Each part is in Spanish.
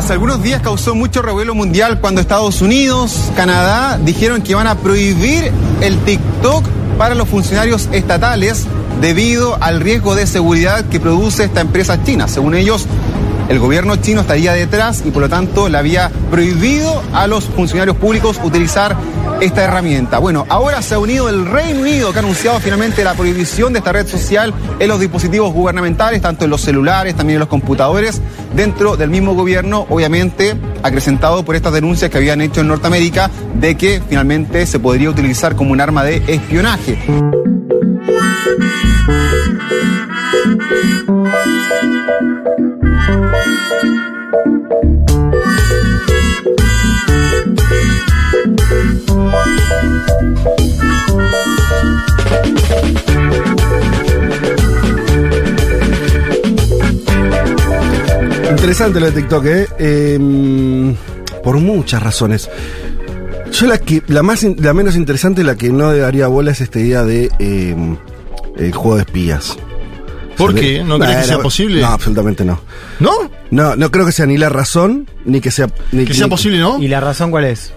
Hace algunos días causó mucho revuelo mundial cuando Estados Unidos, Canadá dijeron que iban a prohibir el TikTok para los funcionarios estatales debido al riesgo de seguridad que produce esta empresa china. Según ellos, el gobierno chino estaría detrás y por lo tanto le había prohibido a los funcionarios públicos utilizar esta herramienta. Bueno, ahora se ha unido el Reino Unido que ha anunciado finalmente la prohibición de esta red social en los dispositivos gubernamentales, tanto en los celulares, también en los computadores, dentro del mismo gobierno, obviamente acrecentado por estas denuncias que habían hecho en Norteamérica de que finalmente se podría utilizar como un arma de espionaje. Interesante lo de TikTok, ¿eh? Em, por muchas razones. Yo la que la más la menos interesante, la que no daría bola es esta idea de em, el juego de espías. ¿Por O sea, qué? ¿No crees que sea posible? No, absolutamente no. ¿No? No, no creo que sea ni la razón, ni que sea. Ni, Que sea ni- posible, ¿no? ¿Y la razón cuál es?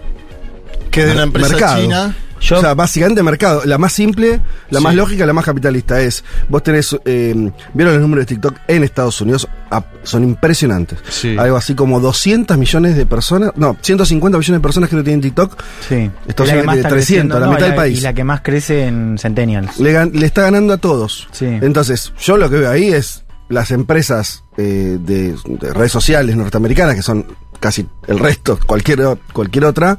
Que de una empresa mercado. china. Yo- O sea, básicamente mercado. La más simple, la Sí. más lógica, la más capitalista es. Vos tenés. eh, ¿Vieron los números de TikTok en Estados Unidos? Ah, son impresionantes. Sí. Algo así como 200 millones de personas. No, 150 millones de personas que no tienen TikTok. Sí. Estados Es la Unidos tiene está 300, creciendo, la no, mitad del país. Y la que más crece en Centennials. Le, está ganando a todos. Sí. Entonces, yo lo que veo ahí es las empresas eh, de, de redes sociales norteamericanas, que son casi el resto, cualquier, cualquier otra,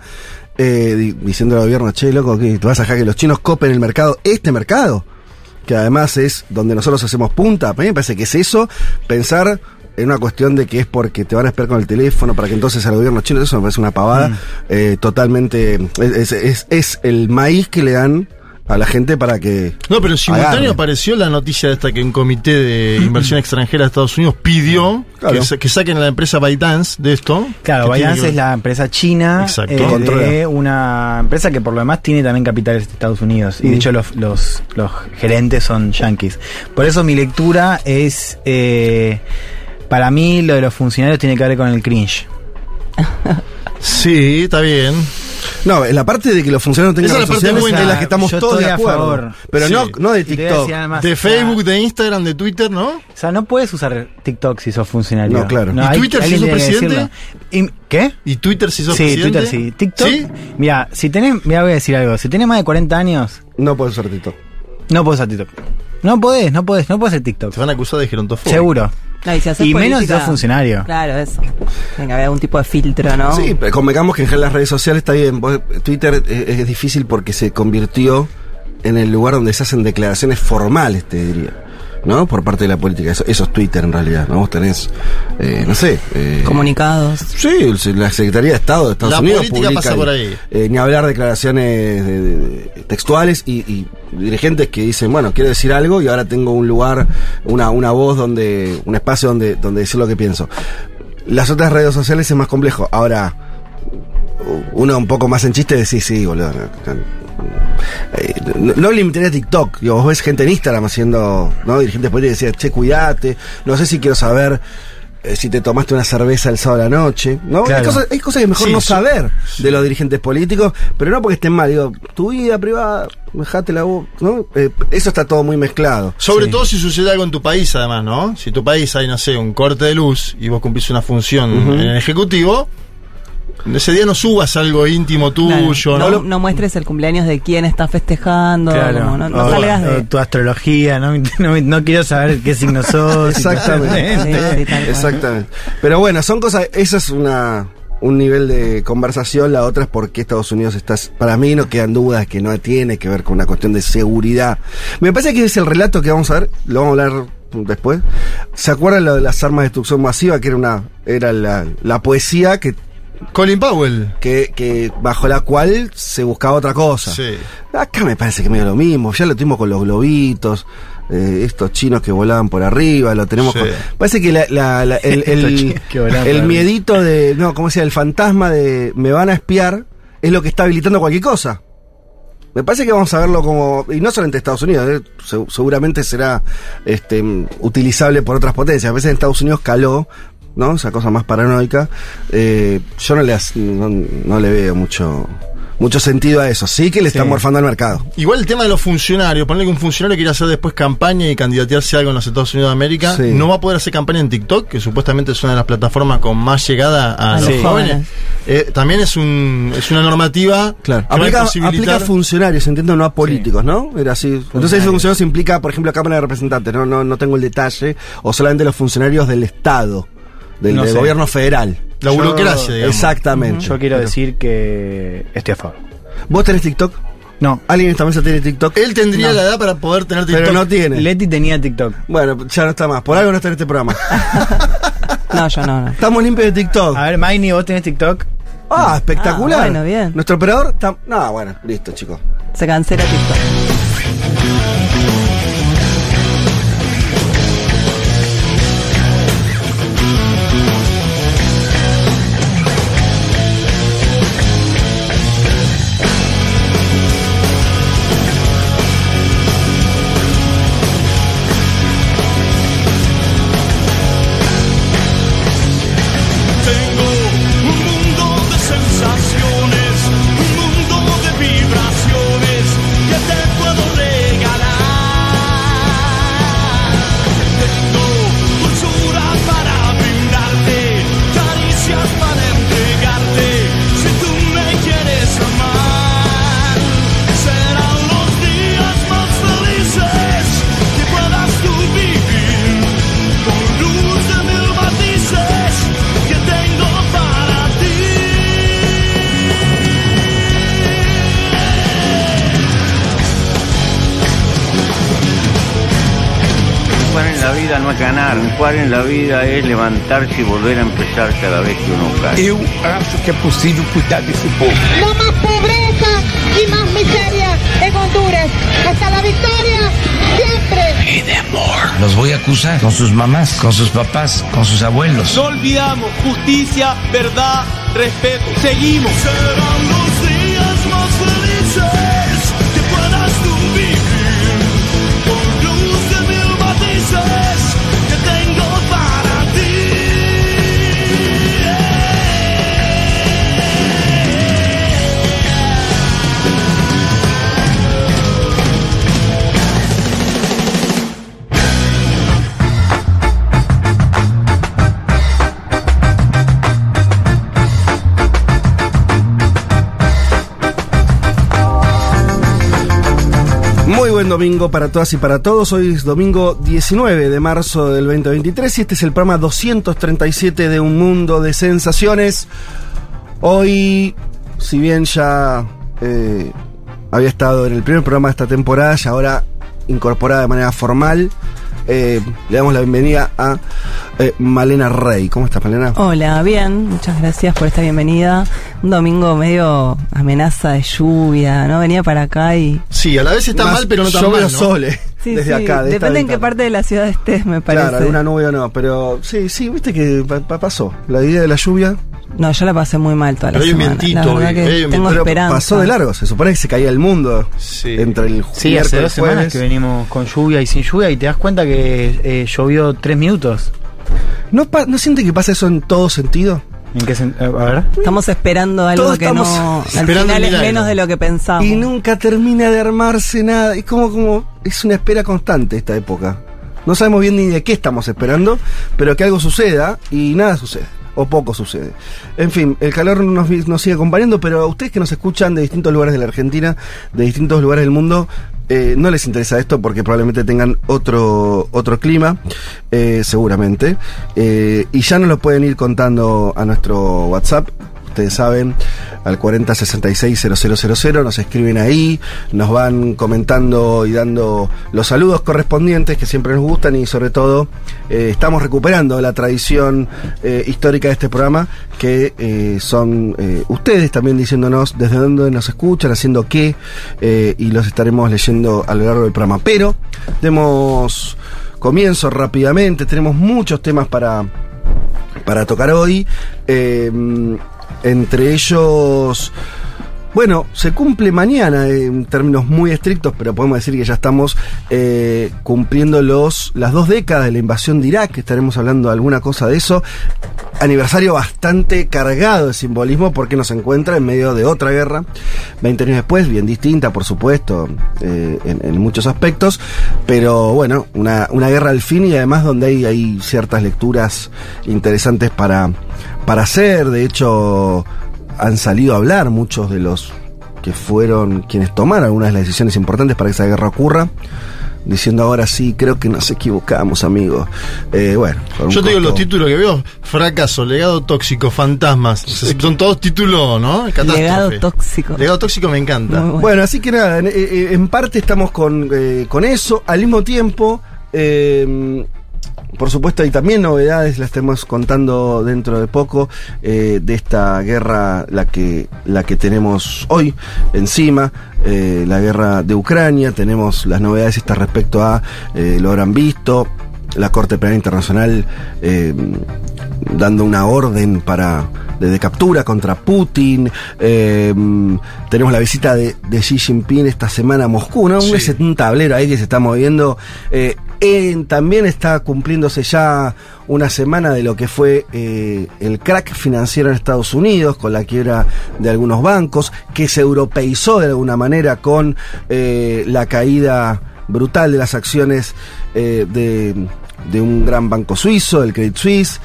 eh, di- diciendo al gobierno, che, loco, que te vas a dejar que los chinos copen el mercado, este mercado, que además es donde nosotros hacemos punta. A mí me parece que es eso, pensar en una cuestión de que es porque te van a esperar con el teléfono para que entonces al gobierno chino, eso me parece una pavada Mm. eh, totalmente... Es- es el maíz que le dan a la gente para que... No, pero simultáneo Agarre. apareció la noticia de esta que un comité de inversión extranjera de Estados Unidos pidió Claro. que, sa- que saquen a la empresa ByteDance de esto. Claro, que- es la empresa china Exacto. eh, de una empresa que por lo demás tiene también capitales de Estados Unidos. Y de Mm. hecho los, los, los gerentes son yankees. Por eso mi lectura es... eh, para mí lo de los funcionarios tiene que ver con el cringe. Sí, está bien. No, en la parte de que los funcionarios tengan Esa es redes la parte sociales buena. es la que estamos Yo todos de a acuerdo. favor. Pero Sí. no, no de Y te voy a TikTok. decir además, De o sea, Facebook, de Instagram, de Twitter, ¿no? O sea, no puedes usar TikTok si sos funcionario. No, claro. ¿Y hay- Twitter si alguien sos tiene que presidente? decirlo. ¿Y ¿Qué? ¿Y Twitter si sos sí, presidente? Twitter sí. TikTok. ¿Sí? Mira, si tenés, mira, voy a decir algo. Si tenés más de 40 años, No puedes usar TikTok. no podés usar TikTok. No podés, no podés, no podés hacer TikTok. Te van a acusar de gerontofobia. Seguro. No, y si Y menos si sos funcionario. Claro, eso. Tiene que haber algún tipo de filtro, ¿no? Sí, pero convengamos que en general las redes sociales está bien. Twitter es, es difícil porque se convirtió en el lugar donde se hacen declaraciones formales, te diría. ¿No? Por parte de la política. Eso, eso es Twitter en realidad. ¿no? Vos tenés, eh, no sé. eh, Comunicados. Sí, el- la Secretaría de Estado de Estados La Unidos política publica pasa por ahí. eh, ni hablar declaraciones de- de- de- textuales y, y dirigentes que dicen, bueno, quiero decir algo y ahora tengo un lugar, una, una voz donde, un espacio donde, donde decir lo que pienso. Las otras redes sociales es más complejo. Ahora, uno un poco más en chiste de sí, sí, boludo. no, no, eh, no, no limitaría a TikTok. Digo, vos ves gente en Instagram haciendo, ¿no? Dirigentes políticos que decían, che, cuídate. No sé si quiero saber eh, si te tomaste una cerveza el sábado a la noche. ¿no? Hay, cosas, hay cosas que mejor Sí, no sí. saber de los dirigentes políticos, pero no porque estén mal. Digo, tu vida privada, dejate la voz, ¿no? Eh, eso está todo muy mezclado. Sobre Sí. todo si sucede algo en tu país, además, ¿no? Si tu país hay, no sé, un corte de luz y vos cumplís una función en el Ejecutivo, ese día no subas algo íntimo Claro. tuyo, no, ¿no? no muestres el cumpleaños de quién está festejando. como no, no O- salgas de. tu astrología, no, no, no quiero saber qué signo sos. Exactamente. Sí. Exactamente. Pero bueno, son cosas, esa es una un nivel de conversación, la otra es porque Estados Unidos está, para mí no quedan dudas que no tiene que ver con una cuestión de seguridad. Me parece que es el relato que vamos a ver, lo vamos a hablar después. ¿Se acuerdan lo de las armas de destrucción masiva? Que era una, era la, la poesía que, Colin Powell. que, que bajo la cual se buscaba otra cosa. Sí. Acá me parece que medio lo mismo, ya lo tuvimos con los globitos, eh, estos chinos que volaban por arriba, lo tenemos Sí. con... Parece que la, la- la- el, el, miedito de, no, ¿cómo se? El fantasma de me van a espiar es lo que está habilitando cualquier cosa. Me parece que vamos a verlo como, y no solamente Estados Unidos, eh, se- seguramente será este, utilizable por otras potencias. A veces en Estados Unidos caló ¿no? Esa cosa más paranoica. Eh, yo no le, no, no le veo mucho, mucho sentido a eso. Sí que le están Sí. morfando al mercado. Igual el tema de los funcionarios, ponerle que un funcionario quiere hacer después campaña y candidatearse a algo en los Estados Unidos de América, Sí. no va a poder hacer campaña en TikTok, que supuestamente es una de las plataformas con más llegada a, A los jóvenes. Eh, también es un es una normativa Claro. que a Aplica, a funcionarios, entiendo, no a políticos, ¿no? Era así. Entonces, esos funcionarios implica, por ejemplo, Cámara de Representantes, no, no, no tengo el detalle, o solamente los funcionarios del Estado, del, No del gobierno federal. La burocracia, digamos. Exactamente. Yo quiero decir que estoy a favor. ¿Vos tenés TikTok? No, ¿Alguien en esta mesa tiene TikTok? Él tendría No. la edad para poder tener TikTok. Pero no tiene. Leti tenía TikTok. Bueno, ya no está más. Por algo no está en este programa. No, yo no, no. Estamos limpios de TikTok. A ver, Maini, ¿vos tenés TikTok? Ah, espectacular. Ah, bueno, bien. Nuestro operador está. No, bueno, listo, chicos. Se cancela TikTok. En la vida es levantarse y volver a empezar cada vez que uno cae. Eu acho que é possível cuidar desse povo. No más pobreza y más miseria en Honduras. Hasta la victoria, siempre. Y de amor. Los voy a acusar con sus mamás, con sus papás, con sus abuelos. No olvidamos justicia, verdad, respeto. Seguimos. Buen domingo para todas y para todos. Hoy es domingo 19 de marzo del 2023 y este es el programa 237 de Un Mundo de Sensaciones. Hoy, si bien ya eh, había estado en el primer programa de esta temporada y ahora incorporada de manera formal, eh, le damos la bienvenida a eh, Malena Rey. ¿Cómo estás, Malena? Hola, bien, muchas gracias por esta bienvenida. Un domingo medio amenaza de lluvia, ¿no? Venía para acá y... Sí, a la vez está Más- mal, pero no tan mal. ¿no? sole Sí, desde sí, acá. de depende en qué parte de la ciudad estés, me parece. Claro, alguna nube o no, pero sí, sí, viste que pa- pa- pasó. La idea de la lluvia No, yo la pasé muy mal toda la Pero hay un semana. vientito, la que hay un tengo pero esperanza. pasó de largo, se supone que se caía el mundo Sí. entre el Sí, hace dos semanas jueves. que venimos con lluvia y sin lluvia y te das cuenta que eh, llovió tres minutos. ¿No, pa- ¿No siente que pasa eso en todo sentido? ¿En qué sen- a ver? Estamos esperando algo Todos que estamos no... Al esperando final es menos de lo que pensamos. Y nunca termina de armarse nada. Es como, como, es una espera constante esta época. No sabemos bien ni de qué estamos esperando, pero que algo suceda y nada sucede. O poco sucede. En fin, el calor nos, nos sigue acompañando, pero a ustedes que nos escuchan de distintos lugares de la Argentina, de distintos lugares del mundo, eh, no les interesa esto porque probablemente tengan otro, otro clima, eh, seguramente. Eh, y ya nos lo pueden ir contando a nuestro WhatsApp ustedes saben, al 40660000, nos escriben ahí, nos van comentando y dando los saludos correspondientes que siempre nos gustan y sobre todo eh, estamos recuperando la tradición eh, histórica de este programa que eh, son ustedes también diciéndonos desde dónde nos escuchan, haciendo qué y los estaremos leyendo a lo largo del programa. Pero demos comienzo rápidamente, tenemos muchos temas para para tocar hoy. Entre ellos, Bueno, se cumple mañana eh, en términos muy estrictos, pero podemos decir que ya estamos eh, cumpliendo los, las dos décadas de la invasión de Irak, estaremos hablando alguna cosa de eso. Aniversario bastante cargado de simbolismo porque nos encuentra en medio de otra guerra, 20 años después, bien distinta por supuesto, eh, en, en muchos aspectos, pero bueno, una, una guerra al fin y además donde hay, hay ciertas lecturas interesantes para, para hacer, de hecho han salido a hablar muchos de los que fueron quienes tomaron algunas de las decisiones importantes para que esa guerra ocurra, diciendo ahora sí, creo que nos equivocamos, amigos. Eh, bueno, Yo te digo los títulos que veo: fracaso, legado tóxico, fantasmas. Son todos títulos, ¿no? Catástrofe. Legado tóxico. Legado tóxico me encanta. Bueno. Bueno, así que nada, en, eh, en parte estamos con, eh, con eso. Al mismo tiempo, eh, por supuesto, hay también novedades, las estamos contando dentro de poco, eh, de esta guerra, la que, la que tenemos hoy encima, eh, la guerra de Ucrania. Tenemos las novedades estas respecto a, eh, lo habrán visto, la Corte Penal Internacional eh, dando una orden para de, captura contra Putin. eh, tenemos la visita de, de Xi Jinping esta semana a Moscú, ¿no? Un, Sí. es un tablero ahí que se está moviendo. Eh, en- también está cumpliéndose ya una semana de lo que fue eh, el crack financiero en Estados Unidos, con la quiebra de algunos bancos, que se europeizó de alguna manera con eh, la caída brutal de las acciones eh, de, de un gran banco suizo, el Credit Suisse.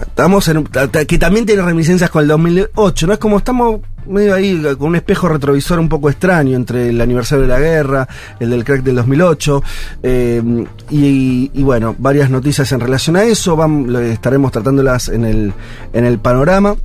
Estamos en que también tiene reminiscencias con el 2008, ¿no? Es como estamos medio ahí con un espejo retrovisor un poco extraño entre el aniversario de la guerra, el del crack del 2008, eh, y, bueno, varias noticias en relación a eso, vamos, estaremos tratándolas en el, en el panorama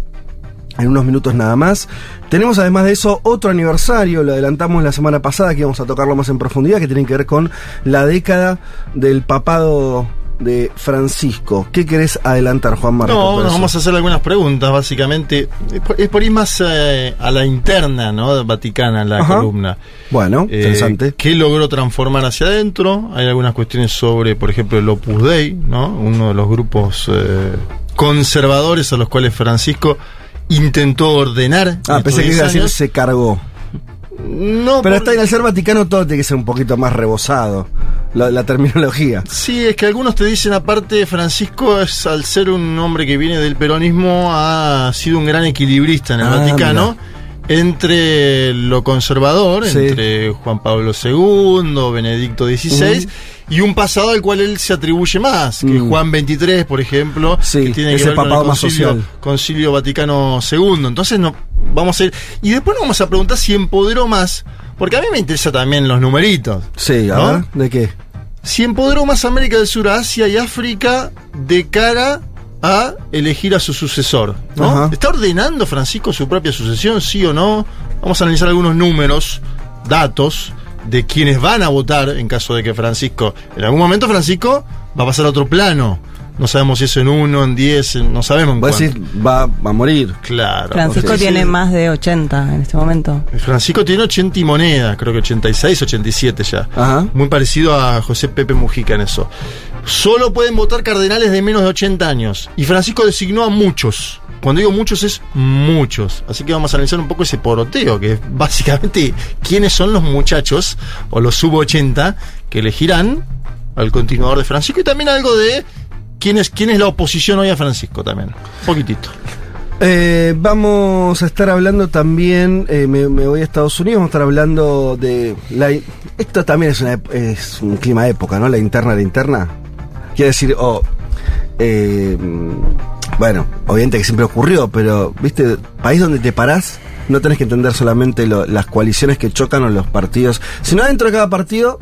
en unos minutos nada más. Tenemos además de eso otro aniversario, lo adelantamos la semana pasada, que vamos a tocarlo más en profundidad, que tiene que ver con la década del papado de Francisco. ¿Qué querés adelantar, Juan Marcos? No, nos vamos a hacer algunas preguntas, básicamente. Es por, es por ir más eh, a la interna, ¿no? Vaticana, la Ajá. columna. Bueno, Eh, interesante. ¿Qué logró transformar hacia adentro? Hay algunas cuestiones sobre, por ejemplo, el Opus Dei, ¿no? Uno de los grupos eh, conservadores a los cuales Francisco intentó ordenar. en Ah, pensé que 10 iba a decir se cargó. No, Pero por- está en el ser vaticano todo tiene que ser un poquito más rebosado, la, la terminología. Sí, es que algunos te dicen, aparte, Francisco es, al ser un hombre que viene del peronismo, ha sido un gran equilibrista en el Ah, Vaticano. Entre lo conservador, Sí. entre Juan Pablo II, Benedicto XVI, y un pasado al cual él se atribuye más, que Mm. Juan XXIII, por ejemplo, Sí, que tiene que ver con el más concilio, social. concilio Vaticano II. Entonces, no, vamos a ir. Y después nos vamos a preguntar si empoderó más, porque a mí me interesa también los numeritos. Sí, a ¿No? ver, ¿de qué? si empoderó más América del Sur, Asia y África de cara a elegir a su sucesor. ¿no? Ajá. ¿Está ordenando Francisco su propia sucesión, sí o no? Vamos a analizar algunos números, datos de quienes van a votar en caso de que Francisco, en algún momento Francisco va a pasar a otro plano. No sabemos si es en uno, en diez, en- no sabemos en decir, va, va a morir. Claro. Francisco tiene más de 80 en este momento. Francisco tiene 80 y moneda, creo que 86, 87 ya. Ajá. Muy parecido a José Pepe Mujica en eso. Solo pueden votar cardenales de menos de 80 años. Y Francisco designó a muchos. Cuando digo muchos es muchos. Así que vamos a analizar un poco ese poroteo, que es básicamente quiénes son los muchachos o los sub 80 que elegirán al continuador de Francisco y también algo de quién es, quién es la oposición hoy a Francisco también. Un poquitito. Eh, vamos a estar hablando también, eh, me, voy a Estados Unidos, vamos a estar hablando de la... Esto también es, es un clima de época, ¿no? La interna, la interna. Quiere decir, oh, eh, bueno, obviamente que siempre ocurrió, pero, viste, país donde te parás, no tenés que entender solamente las coaliciones que chocan o los partidos, sino dentro de cada partido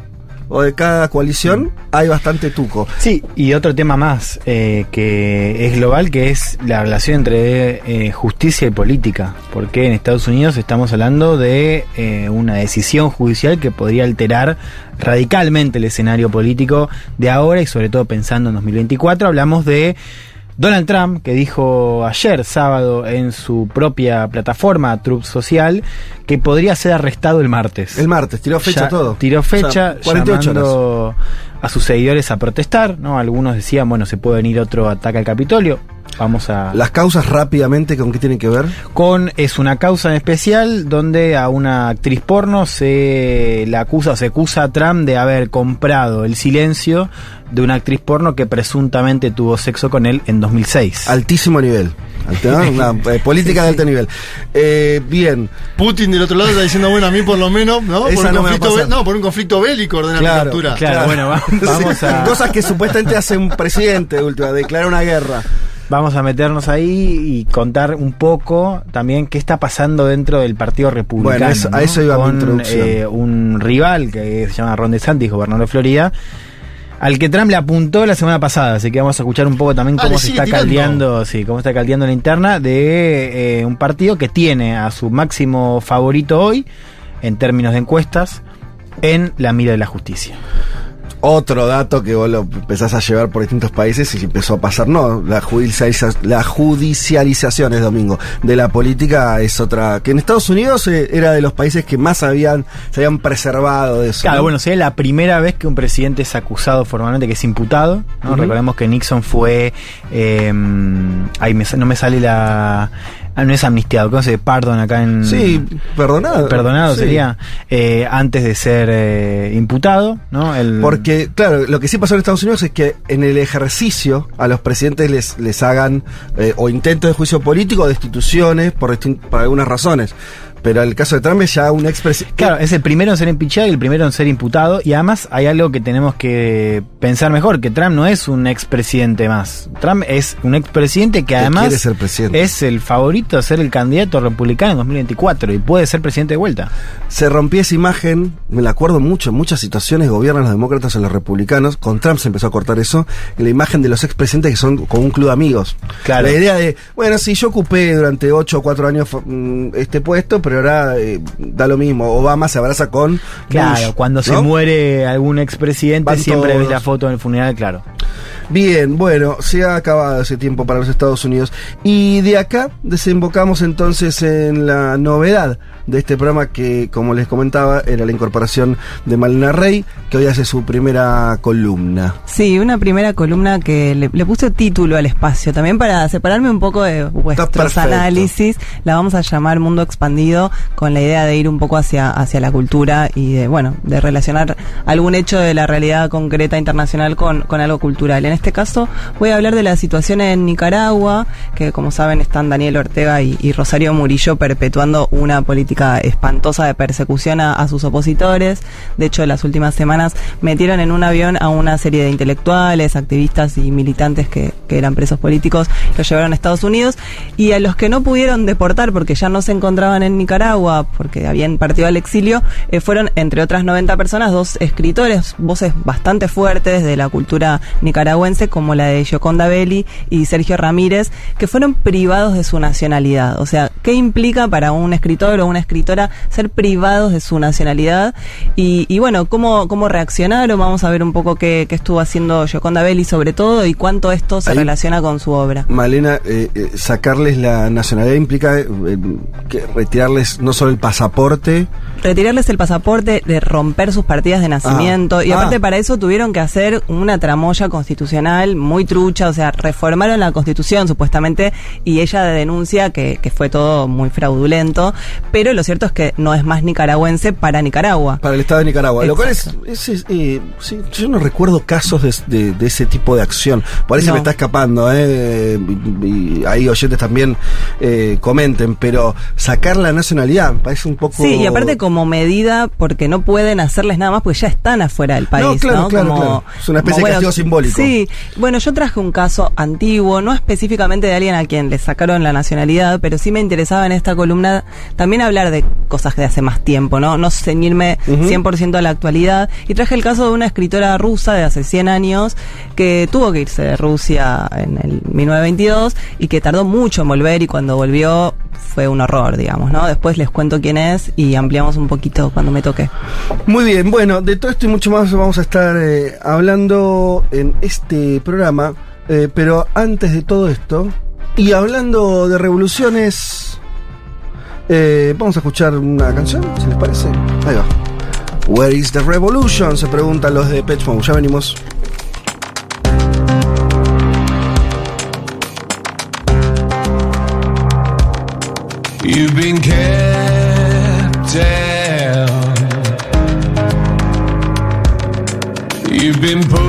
o de cada coalición hay bastante tuco. Sí, y otro tema más eh, que es global, que es la relación entre eh, justicia y política. Porque en Estados Unidos estamos hablando de eh, una decisión judicial que podría alterar radicalmente el escenario político de ahora y sobre todo pensando en 2024. Hablamos de Donald Trump, que dijo ayer sábado en su propia plataforma Truth Social, que podría ser arrestado el martes. El martes, tiró fecha Ya todo. Tiró O sea, fecha, 48 horas. llamando a sus seguidores a protestar, ¿no? Algunos decían, bueno, se puede venir otro ataque al Capitolio. Vamos a... Las causas rápidamente, ¿con qué tienen que ver? con es una causa en especial donde a una actriz porno se la acusa, se acusa a Trump de haber comprado el silencio de una actriz porno que presuntamente tuvo sexo con él en 2006. Altísimo nivel. Una eh, política de alto nivel. Eh, bien. Putin del otro lado está diciendo, bueno, a mí por lo menos, ¿no? Por un, no conflicto, no, por un conflicto bélico ordena Claro, mi captura. Claro, bueno, va- vamos Sí, a Cosas que supuestamente hace un presidente de última, declara una guerra. Vamos a meternos ahí y contar un poco también qué está pasando dentro del Partido Republicano. Bueno, eso- a eso iba mi Con, introducción. eh, un rival que se llama Ron DeSantis, gobernador de Florida. Al que Trump le apuntó la semana pasada, así que vamos a escuchar un poco también Ah, cómo se está tirando. caldeando, sí, cómo está caldeando la interna de eh, un partido que tiene a su máximo favorito hoy, en términos de encuestas, en la mira de la justicia. Otro dato que vos lo empezás a llevar por distintos países y empezó a pasar, no, la, judicializa- la judicialización es domingo de la política es otra, que en Estados Unidos eh, era de los países que más habían, se habían preservado de eso. Claro, ¿no? bueno, sería la primera vez que un presidente es acusado formalmente, que es imputado. ¿no? Recordemos que Nixon fue. Eh, me sa- no me sale la. Ah, no es amnistiado, ¿cómo se? Pardon acá en. Sí, perdonado. Perdonado Sí. sería. eh, antes de ser eh, imputado, ¿no? El, Porque, claro, lo que sí pasó en Estados Unidos es que en el ejercicio a los presidentes les, les hagan eh, o intentos de juicio político o destituciones por, por algunas razones. Pero el caso de Trump es ya un expresidente. Claro, es el primero en ser impichado y el primero en ser imputado. Y además hay algo que tenemos que pensar mejor, que Trump no es un expresidente más. Trump es un expresidente que además quiere ser presidente. es el favorito a ser el candidato republicano en 2024 y puede ser presidente de vuelta. Se rompió esa imagen, me la acuerdo mucho, en muchas situaciones gobiernan los demócratas o los republicanos, con Trump se empezó a cortar eso, la imagen de los expresidentes que son como un club de amigos. Claro. La idea de, bueno, sí, yo ocupé durante 8 o 4 años mm, este puesto, pero ahora eh, da lo mismo. Obama se abraza con Claro, Bush, cuando se muere algún expresidente Van siempre ves la foto en el funeral, claro. Bien, bueno, se ha acabado ese tiempo para los Estados Unidos. Y de acá desembocamos entonces en la novedad de este programa que, como les comentaba, era la incorporación de Malena Rey, que hoy hace su primera columna. Sí, una primera columna que le, le puse título al espacio, también para separarme un poco de vuestros análisis. La vamos a llamar Mundo Expandido con la idea de ir un poco hacia, hacia la cultura y de, bueno, de relacionar algún hecho de la realidad concreta internacional con, con algo cultural. En este caso voy a hablar de la situación en Nicaragua, que como saben están Daniel Ortega y, Rosario Murillo perpetuando una política espantosa de persecución a, sus opositores. De hecho, las últimas semanas metieron en un avión a una serie de intelectuales, activistas y militantes que, que eran presos políticos, los llevaron a Estados Unidos y a los que no pudieron deportar porque ya no se encontraban en Nicaragua, porque habían partido al exilio, eh, fueron, entre otras 90 personas, dos escritores, voces bastante fuertes de la cultura nicaragüense, como la de Gioconda Belli y Sergio Ramírez, que fueron privados de su nacionalidad. O sea, ¿qué implica para un escritor o una escritora ser privados de su nacionalidad? Y, y bueno, ¿cómo, ¿cómo reaccionaron? Vamos a ver un poco qué, qué estuvo haciendo Gioconda Belli sobre todo y cuánto esto se Ahí- relaciona con su obra. Malena, eh, eh, sacarles la nacionalidad implica eh, que retirarles no solo el pasaporte, retirarles el pasaporte, de romper sus partidas de nacimiento. Ah, y aparte ah. para eso tuvieron que hacer una tramoya constitucional muy trucha, o sea, reformaron la constitución supuestamente y ella denuncia que, que fue todo muy fraudulento, pero lo cierto es que no es más nicaragüense para Nicaragua. para el Estado de Nicaragua. Lo cual es, Exacto. es- es, eh, sí, yo no recuerdo casos de, de- de ese tipo de acción. Se No. me está escapando, ¿eh? Y, y ahí oyentes también eh, comenten, pero sacar la nacionalidad parece un poco... Sí, y aparte como medida, porque no pueden hacerles nada más, porque ya están afuera del país, No, ¿no? claro, claro, Como- claro. Es una especie como, de castigo simbólico. Sí, bueno, yo traje un caso antiguo, no específicamente de alguien a quien le sacaron la nacionalidad, pero sí me interesaba en esta columna también hablar de cosas de hace más tiempo, ¿no? No ceñirme Ujú. 100% a la actualidad. Y traje el caso de una escritora rusa de hace 100 años que tuvo que irse de Rusia en el 1922 y que tardó mucho en volver y cuando volvió fue un horror, digamos, ¿no? Después les cuento quién es y ampliamos un poquito cuando me toque. Muy bien, bueno, de todo esto y mucho más vamos a estar eh, hablando en este programa, eh, pero antes de todo esto, y hablando de revoluciones, eh, vamos a escuchar una canción, si les parece. Ahí va. Where is the revolution? Se preguntan los de Pet. Ya venimos. You've been kept down. You've been pushed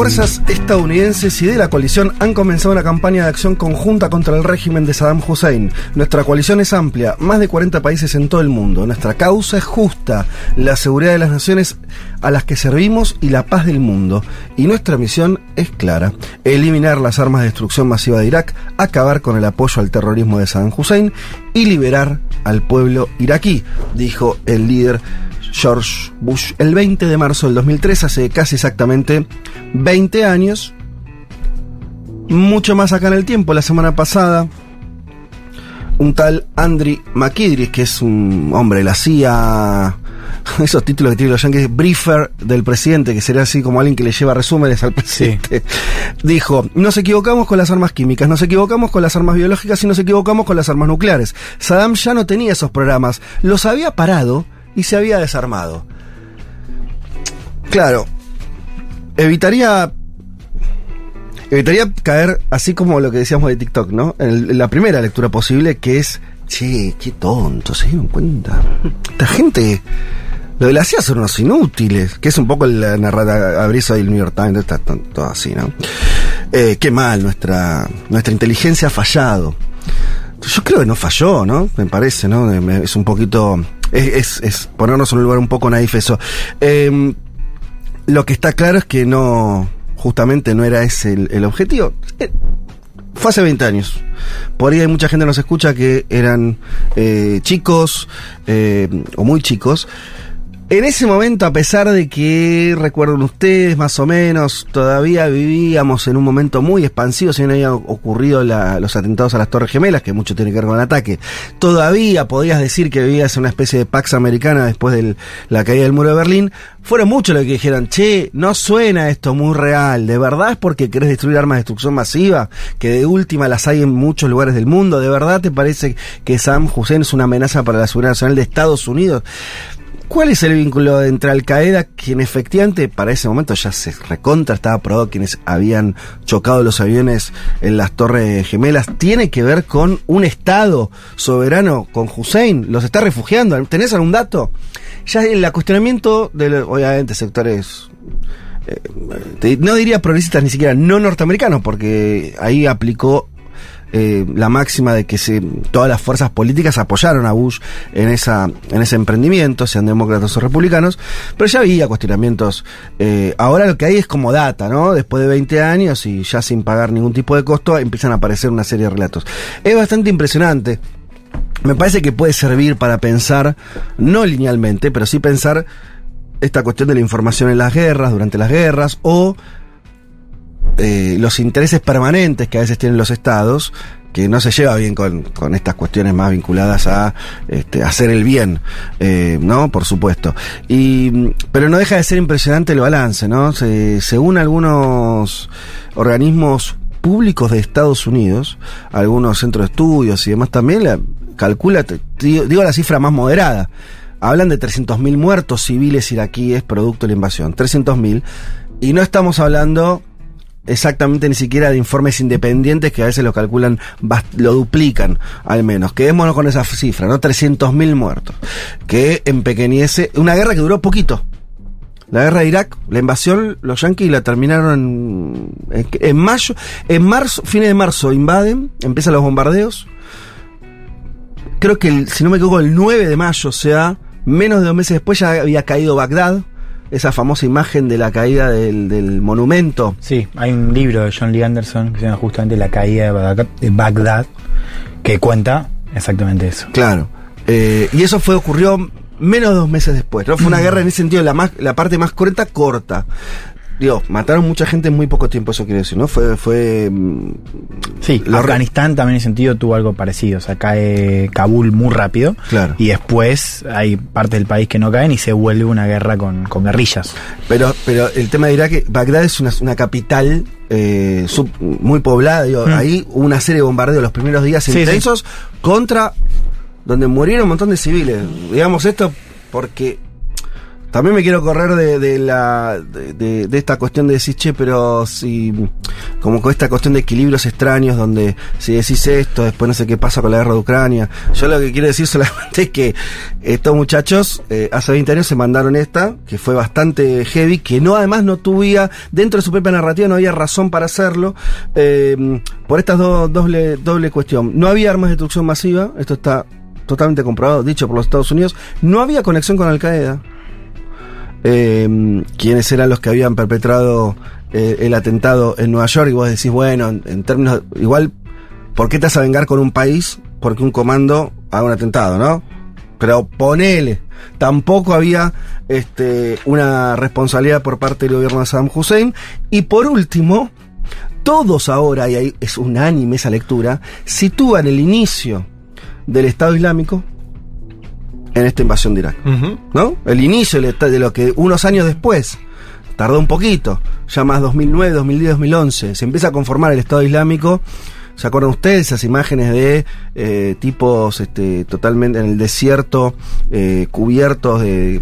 Fuerzas estadounidenses y de la coalición han comenzado una campaña de acción conjunta contra el régimen de Saddam Hussein. Nuestra coalición es amplia, más de 40 países en todo el mundo. Nuestra causa es justa, la seguridad de las naciones a las que servimos y la paz del mundo. Y nuestra misión es clara, eliminar las armas de destrucción masiva de Irak, acabar con el apoyo al terrorismo de Saddam Hussein y liberar al pueblo iraquí, dijo el líder George Bush el 20 de marzo del 2003, hace casi exactamente 20 años. Mucho más acá en el tiempo, la semana pasada, un tal Andrew McKidris, que es un hombre de la CIA, esos títulos que tienen los yankees, briefer del presidente, que sería así como alguien que le lleva resúmenes al presidente, dijo, nos equivocamos con las armas químicas, nos equivocamos con las armas biológicas y nos equivocamos con las armas nucleares. Saddam ya no tenía esos programas, los había parado y se había desarmado. Claro, evitaría evitaría caer así como lo que decíamos de TikTok, ¿no? En, la primera lectura posible que es, che, qué tonto, se dieron cuenta. Esta gente, lo de la CIA son unos inútiles, que es un poco la narrada abriso del New York Times, está to- todo así, ¿no? Eh, qué mal, nuestra, nuestra inteligencia ha fallado. Yo creo que no falló, ¿no? Me parece, ¿no? Es un poquito. Es, es- ponernos en un lugar un poco naif eso. Em, lo que está claro es que no. Justamente no era ese el, el objetivo. Eh, fue hace 20 años. Por ahí hay mucha gente que nos escucha que eran eh, chicos eh, o muy chicos. En ese momento, a pesar de que, recuerden ustedes, más o menos, todavía vivíamos en un momento muy expansivo, si no habían ocurrido la- los atentados a las Torres Gemelas, que mucho tiene que ver con el ataque, todavía podías decir que vivías en una especie de Pax Americana después de la caída del muro de Berlín, fueron muchos los que dijeron, che, no suena esto muy real, ¿de verdad es porque querés destruir armas de destrucción masiva? Que de última las hay en muchos lugares del mundo, ¿de verdad te parece que Saddam Hussein es una amenaza para la seguridad nacional de Estados Unidos? ¿Cuál es el vínculo entre Al Qaeda, quien efectivamente para ese momento ya se recontra estaba probado quienes habían chocado los aviones en las Torres Gemelas, tiene que ver con un Estado soberano, con Hussein? ¿Los está refugiando? ¿Tenés algún dato? Ya el cuestionamiento de, obviamente, sectores eh, te- no diría progresistas ni siquiera no norteamericanos, porque ahí aplicó eh, la máxima de que todas las fuerzas políticas apoyaron a Bush en, esa, en ese emprendimiento, sean demócratas o republicanos, pero ya había cuestionamientos. eh, ahora lo que hay es como data, ¿no? Después de 20 años y ya sin pagar ningún tipo de costo, empiezan a aparecer una serie de relatos. Es bastante impresionante. Me parece que puede servir para pensar, no linealmente, pero sí pensar esta cuestión de la información en las guerras, durante las guerras, o eh, los intereses permanentes que a veces tienen los estados, que no se lleva bien con, con estas cuestiones más vinculadas a este, hacer el bien, eh, ¿no? Por supuesto. Y, pero no deja de ser impresionante el balance, ¿no? Se- según algunos organismos públicos de Estados Unidos, algunos centros de estudios y demás también, la, calcula, digo la cifra más moderada, hablan de 300.000 muertos civiles iraquíes producto de la invasión, 300.000, y no estamos hablando exactamente ni siquiera de informes independientes que a veces lo calculan, lo duplican al menos. Quedémonos con esa cifra, ¿no? 300.000 muertos. Que empequeñece una guerra que duró poquito. La guerra de Irak, la invasión, los yanquis la terminaron en, en mayo, en marzo, fines de marzo invaden, empiezan los bombardeos. Creo que, el- si no me equivoco, el 9 de mayo, o sea, menos de dos meses después ya había caído Bagdad. Esa famosa imagen de la caída del, del monumento. Sí, hay un libro de John Lee Anderson que se llama justamente La caída de Bagdad, de Bagdad que cuenta exactamente eso. Claro. Eh, y eso fue ocurrió menos de dos meses después. ¿no? Fue una guerra en ese sentido, la, más, la parte más corta, corta. Digo, mataron mucha gente en muy poco tiempo, eso quiere decir, ¿no? Fue. fue mm, Sí, Afganistán también en ese sentido tuvo algo parecido. O sea, cae Kabul muy rápido. Claro. Y después hay partes del país que no caen y se vuelve una guerra con, con guerrillas. Pero, pero el tema de Irak, que Bagdad es una, una capital eh, sub- muy poblada. Digo, Mm. Ahí hubo una serie de bombardeos los primeros días Sí, intensos contra donde murieron un montón de civiles. Digamos esto porque también me quiero correr de, de la de, esta cuestión de decir, che, pero si como con esta cuestión de equilibrios extraños donde si decís esto, después no sé qué pasa con la guerra de Ucrania. Yo lo que quiero decir solamente es que estos muchachos eh, hace 20 años se mandaron esta, que fue bastante heavy, que no además no tuviera, dentro de su propia narrativa no había razón para hacerlo, eh, por estas dos doble, doble cuestión. No había armas de destrucción masiva, esto está totalmente comprobado, dicho por los Estados Unidos, no había conexión con Al Qaeda eh, quienes eran los que habían perpetrado eh, el atentado en Nueva York y vos decís, bueno, en, términos, igual, ¿por qué te vas a vengar con un país porque un comando haga un atentado, no? Pero ponele, tampoco había este, una responsabilidad por parte del gobierno de Saddam Hussein. Y por último, todos ahora, y ahí es unánime esa lectura, sitúan el inicio del Estado Islámico en esta invasión de Irak. ¿no? El inicio de lo que unos años después, tardó un poquito, ya más 2009, 2010, 2011, se empieza a conformar el Estado Islámico. ¿Se acuerdan ustedes esas imágenes de eh, tipos este, totalmente en el desierto, eh, cubiertos de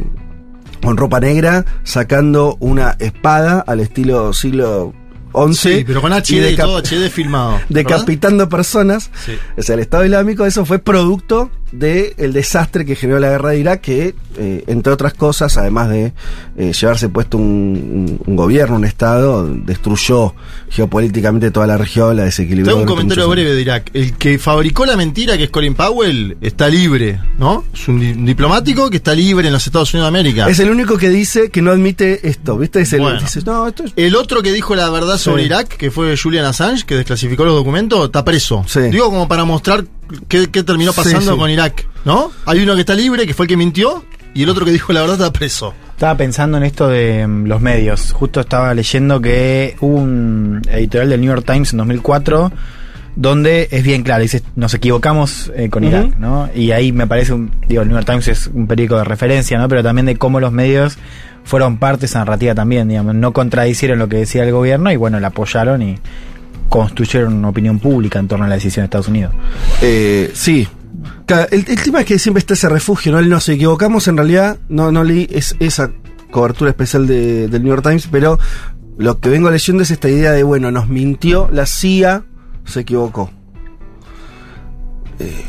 con ropa negra, sacando una espada al estilo siglo XI? Sí, pero con HD y todo HD filmado. ¿verdad? decapitando personas. Sí. O sea, el Estado Islámico, eso fue producto del desastre que generó la guerra de Irak, que, eh, entre otras cosas, además de eh, llevarse puesto un, gobierno, un Estado, destruyó geopolíticamente toda la región, la desequilibró. Tengo un comentario breve de Irak. El que fabricó la mentira, que es Colin Powell, está libre, ¿no? Es un di- diplomático que está libre en los Estados Unidos de América. Es el único que dice que no admite esto, ¿viste? Es el Bueno. dice, no, esto es El otro que dijo la verdad sobre Sí. Irak, que fue Julian Assange, que desclasificó los documentos, está preso. Sí. Digo como para mostrar qué, qué terminó pasando sí. con Irak, ¿no? Hay uno que está libre, que fue el que mintió, y el otro que dijo la verdad está preso. Estaba pensando en esto de mm, los medios. Justo estaba leyendo que hubo un editorial del New York Times en 2004 donde es bien claro, dice, nos equivocamos eh, con. Irak, ¿no? Y ahí me parece, un, digo, el New York Times es un periódico de referencia, ¿no? Pero también de cómo los medios fueron parte de esa narrativa también, digamos, no contradicieron lo que decía el gobierno y bueno, la apoyaron y construyeron una opinión pública en torno a la decisión de Estados Unidos. Eh, sí. El, tema es que siempre está ese refugio, ¿no? Nos equivocamos, en realidad no, no leí es, esa cobertura especial de- del New York Times, pero lo que vengo leyendo es esta idea de, bueno, nos mintió, la CIA se equivocó. Eh,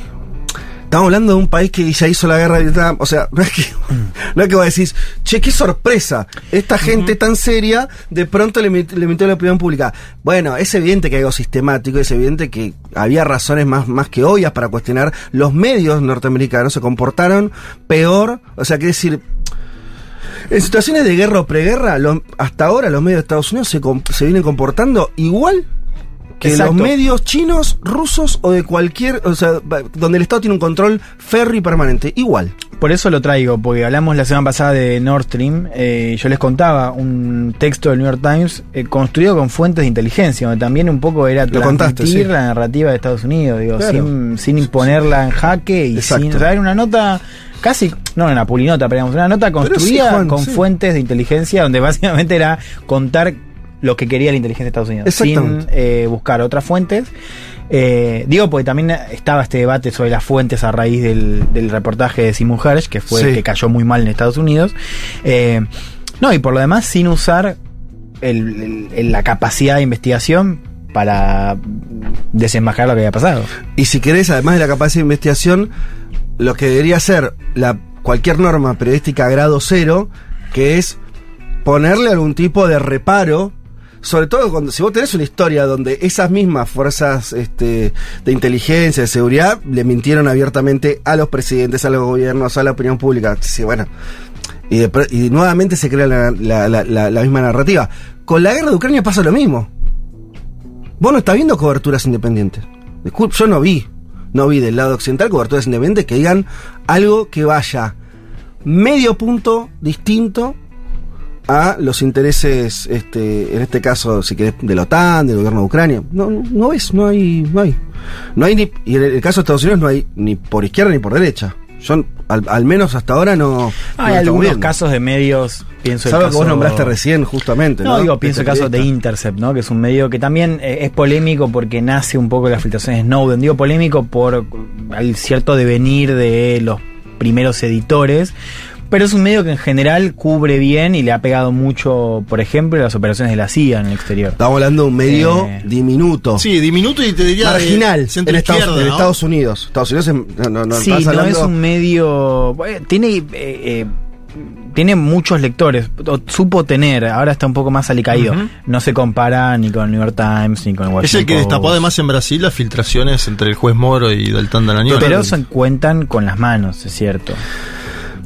estamos hablando de un país que ya hizo la guerra de Vietnam, o sea, no es que, no es que vos decís, che, qué sorpresa, esta gente tan seria de pronto le, le mintió la opinión pública. Bueno, es evidente que hay algo sistemático, es evidente que había razones más, más que obvias para cuestionar. Los medios norteamericanos se comportaron peor, o sea, que decir, en situaciones de guerra o preguerra, lo- hasta ahora los medios de Estados Unidos se vienen comportando igual que Exacto. los medios chinos, rusos o de cualquier, o sea, donde el Estado tiene un control férreo y permanente, igual. Por eso lo traigo, porque hablamos la semana pasada de Nord Stream. eh, yo les contaba un texto del New York Times eh, construido con fuentes de inteligencia, donde también un poco era contaste, transmitir sí. la narrativa de Estados Unidos, digo, Claro. sin, sin imponerla en jaque y Exacto. sin. O sea, era una nota casi, no una pulinota, pero digamos, una nota sí, construida Juan, con sí. fuentes de inteligencia, donde básicamente era contar lo que quería la inteligencia de Estados Unidos, sin eh, buscar otras fuentes. Eh, digo, porque también estaba este debate sobre las fuentes a raíz del, del reportaje de Simon Hersh, que fue Sí. el que cayó muy mal en Estados Unidos. Eh, no, y por lo demás, sin usar el- la capacidad de investigación para desenmascarar lo que había pasado. Y si querés, además de la capacidad de investigación, lo que debería ser la, cualquier norma periodística grado cero, que es ponerle algún tipo de reparo, sobre todo cuando si vos tenés una historia donde esas mismas fuerzas este, de inteligencia, de seguridad, le mintieron abiertamente a los presidentes, a los gobiernos, a la opinión pública. Sí, bueno, Y, de y nuevamente se crea la- la- la misma narrativa. Con la guerra de Ucrania pasa lo mismo. Vos no estás viendo coberturas independientes. Disculpe, yo no vi. No vi del lado occidental coberturas independientes que digan algo que vaya medio punto distinto a los intereses, este, en este caso, si querés, de la OTAN, del gobierno de Ucrania. No, no, ves, no hay, no hay. No hay ni, y en el, caso de Estados Unidos no hay ni por izquierda ni por derecha. Yo, al, al menos hasta ahora no. Hay algunos viendo. casos de medios, pienso Salvo que vos nombraste recién, justamente. No, No, digo, pienso el caso de. Intercept, ¿no? Que es un medio que también eh, es polémico porque nace un poco de las filtraciones de Snowden. Digo polémico por el cierto devenir de los primeros editores. Pero es un medio que en general cubre bien y le ha pegado mucho, por ejemplo, las operaciones de la CIA en el exterior. Estamos hablando de un medio Eh, diminuto. Sí, diminuto y te diría. de marginal en centro Estados, en. Estados Unidos. Estados Unidos es- no, sí, no es un medio. bueno, tiene. eh, eh, tiene muchos lectores, o supo tener, ahora está un poco más alicaído. No se compara ni con el New York Times ni con el Es Washington el que destapó además en Brasil las filtraciones entre el juez Moro y Deltán Danañón. Pero se cuentan con las manos, es cierto.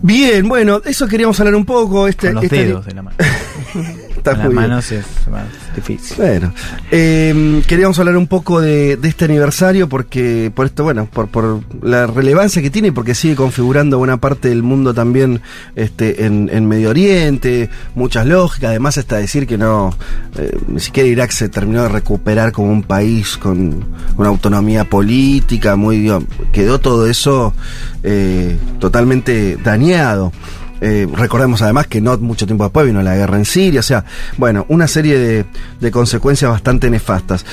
Bien, bueno, eso queríamos hablar un poco. Este, Con los este- dedos de la mano. Está con las bien. manos es más difícil. Bueno, eh, queríamos hablar un poco de, de este aniversario porque, por esto, bueno, por, por la relevancia que tiene y porque sigue configurando buena parte del mundo también este, en, en Medio Oriente, muchas lógicas, además hasta decir que no, eh, ni siquiera Irak se terminó de recuperar como un país con una autonomía política, muy, quedó todo eso eh, totalmente dañado. Eh, recordemos además que no mucho tiempo después vino la guerra en Siria, o sea, bueno, una serie de, de consecuencias bastante nefastas.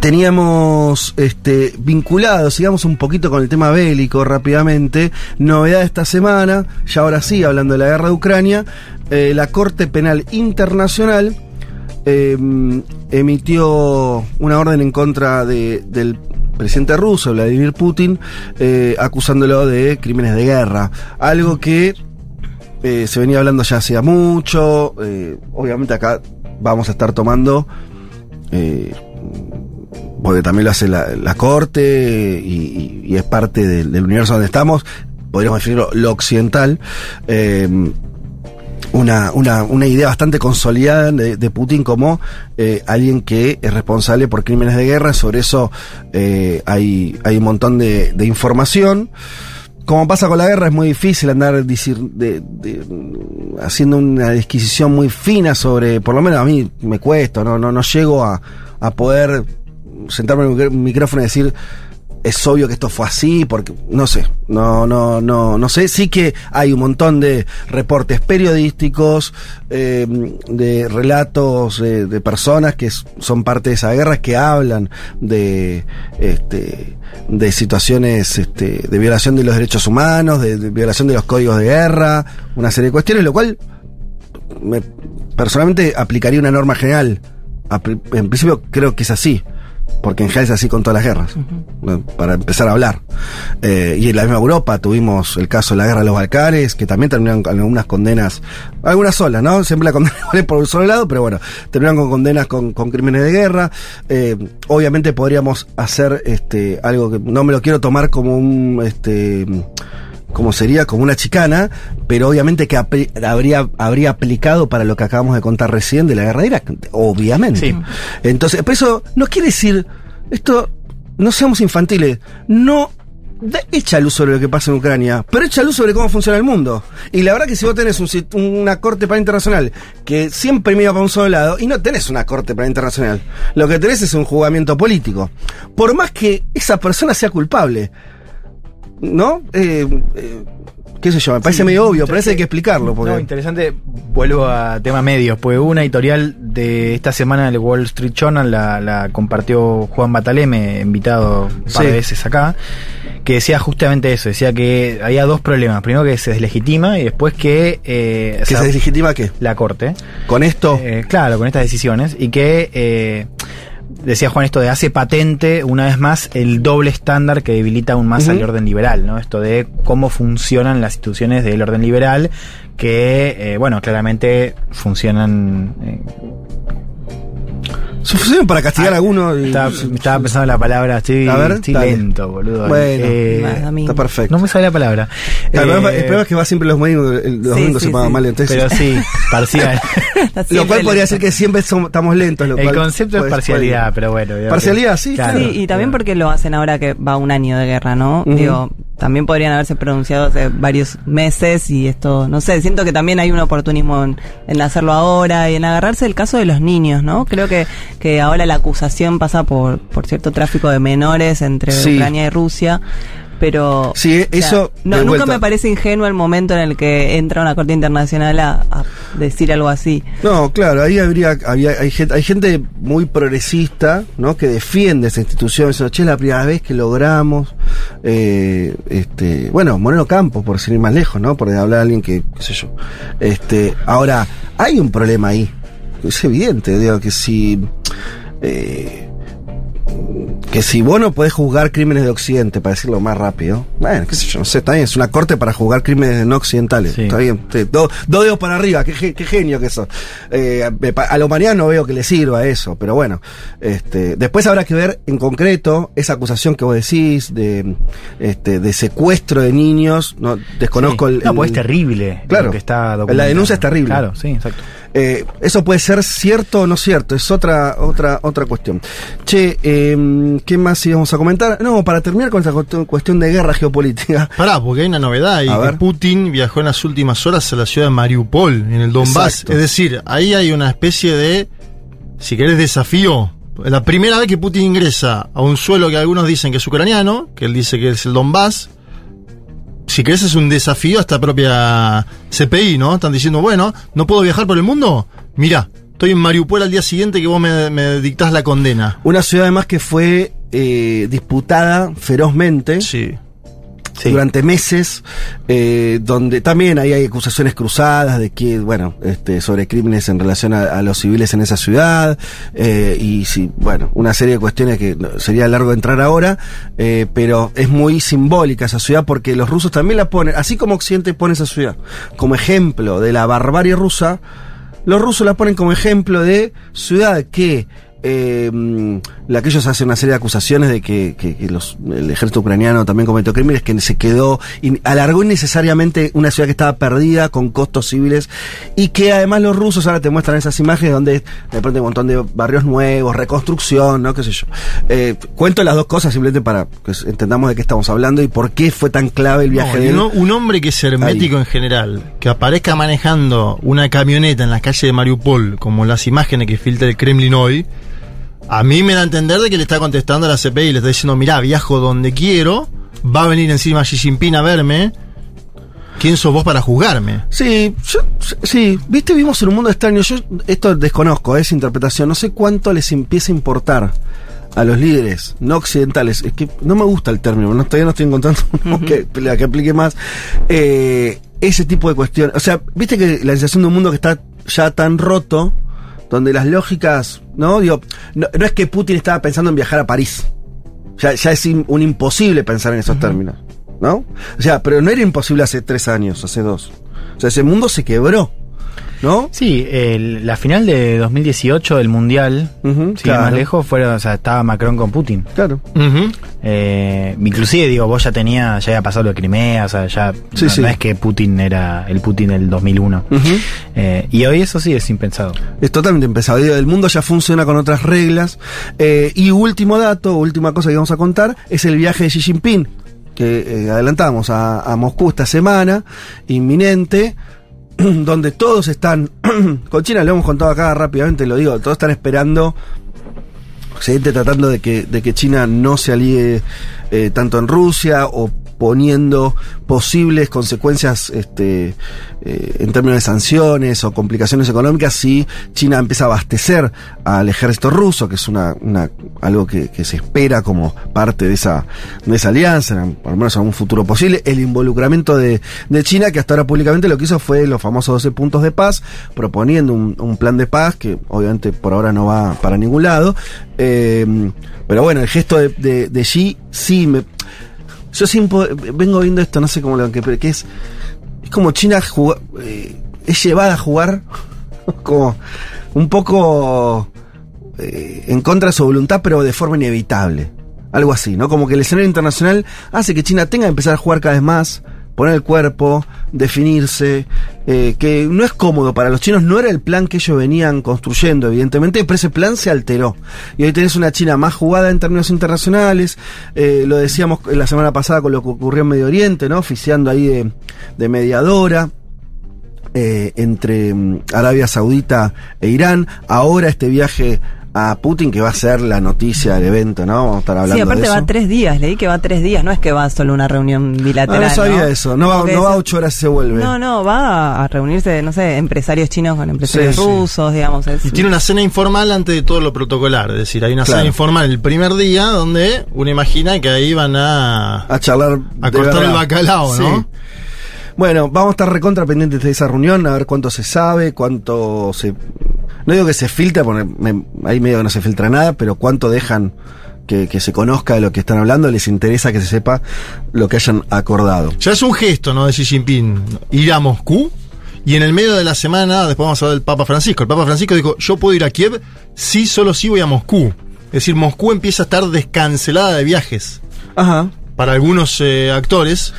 Teníamos este, vinculados, sigamos un poquito con el tema bélico rápidamente. Novedad esta semana, ya ahora sí, hablando de la guerra de Ucrania, eh, la Corte Penal Internacional eh, emitió una orden en contra de- del presidente ruso, Vladimir Putin, eh, acusándolo de crímenes de guerra. Algo que eh, se venía hablando ya hacía mucho. eh, obviamente acá vamos a estar tomando. porque también lo hace la, corte y, es parte del, universo donde estamos, podríamos definirlo lo occidental, eh, una, una, una idea bastante consolidada de, Putin como eh, alguien que es responsable por crímenes de guerra, sobre eso eh, hay, hay un montón de, información. Como pasa con la guerra, es muy difícil andar decir, de- haciendo una disquisición muy fina sobre, por lo menos a mí me cuesta, no, no, no llego a, a poder sentarme en un micr- micrófono y decir, es obvio que esto fue así, porque no sé, no, no, no, no sé. Sí que hay un montón de reportes periodísticos, eh, de relatos de, de personas que son parte de esa guerra que hablan de, este, de situaciones este, de violación de los derechos humanos, de, de violación de los códigos de guerra, una serie de cuestiones, lo cual me, personalmente aplicaría una norma general. En principio creo que es así, porque en general es así con todas las guerras, para empezar a hablar. Eh, y en la misma Europa tuvimos el caso de la guerra de los Balcanes, que también terminaron con algunas condenas, algunas solas, ¿no? Siempre la condena por un solo lado, pero bueno, terminaron con condenas con, con crímenes de guerra. Eh, obviamente podríamos hacer este algo que no me lo quiero tomar como un este como sería como una chicana, pero obviamente que habría, habría aplicado para lo que acabamos de contar recién de la guerra de Irak, obviamente. Sí. Entonces, pero eso no quiere decir, esto, no seamos infantiles, no echa luz sobre lo que pasa en Ucrania, pero echa luz sobre cómo funciona el mundo. Y la verdad que si vos tenés un una corte penal internacional que siempre mira para un solo lado, y no tenés una corte penal internacional, lo que tenés es un jugamiento político. Por más que esa persona sea culpable, ¿no? Eh, eh, qué sé yo, me parece Sí, medio obvio, pero interesante. eso hay que explicarlo. Porque... No, interesante, vuelvo a tema medios, pues una editorial de esta semana del Wall Street Journal la, la compartió Juan Bataleme, invitado un par Sí. de veces acá, que decía justamente eso, decía que había dos problemas, primero que se deslegitima y después que... eh, o ¿Que sea, se deslegitima qué? La Corte. Con esto, Eh, claro, con estas decisiones. Y que, eh, decía Juan, esto de hace patente, una vez más, el doble estándar que debilita aún más al orden liberal, ¿no? Esto de cómo funcionan las instituciones del orden liberal, que, eh, bueno, claramente funcionan. eh, Suficiente para castigar a alguno. y- Estaba, estaba pensando en la palabra, estoy, A ver, estoy dale. lento, boludo. Bueno, Eh, Está perfecto. no me sale la palabra. el, problema, Eh, el problema es que va siempre los domingos, el- los Sí, domingos sí, se paga sí. mal, entonces. Pero sí, parcial. Lo cual podría lento. decir que siempre somos- estamos lentos. Lo El cual concepto es parcialidad, pero bueno. Parcialidad, que- sí, claro. Sí, y también porque lo hacen ahora que va un año de guerra, ¿no? Digo, también podrían haberse pronunciado hace varios meses y esto, no sé, siento que también hay un oportunismo en, en hacerlo ahora y en agarrarse el caso de los niños, ¿no? Creo que, que ahora la acusación pasa por, por cierto tráfico de menores entre Sí. Ucrania y Rusia. Pero Sí, o sea, eso, no, nunca vuelta. me parece ingenuo el momento en el que entra una corte internacional a, a decir algo así. No, claro, ahí habría, había, hay, gente, hay gente muy progresista, ¿no? Que defiende esa institución, diciendo, che, es la primera vez que logramos, eh, este, bueno, Moreno Campos, por ir más lejos, ¿no? Por hablar a alguien que, qué sé yo. Este, ahora, hay un problema ahí. Es evidente, digo, que si, eh, que si vos no podés juzgar crímenes de Occidente, para decirlo más rápido, bueno, qué sé yo, no sé, está bien, es una corte para juzgar crímenes no occidentales, Sí. está bien, sí, do- dos dedos para arriba, qué, qué genio que eso. Eh, a la humanidad no veo que le sirva eso, pero bueno, este, después habrá que ver en concreto esa acusación que vos decís de, este, de secuestro de niños, no desconozco Sí. el, No, pues es terrible. Claro. lo que está La denuncia es terrible. Claro, sí, exacto. Eh, eso puede ser cierto o no cierto, es otra otra otra cuestión. Che, eh, ¿qué más íbamos a comentar? No, para terminar con esta cuestión- de guerra geopolítica. Pará, porque hay una novedad y que. Putin viajó en las últimas horas a la ciudad de Mariupol, en el Donbass. Exacto. Es decir, ahí hay una especie de, si querés, desafío. La primera vez que Putin ingresa a un suelo que algunos dicen que es ucraniano, que él dice que es el Donbass, si querés es un desafío a esta propia CPI, ¿no? Están diciendo, bueno, ¿no puedo viajar por el mundo? Mira, estoy en Mariupol al día siguiente que vos me, me dictás la condena. Una ciudad además que fue eh, disputada ferozmente Sí. Durante meses, eh, donde también hay acusaciones cruzadas de que, bueno, este, sobre crímenes en relación a, los civiles en esa ciudad, eh, y sí, bueno, una serie de cuestiones que sería largo entrar ahora, eh, pero es muy simbólica esa ciudad porque los rusos también la ponen, así como Occidente pone esa ciudad como ejemplo de la barbarie rusa, los rusos la ponen como ejemplo de ciudad que eh, mm, la que ellos hacen una serie de acusaciones de que, que- que los, el ejército ucraniano también cometió crímenes, que se quedó, y alargó innecesariamente una ciudad que estaba perdida con costos civiles y que además los rusos ahora te muestran esas imágenes donde de pronto hay un montón de barrios nuevos, reconstrucción, ¿no? qué sé yo. Eh, cuento las dos cosas simplemente para que entendamos de qué estamos hablando y por qué fue tan clave el viaje No, de él. un hombre que es hermético Ahí. en general, que aparezca manejando una camioneta en la calle de Mariupol, como las imágenes que filtra el Kremlin hoy, a mí me da a entender de que le está contestando a la CPI y le está diciendo, mirá, viajo donde quiero, va a venir encima Xi Jinping a verme, ¿quién sos vos para juzgarme? Sí, yo, sí, viste, vivimos en un mundo extraño. Yo esto desconozco, es interpretación. No sé cuánto les empieza a importar a los líderes no occidentales. Es que no me gusta el término, no, todavía no estoy encontrando uno que, la que aplique más. Eh, ese tipo de cuestiones. O sea, viste que la sensación de un mundo que está ya tan roto, donde las lógicas, ¿no? Digo, no, no es que Putin estaba pensando en viajar a París. Ya, ya es un imposible pensar en esos términos, ¿no? O sea, pero no era imposible hace tres años, hace dos. O sea, ese mundo se quebró, ¿no? Sí, el- la final de 2018 del Mundial, ir más lejos, fueron, o sea, estaba Macron con Putin. Claro. Eh, inclusive, digo, vos ya tenía, ya había pasado lo de Crimea, o sea, ya Sí, no, sí. no es que Putin era el Putin del 2001. Ujú. Eh, y hoy eso sí es impensado. Es totalmente. Digo, El mundo ya funciona con otras reglas. Eh, y último dato, última cosa que vamos a contar, es el viaje de Xi Jinping, que eh, adelantamos a, a Moscú esta semana, inminente, donde todos están, con China lo hemos contado acá rápidamente, lo digo, todos están esperando Occidente tratando de que, de que China no se alíe eh, tanto en Rusia o poniendo posibles consecuencias este, eh, en términos de sanciones o complicaciones económicas si China empieza a abastecer al ejército ruso, que es una, una algo que, se espera como parte de esa, de esa alianza, en- lo menos en un futuro posible, el involucramiento de, de China, que hasta ahora públicamente lo que hizo fue los famosos 12 puntos de paz, proponiendo un, un plan de paz que obviamente por ahora no va para ningún lado. Eh, pero bueno, el gesto de, de, de Xi sí me. Yo siempre vengo viendo esto, no sé cómo lo que, que es. Es como China eh, es llevada a jugar como un poco eh, en contra de su voluntad, pero de forma inevitable. Algo así, ¿no? Como que el escenario internacional hace que China tenga que empezar a jugar cada vez más, poner el cuerpo, definirse, eh, que no es cómodo para los chinos, no era el plan que ellos venían construyendo, evidentemente, pero ese plan se alteró. Y hoy tenés una China más jugada en términos internacionales, eh, lo decíamos la semana pasada con lo que ocurrió en Medio Oriente, ¿no? Oficiando ahí de, mediadora. eh, entre mm, Arabia Saudita e Irán, ahora este viaje a Putin que va a ser la noticia del evento, ¿no? Vamos a estar hablando Sí, aparte de eso. va tres días, leí que va tres días, no es que va solo una reunión bilateral. no sabía eso, no va, no va ocho horas y se vuelve. No, no, va a reunirse, no sé, empresarios chinos con empresarios Sí, sí. rusos, digamos. es- Y tiene una cena informal antes de todo lo protocolar. Es decir, hay una Claro. cena informal el primer día donde uno imagina que ahí van a, a charlar a cortar el bacalao, ¿no? Sí. Bueno, vamos a estar recontra pendientes de esa reunión, a ver cuánto se sabe, cuánto se... No digo que se filtra, porque me- ahí medio que no se filtra nada, pero cuánto dejan que, que se conozca de lo que están hablando, les interesa que se sepa lo que hayan acordado. Ya es un gesto, ¿no? De Xi Jinping ir a Moscú. Y en el medio de la semana, después vamos a hablar del Papa Francisco. El Papa Francisco dijo, yo puedo ir a Kiev, sí, solo sí voy a Moscú. Es decir, Moscú empieza a estar descancelada de viajes. Ajá. Para algunos eh, actores,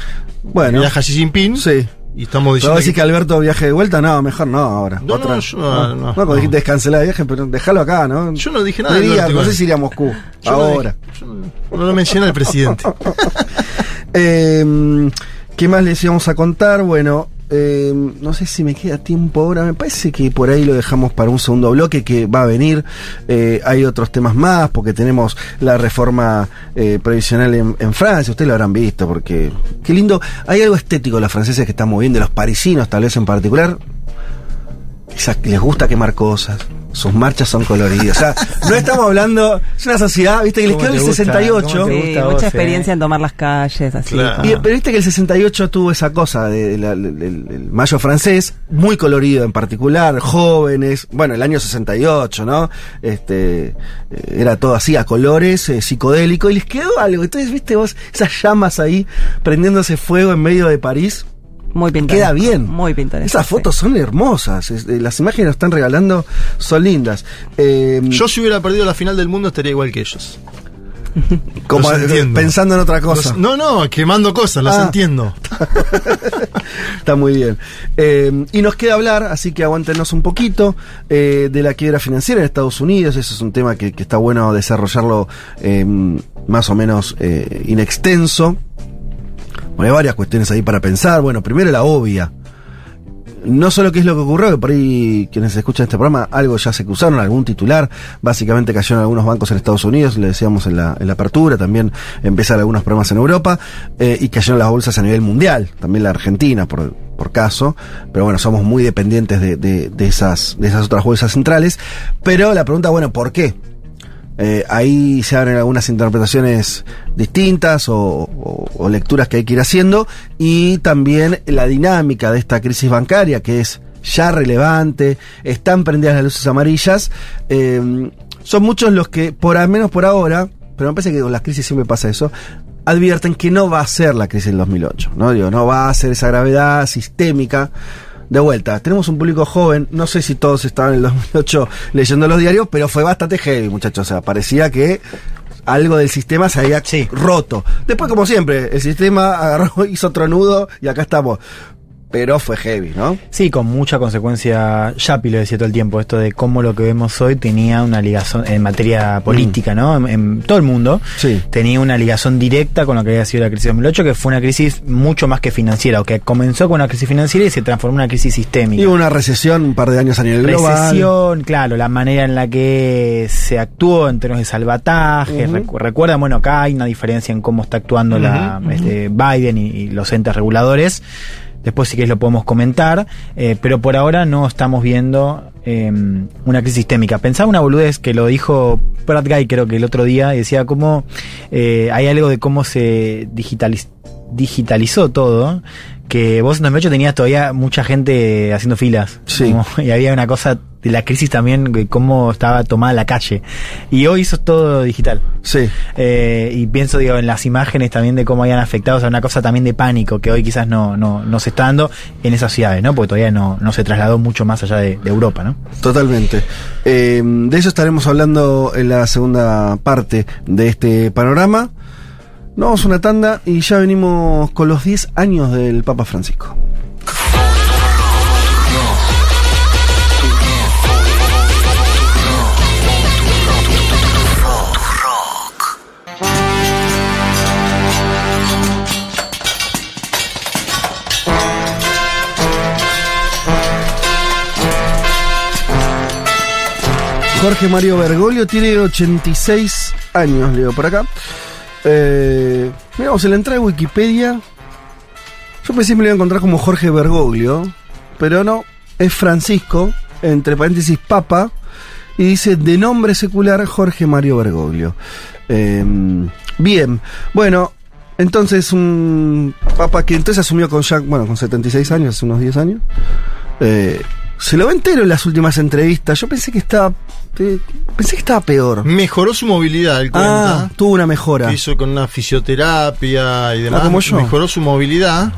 Bueno. viaja Xi Jinping. Sí. Y estamos ¿Pero diciendo decir que- que Alberto viaje de vuelta? No, mejor no ahora. No, no, yo no, no, cuando dijiste descancelar de viaje, pero déjalo acá, ¿no? Yo no dije nada No, sé si iría a Moscú. Yo ahora. dije- yo no, no lo menciona el presidente. Eh, ¿Qué más les íbamos a contar? Bueno, eh, no sé si me queda tiempo ahora. Me parece que por ahí lo dejamos para un segundo bloque que va a venir. Eh, hay otros temas más porque tenemos la reforma eh, previsional en, Francia. Ustedes lo habrán visto porque qué lindo. Hay algo estético de los franceses que están de los parisinos tal vez en particular. Quizás les gusta quemar cosas. Sus marchas son coloridas. O sea, no estamos hablando. Es una sociedad, viste, que les ¿Cómo quedó el te gusta? 68. ¿Cómo te Sí, gusta a mucha vos, eh? experiencia en tomar las calles, así. Claro. Y- pero viste que el 68 tuvo esa cosa de, de del- del- del mayo francés, muy colorido en particular, jóvenes, bueno, el año 68, ¿no? Este, eh, era todo así a colores, eh, psicodélico, y les quedó algo. Entonces, viste vos, esas llamas ahí, prendiéndose fuego en medio de París, Muy pintoresco. queda bien. Muy pintoresco. Esas fotos son hermosas, es- eh, las imágenes que nos están regalando son lindas. Eh, Yo si hubiera perdido la final del mundo estaría igual que ellos. como pensando en otra cosa. Los- no, no, quemando cosas, las Ah. entiendo. Está muy bien. Eh, y nos queda hablar, así que aguántenos un poquito, eh, de la quiebra financiera en Estados Unidos. Eso es un tema que, que está bueno desarrollarlo eh, más o menos eh, inextenso. Bueno, hay varias cuestiones ahí para pensar. Bueno, primero la obvia. No solo qué es lo que ocurrió, que por ahí quienes escuchan este programa, algo ya se cruzaron, algún titular, básicamente cayeron algunos bancos en Estados Unidos, le decíamos en la, en la apertura, también empezaron algunos problemas en Europa, eh, y cayeron las bolsas a nivel mundial, también la Argentina, por, por caso, pero bueno, somos muy dependientes de, de, de esas, de esas otras bolsas centrales, pero la pregunta, bueno, ¿por qué? Eh, ahí se abren algunas interpretaciones distintas o, o- o lecturas que hay que ir haciendo y también la dinámica de esta crisis bancaria que es ya relevante, están prendidas las luces amarillas. eh, son muchos los que, por al menos por ahora, pero me parece que con las crisis siempre pasa eso, advierten que no va a ser la crisis del 2008, ¿no? Digo, no va a ser esa gravedad sistémica. De vuelta, tenemos un público joven, no sé si todos estaban en el 2008 leyendo los diarios, pero fue bastante heavy, muchachos. O sea, parecía que algo del sistema se había Sí. roto. Después, como siempre, el sistema agarró, hizo otro nudo y acá estamos. Pero fue heavy, ¿no? Sí, con mucha consecuencia. Yapi lo decía todo el tiempo, esto de cómo lo que vemos hoy tenía una ligación en materia política, ¿no? En, en todo el mundo. Sí. Tenía una ligación directa con lo que había sido la crisis de 2008, que fue una crisis mucho más que financiera, o que comenzó con una crisis financiera y se transformó en una crisis sistémica. Y una recesión un par de años a nivel global. Recesión, claro, la manera en la que se actuó en términos de salvataje. Ujú. Recu- Recuerda, bueno, acá hay una diferencia en cómo está actuando la, este, Biden y, y los entes reguladores. Después sí que lo podemos comentar, eh, pero por ahora no estamos viendo eh, una crisis sistémica. Pensaba una boludez que lo dijo Pratt Guy creo que el otro día, y decía cómo eh, hay algo de cómo se digitaliz- digitalizó todo, que vos en 2008 tenías todavía mucha gente haciendo filas. Sí. Como- y había una cosa de la crisis también, de cómo estaba tomada la calle. Y hoy eso es todo digital. Sí. Eh, y pienso, digo, en las imágenes también de cómo habían afectado, o sea, una cosa también de pánico que hoy quizás no, no, no se está dando en esas ciudades, ¿no? Porque todavía no, no se trasladó mucho más allá de, de Europa, ¿no? Totalmente. Eh, de eso estaremos hablando en la segunda parte de este panorama. Nos vamos a una tanda y ya venimos con los 10 años del Papa Francisco. Jorge Mario Bergoglio tiene 86 años, leo por acá. Eh, miramos, en la entrada de Wikipedia. Yo pensé que me lo iba a encontrar como Jorge Bergoglio, pero no, es Francisco, entre paréntesis Papa, y dice de nombre secular Jorge Mario Bergoglio. Eh, bien, bueno, entonces un Papa que entonces asumió con Jack, bueno, con 76 años, hace unos 10 años. Eh, se lo ve entero en las últimas entrevistas. Yo pensé que estaba. Pensé que estaba peor. Mejoró su movilidad, él cuenta. Ah, tuvo una mejora. hizo con una fisioterapia y demás. como yo. Mejoró su movilidad,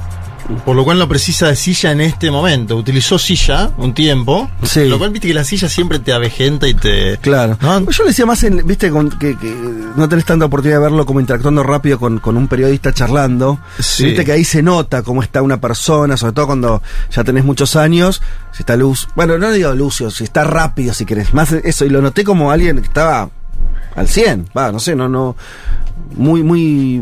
por lo cual no precisa de silla en este momento. Utilizó silla un tiempo, Sí. lo cual viste que la silla siempre te avejenta y te... Claro. ¿no? Yo le decía más, en, viste, con- que, que no tenés tanta oportunidad de verlo como interactuando rápido con, con un periodista charlando. Sí. Viste que ahí se nota cómo está una persona, sobre todo cuando ya tenés muchos años. Si está luz. Bueno, no digo Lucio, si está rápido, si querés. Más eso, y lo noté como alguien que estaba al 100. Va, no sé, no, no. Muy, muy.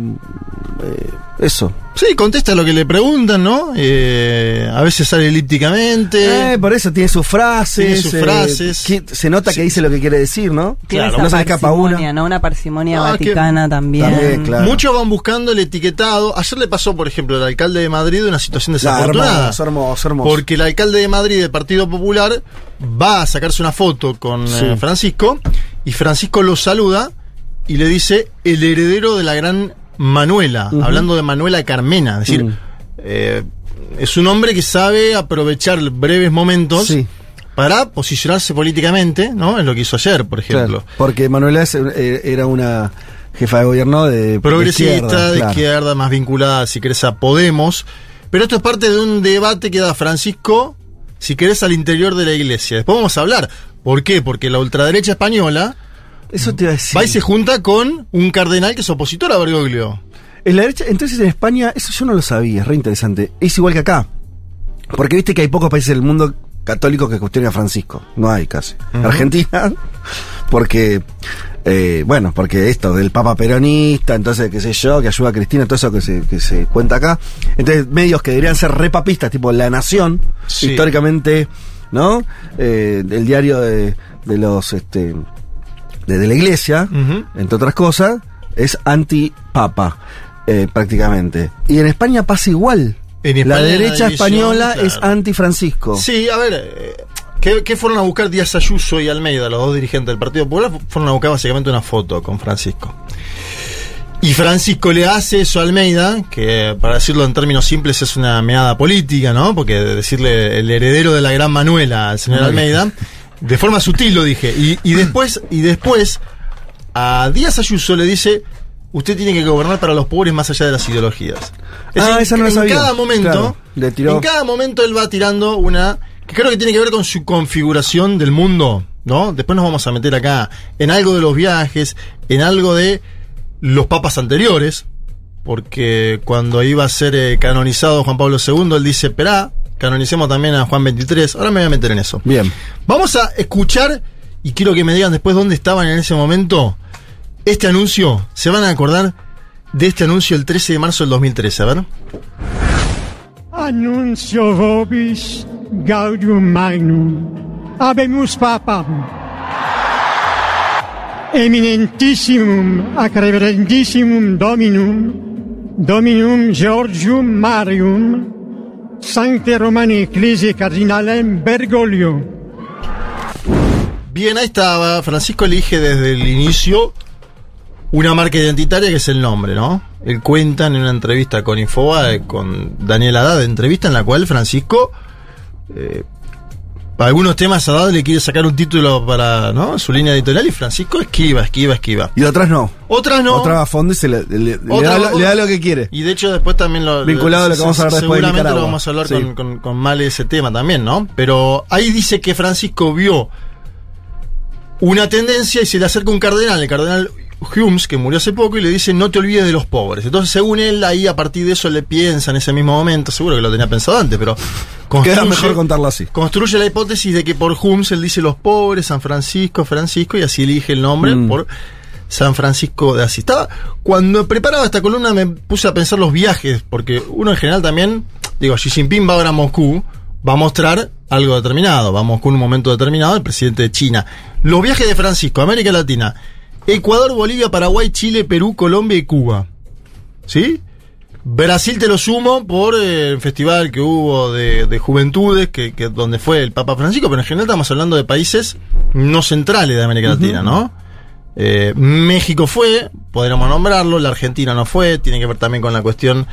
eh, eso. Sí, contesta lo que le preguntan, ¿no? Eh, a veces sale elípticamente. Eh, por eso tiene sus frases. Tiene sus eh, frases. que- se nota que dice lo que quiere decir, ¿no? Claro, no se escapa una. parsimonia, ¿no? Una parsimonia Ah, que- vaticana también. También, claro. Muchos van buscando el etiquetado. Ayer le pasó, por ejemplo, al alcalde de Madrid una situación Claro, desafortunada. hermoso, hermoso, hermoso. Porque el alcalde de Madrid del Partido Popular va a sacarse una foto con Sí. eh, Francisco y Francisco lo saluda y le dice el heredero de la gran Manuela, hablando de Manuela Carmena. Es decir, Mm. eh, es un hombre que sabe aprovechar breves momentos Sí. para posicionarse políticamente, ¿no? Es lo que hizo ayer, por ejemplo. Claro, porque Manuela eh, era una jefa de gobierno de progresista, de izquierda, izquierda, claro. más vinculada, si querés, a Podemos. Pero esto es parte de un debate que da Francisco, si querés, al interior de la iglesia. Después vamos a hablar. ¿Por qué? Porque la ultraderecha española Eso te iba a decir. va y se junta con un cardenal que es opositor a Bergoglio. En la derecha, entonces en España, eso yo no lo sabía, es re interesante. Es igual que acá. Porque viste que hay pocos países del mundo católicos que cuestionan a Francisco. No hay casi. Argentina, porque, eh, bueno, porque esto del Papa peronista, entonces, qué sé yo, que ayuda a Cristina, todo eso que se, que se cuenta acá. Entonces, medios que deberían ser repapistas, tipo La Nación, Sí. históricamente, ¿no? Eh, el diario de, de los, este, de, de la iglesia, entre otras cosas, es anti-papa, eh, prácticamente. Y en España pasa igual. En la derecha la división, española claro. es anti-Francisco. Sí, a ver, eh, ¿qué, qué fueron a buscar Díaz Ayuso y Almeida, los dos dirigentes del Partido Popular? Fueron a buscar básicamente una foto con Francisco. Y Francisco le hace eso a Almeida, que para decirlo en términos simples es una meada política, ¿no? Porque decirle el heredero de la gran Manuela al señor Almeida, de forma sutil lo dije. Y, y después, y después, a Díaz Ayuso le dice, usted tiene que gobernar para los pobres más allá de las ideologías. Es Ah, decir, esa no en sabía. cada momento, Claro, le tiró. en cada momento él va tirando una que creo que tiene que ver con su configuración del mundo, ¿no? Después nos vamos a meter acá en algo de los viajes, en algo de los papas anteriores, porque cuando iba a ser eh, canonizado Juan Pablo II, él dice, esperá, canonicemos también a Juan XXIII. Ahora me voy a meter en eso. Bien. Vamos a escuchar, y quiero que me digan después dónde estaban en ese momento, este anuncio. ¿Se van a acordar de este anuncio el 13 de marzo del 2013? A ver. Annuncio vobis gaudium magnum. Habemus papam. Eminentissimum ac reverendissimum dominum, dominum Georgium Marium, Sancte Romani Ecclesiae Cardinalem Bergoglio. Bien, ahí estaba. Francisco elige desde el inicio una marca identitaria que es el nombre, ¿no? Él cuenta en una entrevista con Infobae, con Daniel Haddad, entrevista en la cual Francisco eh, algunos temas Haddad le quiere sacar un título para ¿no? su línea editorial y Francisco esquiva, esquiva, esquiva. Y otras no. Otras no. Otra va a fondo y se le, le- le Otra- da, lo- le da lo que quiere. Y de hecho después también lo... Vinculado a lo que vamos a hablar después de Seguramente Nicaragua. lo vamos a hablar Sí. con, con, con Male ese tema también, ¿no? Pero ahí dice que Francisco vio una tendencia y se le acerca un cardenal, el cardenal Humes, que murió hace poco, y le dice no te olvides de los pobres. Entonces, según él, ahí a partir de eso le piensa en ese mismo momento, seguro que lo tenía pensado antes, pero Queda mejor contarlo así. construye la hipótesis de que por Humes él dice los pobres, San Francisco, Francisco, y así elige el nombre Mm. por San Francisco de Asís. Estaba, cuando preparaba esta columna me puse a pensar los viajes, porque uno en general también, digo, Xi Jinping va ahora a Moscú, va a mostrar algo determinado, va a Moscú en un momento determinado, el presidente de China. Los viajes de Francisco, América Latina, Ecuador, Bolivia, Paraguay, Chile, Perú, Colombia y Cuba. ¿Sí? Brasil te lo sumo por eh, el festival que hubo de, de juventudes, que, que donde fue el Papa Francisco, pero en general estamos hablando de países no centrales de América Latina, ¿no? Eh, México fue, podríamos nombrarlo, la Argentina no fue, tiene que ver también con la cuestión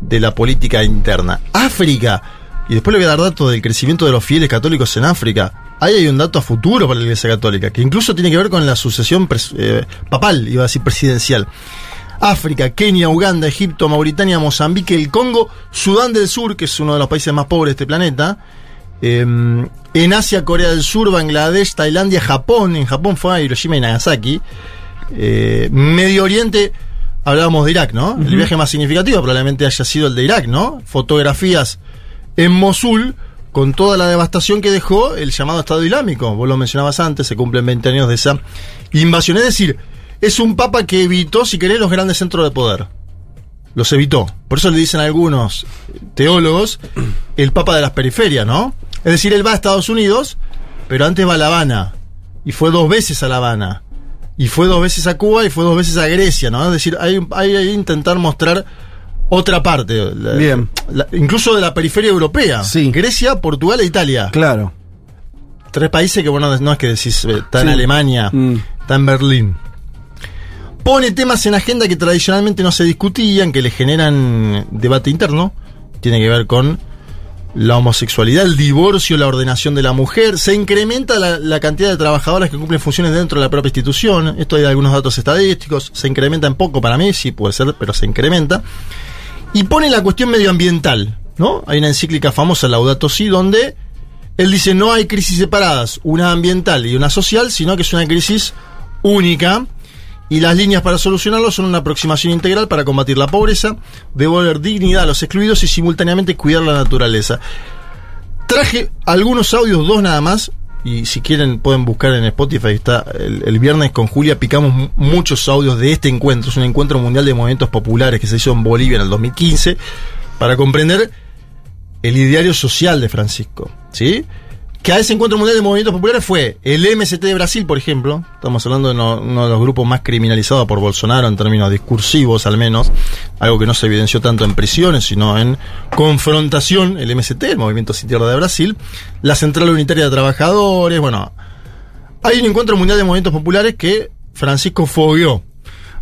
de la política interna. África, y después le voy a dar datos del crecimiento de los fieles católicos en África. Ahí hay un dato a futuro para la Iglesia Católica, que incluso tiene que ver con la sucesión eh, papal, iba a decir presidencial. África, Kenia, Uganda, Egipto, Mauritania, Mozambique, el Congo, Sudán del Sur, que es uno de los países más pobres de este planeta. eh, en Asia, Corea del Sur, Bangladesh, Tailandia, Japón. En Japón fue a Hiroshima y Nagasaki. Eh, Medio Oriente, hablábamos de Irak, ¿no? El viaje más significativo probablemente haya sido el de Irak, ¿no? Fotografías en Mosul con toda la devastación que dejó el llamado Estado Islámico. Vos lo mencionabas antes, se cumplen 20 años de esa invasión. Es decir, es un papa que evitó, si querés, los grandes centros de poder. Los evitó. Por eso le dicen algunos teólogos el papa de las periferias, ¿no? Es decir, él va a Estados Unidos, pero antes va a La Habana. Y fue dos veces a La Habana. Y fue dos veces a Cuba y fue dos veces a Grecia, ¿no? Es decir, hay, hay, hay intentar mostrar otra parte. la- Bien. la- incluso de la periferia europea. Sí. Grecia, Portugal e Italia. Claro. Tres países que, bueno, no es que decís, eh, está en Sí. Alemania, Mm. está en Berlín. Pone temas en agenda que tradicionalmente no se discutían, que le generan debate interno. Tiene que ver con la homosexualidad, el divorcio, la ordenación de la mujer. Se incrementa la, la cantidad de trabajadoras que cumplen funciones dentro de la propia institución. Esto hay algunos datos estadísticos. Se incrementa en poco para mí, sí puede ser, pero se incrementa. Y pone la cuestión medioambiental, ¿no? Hay una encíclica famosa, Laudato Si, donde él dice no hay crisis separadas, una ambiental y una social, sino que es una crisis única. Y las líneas para solucionarlo son una aproximación integral para combatir la pobreza, devolver dignidad a los excluidos y simultáneamente cuidar la naturaleza. Traje algunos audios, dos nada más, y si quieren pueden buscar en Spotify, está el, el viernes con Julia, picamos mu- muchos audios de este encuentro, es un encuentro mundial de movimientos populares que se hizo en Bolivia en el 2015, para comprender el ideario social de Francisco, ¿sí? Que a ese encuentro mundial de movimientos populares fue el MST de Brasil, por ejemplo. Estamos hablando de uno, uno de los grupos más criminalizados por Bolsonaro en términos discursivos, al menos. Algo que no se evidenció tanto en prisiones, sino en confrontación. El MST, el Movimiento Sin Tierra de Brasil. La Central Unitaria de Trabajadores. Bueno, hay un encuentro mundial de movimientos populares que Francisco fogueó.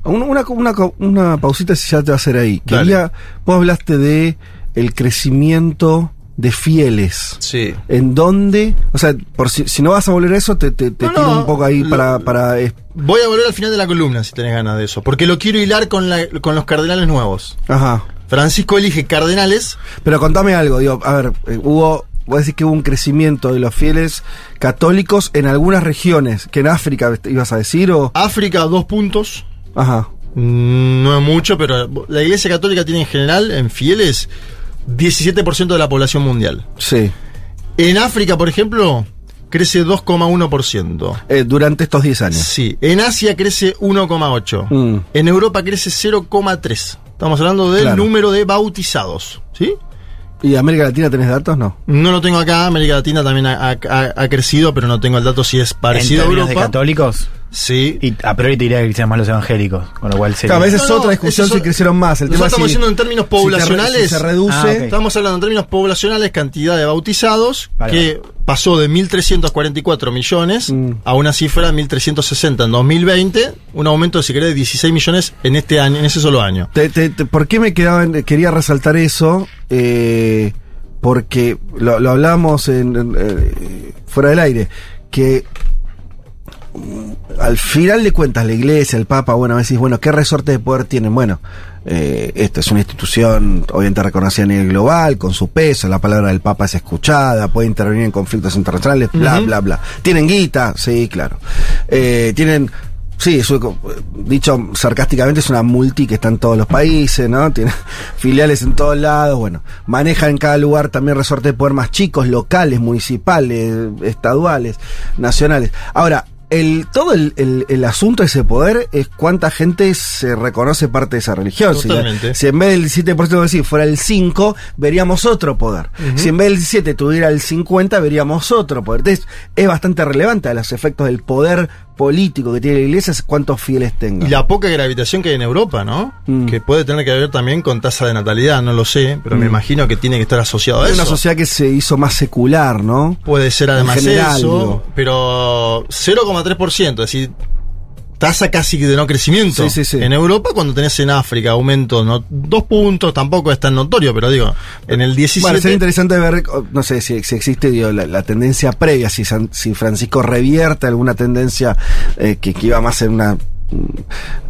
Un- Una, una, una pausita si ya te va a hacer ahí. Dale. Quería, vos hablaste de el crecimiento de fieles. Sí. ¿En dónde? O sea, por si, si no vas a volver a eso, te, te, te No, tiro no, un poco ahí lo- para... para Voy a volver al final de la columna si tenés ganas de eso. Porque lo quiero hilar con, la- con los cardenales nuevos. ajá. Francisco elige cardenales. Pero contame algo, digo, a ver, eh, hubo, voy a decir que hubo un crecimiento de los fieles católicos en algunas regiones, que en África ibas a decir, o... África, dos puntos. Ajá. Mm, No es mucho, pero la Iglesia Católica tiene en general, en fieles, 17% de la población mundial. Sí. En África, por ejemplo, crece 2,1%. Eh, durante estos 10 años. Sí. En Asia crece 1,8%. Mm. En Europa crece 0,3%. Estamos hablando del Claro. número de bautizados. ¿Sí? ¿Y América Latina tenés datos? No. No lo tengo acá. América Latina también ha, ha- ha crecido, pero no tengo el dato si es en parecido a términos de Europa. católicos, Sí. y a priori te diría que crecían más los evangélicos, con lo cual sería... Claro, a veces es No, otra discusión si crecieron más. El Nosotros tema es estamos si- diciendo en términos si te re- poblacionales. si se reduce. Ah. Estamos hablando en términos poblacionales, cantidad de bautizados, Vale, que pasó de 1.344 millones Mm. a una cifra de 1.360 en 2020, un aumento, si querés, de 16 millones en este año, en ese solo año. Te- te- te- ¿Por qué me quedaba en- quería resaltar eso? Eh, porque lo, lo hablábamos en, en, eh, fuera del aire, que al final de cuentas la iglesia, el papa, bueno, a veces, bueno, ¿qué resorte de poder tienen? Bueno, eh, esta es una institución obviamente reconocida a nivel global, con su peso, la palabra del papa es escuchada, puede intervenir en conflictos internacionales, bla, bla, bla. ¿Tienen guita? Sí, claro. Eh, tienen... Sí, eso, dicho sarcásticamente, es una multi que está en todos los países, ¿no? Tiene filiales en todos lados, bueno. Maneja en cada lugar también resortes de poder más chicos, locales, municipales, estaduales, nacionales. Ahora, el, todo el, el- el asunto de ese poder es cuánta gente se reconoce parte de esa religión. Si en vez del 17% de decir fuera el 5, veríamos otro poder. Si en vez del 17 tuviera el 50, veríamos otro poder. Entonces, es bastante relevante a los efectos del poder político que tiene la iglesia, es cuántos fieles tenga. Y la poca gravitación que hay en Europa, ¿no? Mm. Que puede tener que ver también con tasa de natalidad, no lo sé, pero me Mm. imagino que tiene que estar asociado a Es eso. una sociedad que se hizo más secular, ¿no? Puede ser además general, eso, digo. pero 0,3%, es decir, tasa casi de no crecimiento. Sí, sí, sí. En Europa, cuando tenés en África aumentos, no, dos puntos, tampoco es tan notorio, pero digo, en el 17... Bueno, sería interesante ver, no sé si, si existe digo, la, la tendencia previa, si, San- si Francisco revierte alguna tendencia eh, que, que iba más en una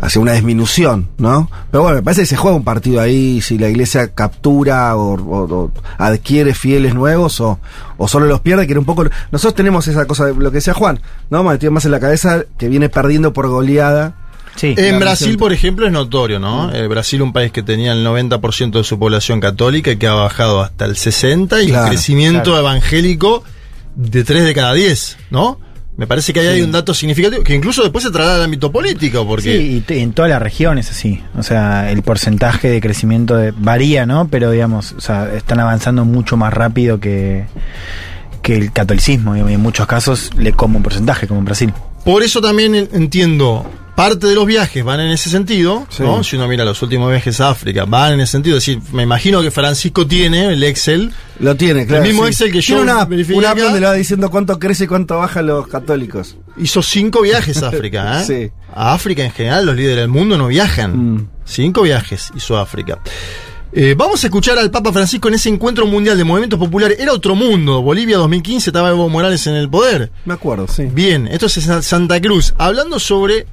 hacia una disminución, ¿no? Pero bueno, me parece que se juega un partido ahí, si la iglesia captura o, o- o adquiere fieles nuevos o, o solo los pierde, que era un poco... Nosotros tenemos esa cosa, de lo que decía Juan, ¿no? Me metido más en la cabeza que viene perdiendo por goleada. Sí. En Brasil, por ejemplo, es notorio, ¿no? Eh, Brasil, un país que tenía el 90% de su población católica y que ha bajado hasta el 60% y Claro, un crecimiento claro. evangélico de 3 de cada 10, ¿no? Me parece que ahí hay un dato significativo que incluso después se traslada al ámbito político, porque Sí, y en todas las regiones así. O sea, el porcentaje de crecimiento de- varía, ¿no? Pero digamos, o sea, están avanzando mucho más rápido que, que el catolicismo. Y en muchos casos le como un porcentaje, como en Brasil. Por eso también en- entiendo, parte de los viajes van en ese sentido, Sí. ¿no? Si uno mira los últimos viajes a África, van en ese sentido. Es decir, me imagino que Francisco tiene el Excel Lo tiene, claro. mismo Excel que yo una, una app donde le va diciendo cuánto crece y cuánto baja los católicos. Hizo cinco viajes a África, ¿eh? Sí. A África en general, los líderes del mundo no viajan. Mm. Cinco viajes hizo África. Eh, vamos a escuchar al Papa Francisco en ese encuentro mundial de movimientos populares. Era otro mundo. Bolivia 2015 estaba Evo Morales en el poder. Me acuerdo, sí. Bien, esto es Santa Cruz. Hablando sobre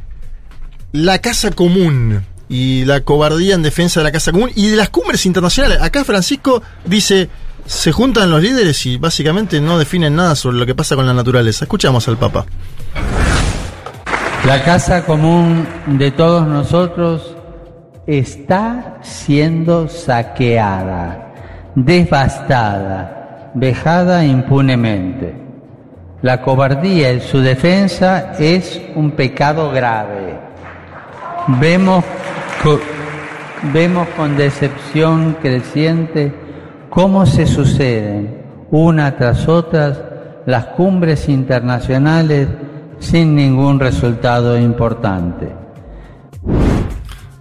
la casa común y la cobardía en defensa de la casa común y de las cumbres internacionales. Acá Francisco dice, se juntan los líderes y básicamente no definen nada sobre lo que pasa con la naturaleza. Escuchamos al Papa. La casa común de todos nosotros está siendo saqueada, devastada, vejada impunemente. La cobardía en su defensa es un pecado grave. Vemos, vemos con decepción creciente cómo se suceden una tras otras las cumbres internacionales sin ningún resultado importante.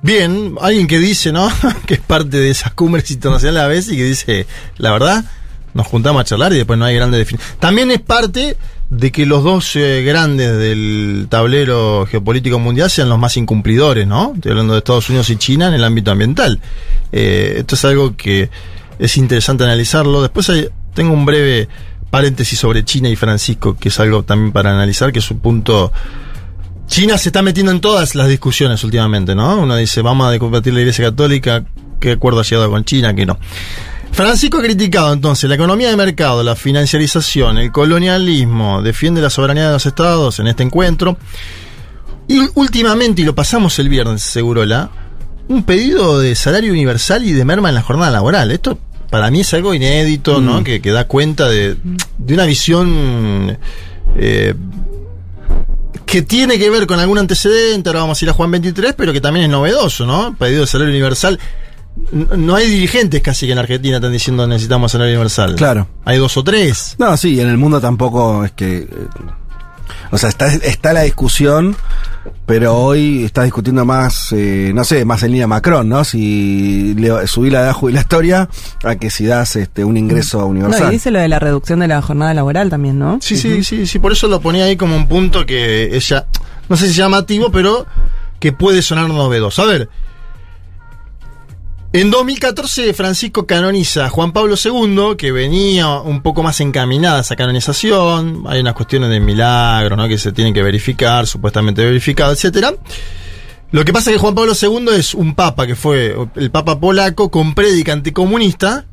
Bien, alguien que dice, ¿no? que es parte de esas cumbres internacionales a veces y que dice, la verdad, nos juntamos a charlar y después no hay grande definición. También es parte de que los dos eh, grandes del tablero geopolítico mundial sean los más incumplidores, ¿no? Estoy hablando de Estados Unidos y China en el ámbito ambiental. Eh, esto es algo que es interesante analizarlo. Después hay- tengo un breve paréntesis sobre China y Francisco, que es algo también para analizar, que es un punto China se está metiendo en todas las discusiones últimamente, ¿no? Uno dice, vamos a combatir la Iglesia Católica, ¿qué acuerdo ha llegado con China? Que no. Francisco ha criticado entonces la economía de mercado, la financiarización, el colonialismo, defiende la soberanía de los estados en este encuentro. Y últimamente, y lo pasamos el viernes, Segurola, un pedido de salario universal y de merma en la jornada laboral. Esto para mí es algo inédito, ¿no? Mm. Que, que da cuenta de, de una visión eh, que tiene que ver con algún antecedente, ahora vamos a ir a Juan 23, pero que también es novedoso, ¿no? Pedido de salario universal. No hay dirigentes casi que en Argentina están diciendo necesitamos salario universal. Claro. Hay dos o tres. No, sí, en el mundo tampoco es que. eh, o sea, está, está la discusión, pero hoy está discutiendo más, eh, no sé, más en línea Macron, ¿no? Si le, subir la edad jubilatoria a que si das este, un ingreso No, universal. y dice lo de la reducción de la jornada laboral también, ¿no? Sí, sí, sí, sí, por eso lo ponía ahí como un punto que es ya, no sé si llamativo, pero que puede sonar novedoso. A ver, En 2014 Francisco canoniza a Juan Pablo II, que venía un poco más encaminada a esa canonización. Hay unas cuestiones de milagro, ¿no? Que se tienen que verificar, supuestamente verificado, etcétera. Lo que pasa es que Juan Pablo II es un papa que fue el papa polaco con prédica anticomunista.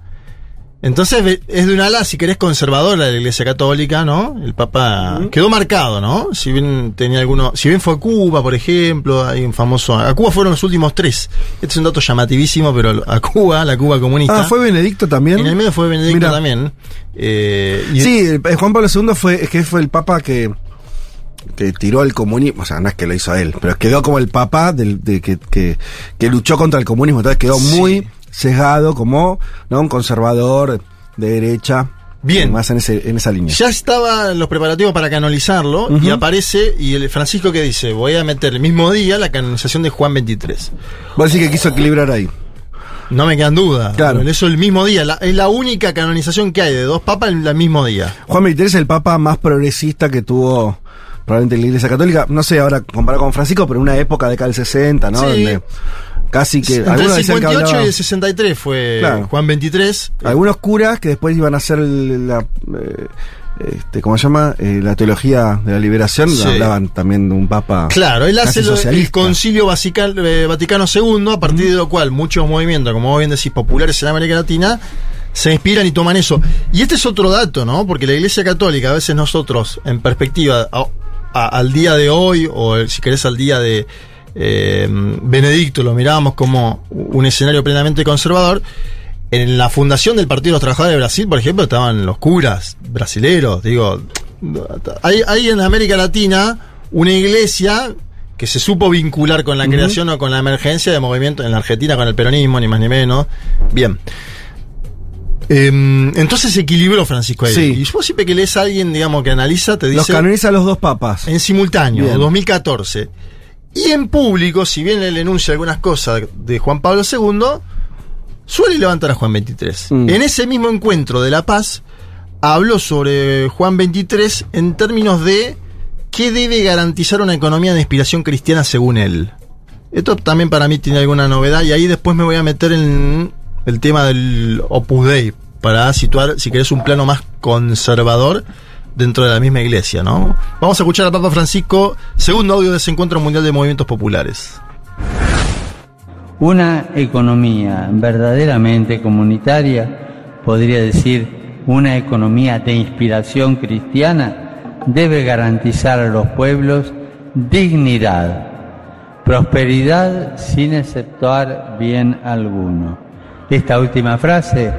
Entonces es de un ala, si querés, conservadora de la Iglesia Católica, ¿no? El Papa quedó marcado, ¿no? Si bien tenía alguno, si bien fue a Cuba, por ejemplo, hay un famoso, a Cuba fueron los últimos tres. Este es un dato llamativísimo, pero a Cuba, la Cuba comunista. Ah, fue Benedicto también. En el medio fue Benedicto también. Eh, y- Sí, el- Juan Pablo II fue, es que fue el papa que, que tiró el comunismo, o sea, no es que lo hizo a él, pero quedó como el papa del, de, que, que, que luchó contra el comunismo, entonces quedó Sí. muy sesgado como ¿no? un conservador de derecha. Bien. Más en, ese, en esa línea. Ya estaban los preparativos para canonizarlo y aparece y el Francisco que dice, voy a meter el mismo día la canonización de Juan 23. Vos decís que quiso equilibrar ahí. No me quedan dudas. Claro. Eso el mismo día. La- es la única canonización que hay de dos papas en el mismo día. Juan XXIII es el papa más progresista que tuvo probablemente la Iglesia Católica. No sé ahora comparado con Francisco, pero en una época de del 60, ¿no? Sí. Donde casi que. Entre el algunos decían que 58 y el 63 fue Claro. Juan 23. Algunos curas que después iban a hacer la. eh, este, ¿Cómo se llama? Eh, la teología de la liberación. Sí. Hablaban también de un papa. Claro, él hace lo- el concilio eh, Vaticano II, a partir de lo cual muchos movimientos, como vos bien decís, populares en América Latina, se inspiran y toman eso. Y este es otro dato, ¿no? Porque la Iglesia Católica, a veces nosotros, en perspectiva, a- a- al día de hoy, o si querés al día de eh, Benedicto, lo mirábamos como un escenario plenamente conservador. En la fundación del Partido de los Trabajadores de Brasil, por ejemplo, estaban los curas brasileros. Digo, hay, hay en América Latina una iglesia que se supo vincular con la creación o con la emergencia de movimiento en la Argentina con el peronismo, ni más ni menos. Bien. Em, entonces se equilibró Francisco ahí. Sí. Y vos siempre que lees a alguien, digamos, que analiza, te Los dice canoniza los dos papas. en simultáneo, Bien. 2014. Y en público, si bien él enuncia algunas cosas de Juan Pablo II, suele levantar a Juan 23. Mm. En ese mismo encuentro de La Paz, habló sobre Juan 23 en términos de qué debe garantizar una economía de inspiración cristiana según él. Esto también para mí tiene alguna novedad y ahí después me voy a meter en el tema del Opus Dei para situar, si querés, un plano más conservador dentro de la misma iglesia, ¿no? Vamos a escuchar al Papa Francisco, segundo audio de ese encuentro mundial de movimientos populares. Una economía verdaderamente comunitaria, podría decir una economía de inspiración cristiana, debe garantizar a los pueblos dignidad, prosperidad sin exceptuar bien alguno. Esta última frase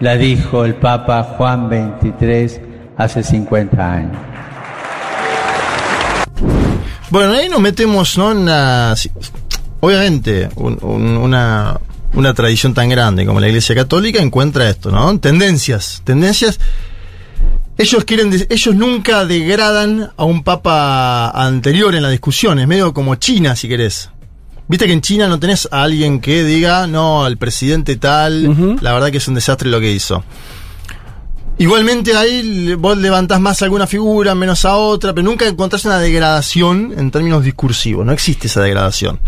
la dijo el Papa Juan XXIII hace 50 años. Bueno, ahí nos metemos, ¿no? En una, obviamente, un- un- una, una tradición tan grande como la Iglesia Católica encuentra esto, ¿no? Tendencias, tendencias. Ellos quieren, de- ellos nunca degradan a un papa anterior en la discusión, es medio como China, si querés. Viste que en China no tenés a alguien que diga, no, el presidente tal, la verdad que es un desastre lo que hizo. Igualmente ahí vos levantás más a alguna figura, menos a otra, pero nunca encontrás una degradación en términos discursivos. No existe esa degradación.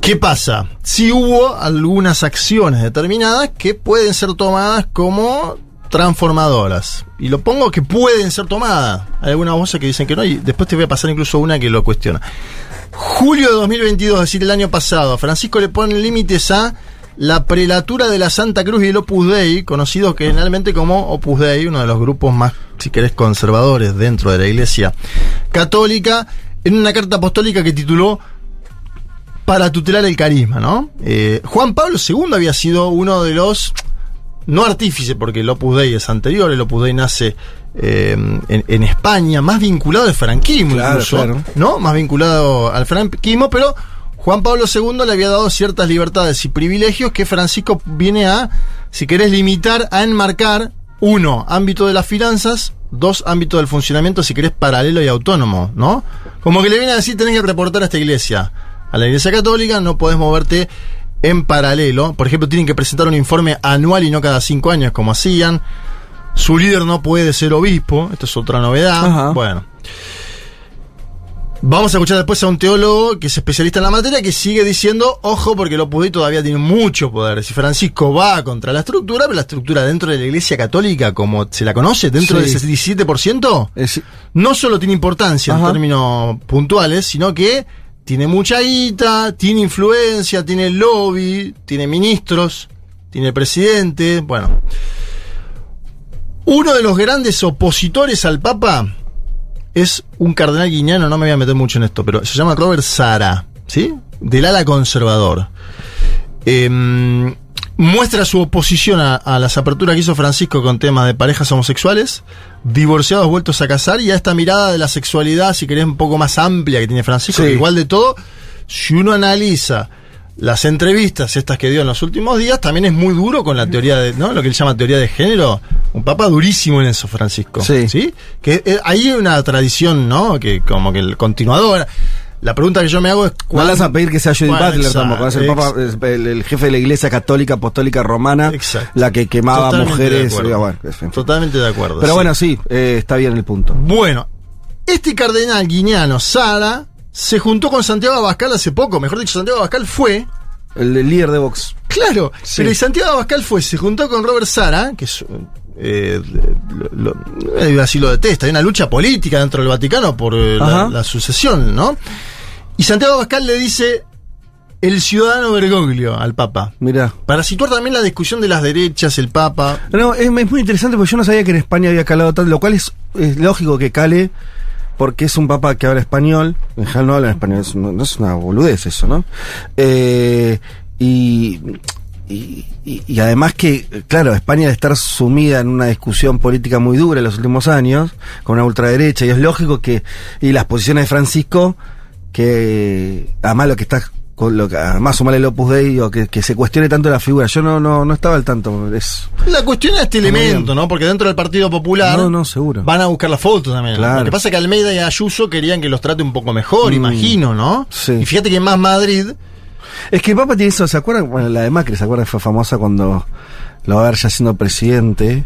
¿Qué pasa? Si hubo algunas acciones determinadas que pueden ser tomadas como transformadoras. Y lo pongo que pueden ser tomadas. Hay algunas voces que dicen que no, y después te voy a pasar incluso una que lo cuestiona. Julio de 2022, es decir, el año pasado, Francisco le ponen límites a la prelatura de la Santa Cruz y el Opus Dei, conocidos generalmente como Opus Dei, uno de los grupos más, si querés, conservadores dentro de la Iglesia Católica, en una carta apostólica que tituló Para tutelar el carisma, ¿no? Eh, Juan Pablo II había sido uno de los no artífice, porque el Opus Dei es anterior, el Opus Dei nace eh, en, en España, más vinculado al franquismo Claro, incluso, claro. ¿no? Más vinculado al franquismo, pero Juan Pablo II le había dado ciertas libertades y privilegios que Francisco viene a, si querés, limitar, a enmarcar, uno, ámbito de las finanzas, dos, ámbito del funcionamiento, si querés, paralelo y autónomo, ¿no? Como que le viene a decir, tenés que reportar a esta iglesia, a la iglesia católica, no podés moverte en paralelo. Por ejemplo, tienen que presentar un informe anual y no cada cinco años, como hacían. Su líder no puede ser obispo, esto es otra novedad. Ajá. Bueno. Vamos a escuchar después a un teólogo que es especialista en la materia que sigue diciendo, ojo, porque el Opus Dei todavía tiene mucho poder. Si Francisco va contra la estructura, pero la estructura dentro de la Iglesia Católica, como se la conoce, dentro Sí. del 17%, Es- no solo tiene importancia en términos puntuales, sino que tiene mucha guita, tiene influencia, tiene lobby, tiene ministros, tiene presidente, bueno. Uno de los grandes opositores al Papa es un cardenal guiñano, no me voy a meter mucho en esto, pero se llama Robert Sara, ¿sí? Del ala conservador. Em, muestra su oposición a, a las aperturas que hizo Francisco con temas de parejas homosexuales, divorciados vueltos a casar y a esta mirada de la sexualidad, si querés, un poco más amplia que tiene Francisco, Sí. que igual de todo, si uno analiza las entrevistas estas que dio en los últimos días, también es muy duro con la teoría de, ¿no? Lo que él llama teoría de género. Un papa durísimo en eso, Francisco. Sí. Que eh, ahí hay una tradición, ¿no? Que como que el continuador. La pregunta que yo me hago es No vas a pedir que sea Judith Butler exacto, tampoco. Es el, papa, el, el jefe de la iglesia católica apostólica romana, Exacto. la que quemaba Totalmente mujeres. acuerdo. digo, bueno, en fin. Totalmente de acuerdo. Pero sí. bueno, sí, eh, está bien el punto. Bueno, este cardenal guineano, Sara, se juntó con Santiago Abascal hace poco. Mejor dicho, Santiago Abascal fue. El, el líder de Vox. Claro, Sí. pero y Santiago Abascal fue, se juntó con Robert Sara, que es. Eh, lo, lo- eh, así lo detesta. Hay una lucha política dentro del Vaticano por eh, la, sucesión, ¿no? Y Santiago Abascal le dice el ciudadano Bergoglio al Papa. Mira. Para situar también la discusión de las derechas, el Papa. No, es, es muy interesante porque yo no sabía que en España había calado tanto, lo cual es, es lógico que cale porque es un papa que habla español. En general no habla español, no es una boludez eso, ¿no? Eh, y, y, y- y además que, claro, España de estar sumida en una discusión política muy dura en los últimos años, con una ultraderecha, y es lógico que, y las posiciones de Francisco, que además lo que está con lo que además sumarle el Opus Dei o que, que se cuestione tanto la figura. Yo no, no, no estaba al tanto. Es, La cuestión es este elemento. ¿no? Porque dentro del Partido Popular No, no, seguro. van a buscar la foto también. Claro. Lo que pasa es que Almeida y Ayuso querían que los trate un poco mejor, Mm. imagino, ¿no? Sí. Y fíjate que Más Madrid, Es que el Papa tiene eso, ¿se acuerdan? Bueno, la de Macri, ¿se acuerdan? Fue famosa cuando lo va a ver ya siendo presidente.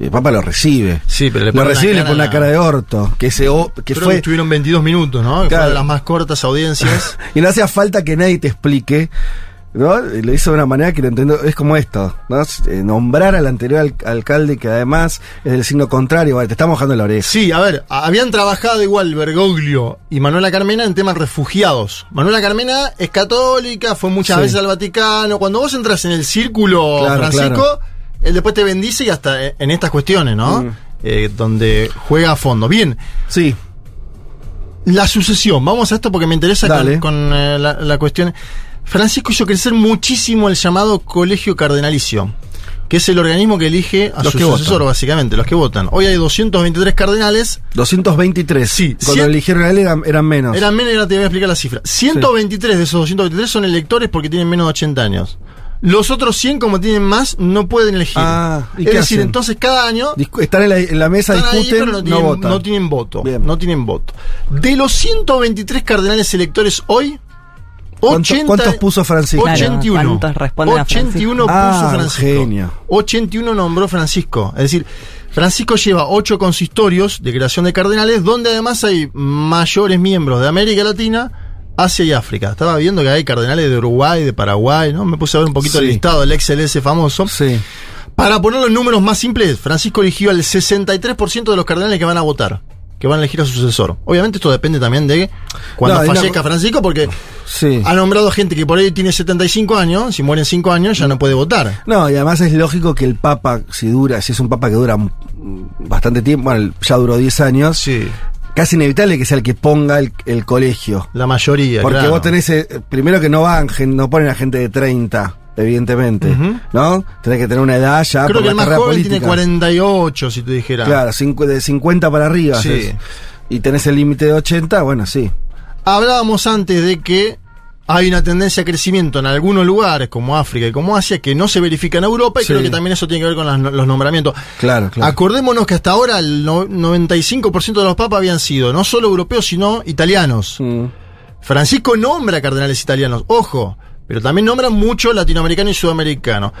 Y el Papa lo recibe. Sí, pero le lo recibe a una la- cara de orto. Que ese o- que creo fue. que estuvieron 22 minutos, ¿no? Que Claro. fueron de las más cortas audiencias. y no hacía falta que nadie te explique. ¿no? Lo hizo de una manera que lo entiendo. Es como esto, ¿no? Eh, Nombrar al anterior al- alcalde que además es del signo contrario. Vale, te está mojando la oreja. Sí, a ver, habían trabajado igual Bergoglio y Manuela Carmena en temas refugiados. Manuela Carmena es católica, fue muchas Sí. veces al Vaticano. Cuando vos entras en el círculo Claro, Francisco, claro. Él después te bendice y hasta eh, en estas cuestiones, ¿no? Mm. Eh, donde juega a fondo. Bien, Sí. la sucesión, vamos a esto porque me interesa con, Dale. con, eh, la, la cuestión. Francisco hizo crecer muchísimo el llamado Colegio Cardenalicio, que es el organismo que elige a Los su que sucesor, votan. básicamente, los que votan. Hoy hay 223 cardenales, 223. Sí, Cuando cien- eligieron a él eran, eran menos. eran menos ahora te voy a explicar la cifra. 123 de esos 223 son electores porque tienen menos de 80 años. Los otros 100, como tienen más, no pueden elegir. Ah, ¿y es qué decir, hacen? entonces cada año Discu- Están en la, en la mesa, Están ahí, discuten, pero no no, tienen, votan. no tienen voto. Bien. No tienen voto. De los 123 cardenales electores hoy, ¿Cuánto- 80 ¿Cuántos puso Francisco? Claro, 81. ¿cuántos responden a 81 Ah, puso un Francisco. genio. 81 nombró Francisco. Es decir, Francisco lleva 8 consistorios de creación de cardenales, donde además hay mayores miembros de América Latina, Asia y África. Estaba viendo que hay cardenales de Uruguay, de Paraguay, ¿no? Me puse a ver un poquito el listado del XLS famoso. Sí. Para poner los números más simples, Francisco eligió al 63% de los cardenales que van a votar, que van a elegir a su sucesor. Obviamente esto depende también de cuando No, fallezca Francisco, porque Sí. ha nombrado gente que por ahí tiene 75 años, si muere en 5 años ya no puede votar. No, y además es lógico que el Papa, si dura, si es un Papa que dura bastante tiempo, bueno, ya duró 10 años, Sí, casi inevitable que sea el que ponga el, el colegio. la mayoría. Porque claro. vos tenés, eh, primero que no van, no ponen a gente de 30, evidentemente. ¿no? Tenés que tener una edad ya Creo por que la el más joven política. tiene 48, si te dijera. Claro, de 50 para arriba. Sí. Y tenés el límite de 80, bueno, sí. Hablábamos antes de que hay una tendencia a crecimiento en algunos lugares, como África y como Asia, que no se verifica en Europa, y Sí. creo que también eso tiene que ver con las- los nombramientos. Claro, claro. Acordémonos que hasta ahora el no- 95% de los papas habían sido no solo europeos, sino italianos. Mm. Francisco nombra cardenales italianos, ojo, pero también nombra mucho latinoamericano y sudamericano.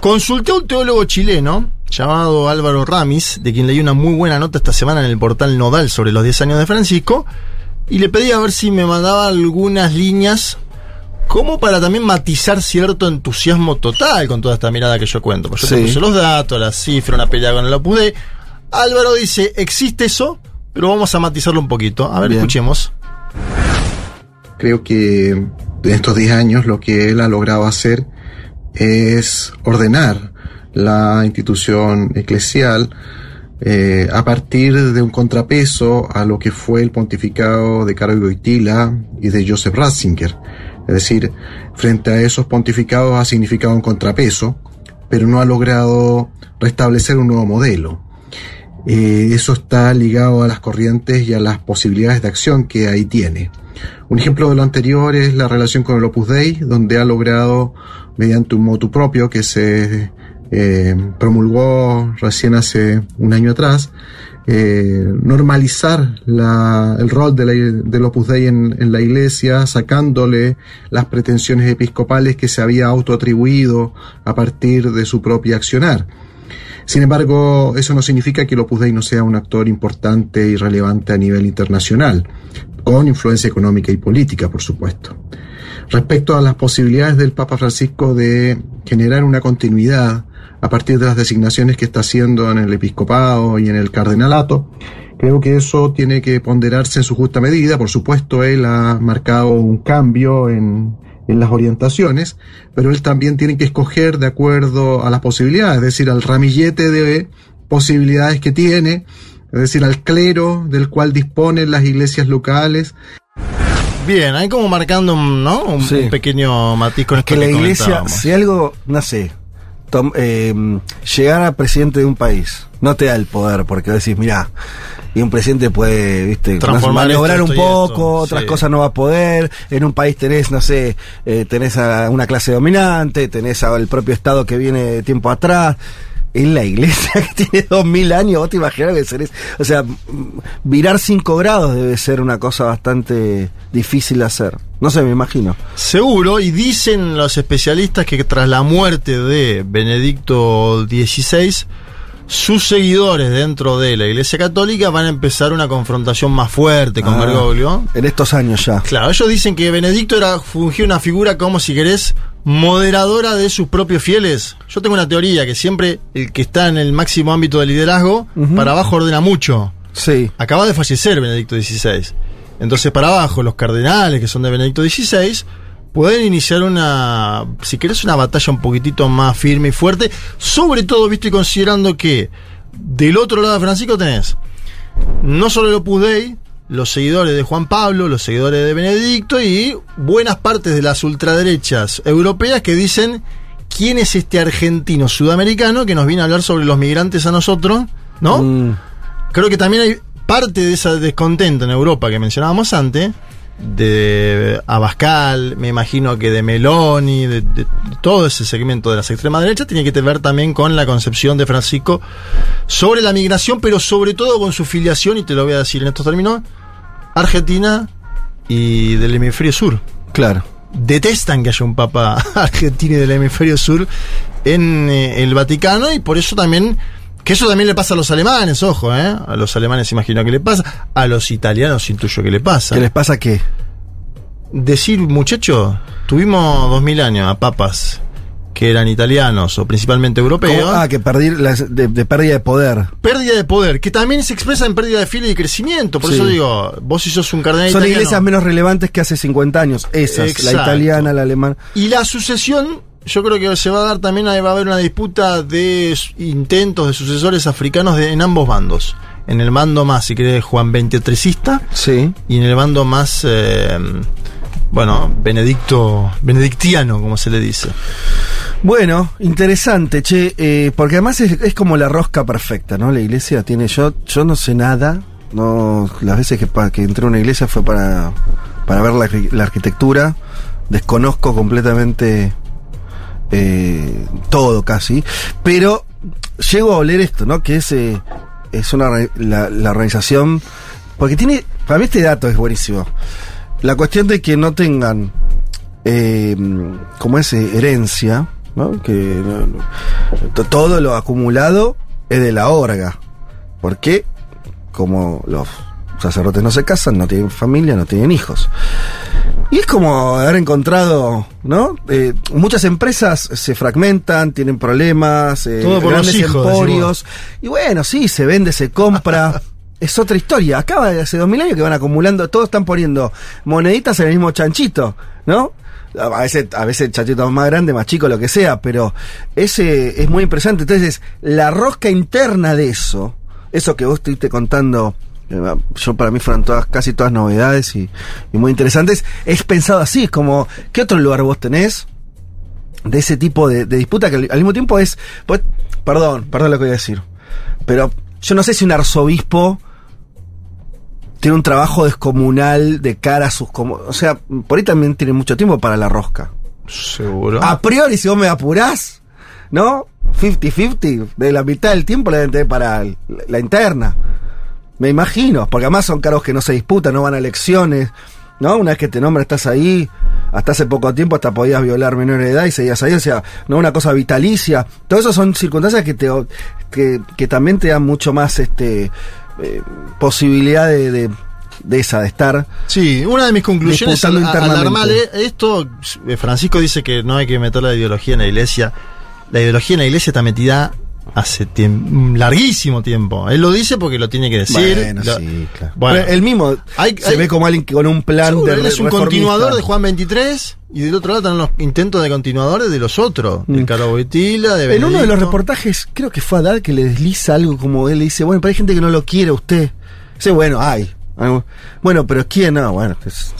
Consulté a un teólogo chileno llamado Álvaro Ramis, de quien leí una muy buena nota esta semana en el portal Nodal sobre los 10 años de Francisco, y le pedí a ver si me mandaba algunas líneas como para también matizar cierto entusiasmo total con toda esta mirada que yo cuento. Porque yo te Sí. puse los datos, las cifras, una pelea con el Opus Dei. Álvaro dice, existe eso, pero vamos a matizarlo un poquito. A ver, Bien. escuchemos. Creo que en estos 10 años lo que él ha logrado hacer es ordenar la institución eclesial eh, a partir de un contrapeso a lo que fue el pontificado de Carlo Wojtyla y de Joseph Ratzinger. Es decir, frente a esos pontificados ha significado un contrapeso, pero no ha logrado restablecer un nuevo modelo. Eh, eso está ligado a las corrientes y a las posibilidades de acción que ahí tiene. Un ejemplo de lo anterior es la relación con el Opus Dei, donde ha logrado, mediante un motu propio que se eh, promulgó recién hace un año atrás, eh, normalizar la- el rol de la- del Opus Dei en, en la iglesia, sacándole las pretensiones episcopales que se había autoatribuido a partir de su propia accionar. Sin embargo, eso no significa que el Opus Dei no sea un actor importante y relevante a nivel internacional, con influencia económica y política, por supuesto. Respecto a las posibilidades del Papa Francisco de generar una continuidad a partir de las designaciones que está haciendo en el episcopado y en el cardenalato, creo que eso tiene que ponderarse en su justa medida. Por supuesto, él ha marcado un cambio en, en las orientaciones, pero él también tiene que escoger de acuerdo a las posibilidades, es decir, al ramillete de posibilidades que tiene, es decir, al clero del cual disponen las iglesias locales. Bien, ahí como marcando un, ¿no? un, Sí. un pequeño matiz con esto que la que iglesia, comentábamos. si algo, no sé, tom- eh, llegar a presidente de un país, no te da el poder, porque decís, mirá, y un presidente puede, viste, esto, un poco, esto, otras sí. cosas no va a poder, en un país tenés, no sé, eh, tenés a una clase dominante, tenés al propio Estado que viene de tiempo atrás. En la iglesia que tiene dos mil años, vos te imaginas que serés. O sea, virar cinco grados debe ser una cosa bastante difícil de hacer. No sé, me imagino. Seguro, y dicen los especialistas que tras la muerte de Benedicto XVI, sus seguidores dentro de la Iglesia Católica van a empezar una confrontación más fuerte con Ah, Bergoglio. En estos años ya. Claro, ellos dicen que Benedicto era, fungió una figura como, si querés, moderadora de sus propios fieles. Yo tengo una teoría que siempre el que está en el máximo ámbito de liderazgo, para abajo ordena mucho. Sí. Acaba de fallecer Benedicto XVI. Entonces, para abajo, los cardenales que son de Benedicto XVI pueden iniciar una, si querés, una batalla un poquitito más firme y fuerte. Sobre todo, visto y considerando que del otro lado de Francisco tenés no solo el Opus Dei, los seguidores de Juan Pablo, los seguidores de Benedicto y buenas partes de las ultraderechas europeas que dicen quién es este argentino sudamericano que nos viene a hablar sobre los migrantes a nosotros, ¿no? Mm, Creo que también hay parte de ese descontento en Europa que mencionábamos antes, de Abascal, me imagino que de Meloni, de, de todo ese segmento de las extrema derecha, tiene que ver también con la concepción de Francisco sobre la migración, pero sobre todo con su filiación, y te lo voy a decir en estos términos, Argentina y del hemisferio sur. claro. Detestan que haya un papa argentino y del hemisferio sur en eh, el Vaticano y por eso también que eso también le pasa a los alemanes, ojo, ¿eh? A los alemanes imagino que le pasa, a los italianos intuyo que le pasa. ¿Qué les pasa qué? Decir, muchacho, tuvimos dos mil años a papas que eran italianos o principalmente europeos. ¿Cómo? Ah, que perdí la- de, de pérdida de poder. Pérdida de poder, que también se expresa en pérdida de fieles y crecimiento. Por Sí. eso digo, vos si sos un cardenal Son italiano- iglesias menos relevantes que hace 50 años. Esas, la italiana, la alemana. Y la sucesión, yo creo que se va a dar también, ahí va a haber una disputa de intentos de sucesores africanos de- en ambos bandos. En el bando más, si querés, Juan XXIII Sí. y en el bando más, eh, bueno, Benedicto, benedictiano, como se le dice. Bueno, interesante, che, eh, porque además es, es como la rosca perfecta, ¿no? La iglesia tiene, yo, yo no sé nada, no, las veces que, que entré a una iglesia fue para, para ver la arquitectura, desconozco completamente eh, todo casi, pero llego a oler esto, ¿no? Que es, eh, es una, la, la organización, porque tiene, para mí este dato es buenísimo, la cuestión de que no tengan eh, como es eh, herencia. Que todo lo acumulado es de la orga. Porque, como los sacerdotes no se casan, no tienen familia, no tienen hijos. Y es como haber encontrado, ¿no? Eh, muchas empresas se fragmentan, tienen problemas, eh, Todo por los grandes hijos, emporios. Y bueno, sí, se vende, se compra. es otra historia. Acaba de hace dos mil años que van acumulando, todos están poniendo moneditas en el mismo chanchito, ¿no? A veces, a veces chanchitos más grandes, más chicos, lo que sea, pero ese es muy impresionante. Entonces, la rosca interna de eso, eso que vos estuviste contando, yo para mí fueron todas, casi todas novedades y, y muy interesantes, es pensado así, es como, ¿qué otro lugar vos tenés? de ese tipo de, de disputa que al, mismo tiempo es, pues, perdón, perdón lo que voy a decir, pero yo no sé si un arzobispo tiene un trabajo descomunal de cara a sus... como- O sea, por ahí también tiene mucho tiempo para la rosca. Seguro. A priori, si vos me apurás, ¿no? 50-50, de la mitad del tiempo la deben tener para la, la interna. Me imagino, porque además son cargos que no se disputan, no van a elecciones, ¿no? Una vez que te nombra estás ahí, hasta hace poco tiempo hasta podías violar menores de edad y seguías ahí, o sea, no una cosa vitalicia. Todo eso son circunstancias que te que, que también te dan mucho más este eh, posibilidad de, de, de esa, de estar. Sí, una de mis conclusiones al, al armar esto, eh, Francisco dice que no hay que meter la ideología en la iglesia. La ideología en la iglesia está metida hace tiemp- un larguísimo tiempo. Él lo dice porque lo tiene que decir. Bueno, Lo- sí, claro. Bueno. Pero él mismo Hay- se hay- ve como alguien que con un plan Seguro, de él es un reformista. continuador de Juan 23 y del otro lado están los intentos de continuadores de los otros. De Mm. Caro Boitila, de En uno de los reportajes, creo que fue Adal que le desliza algo como él le dice, bueno, pero hay gente que no lo quiere a usted. Dice, bueno, hay. Algo- Bueno, pero ¿quién? No, bueno, pues,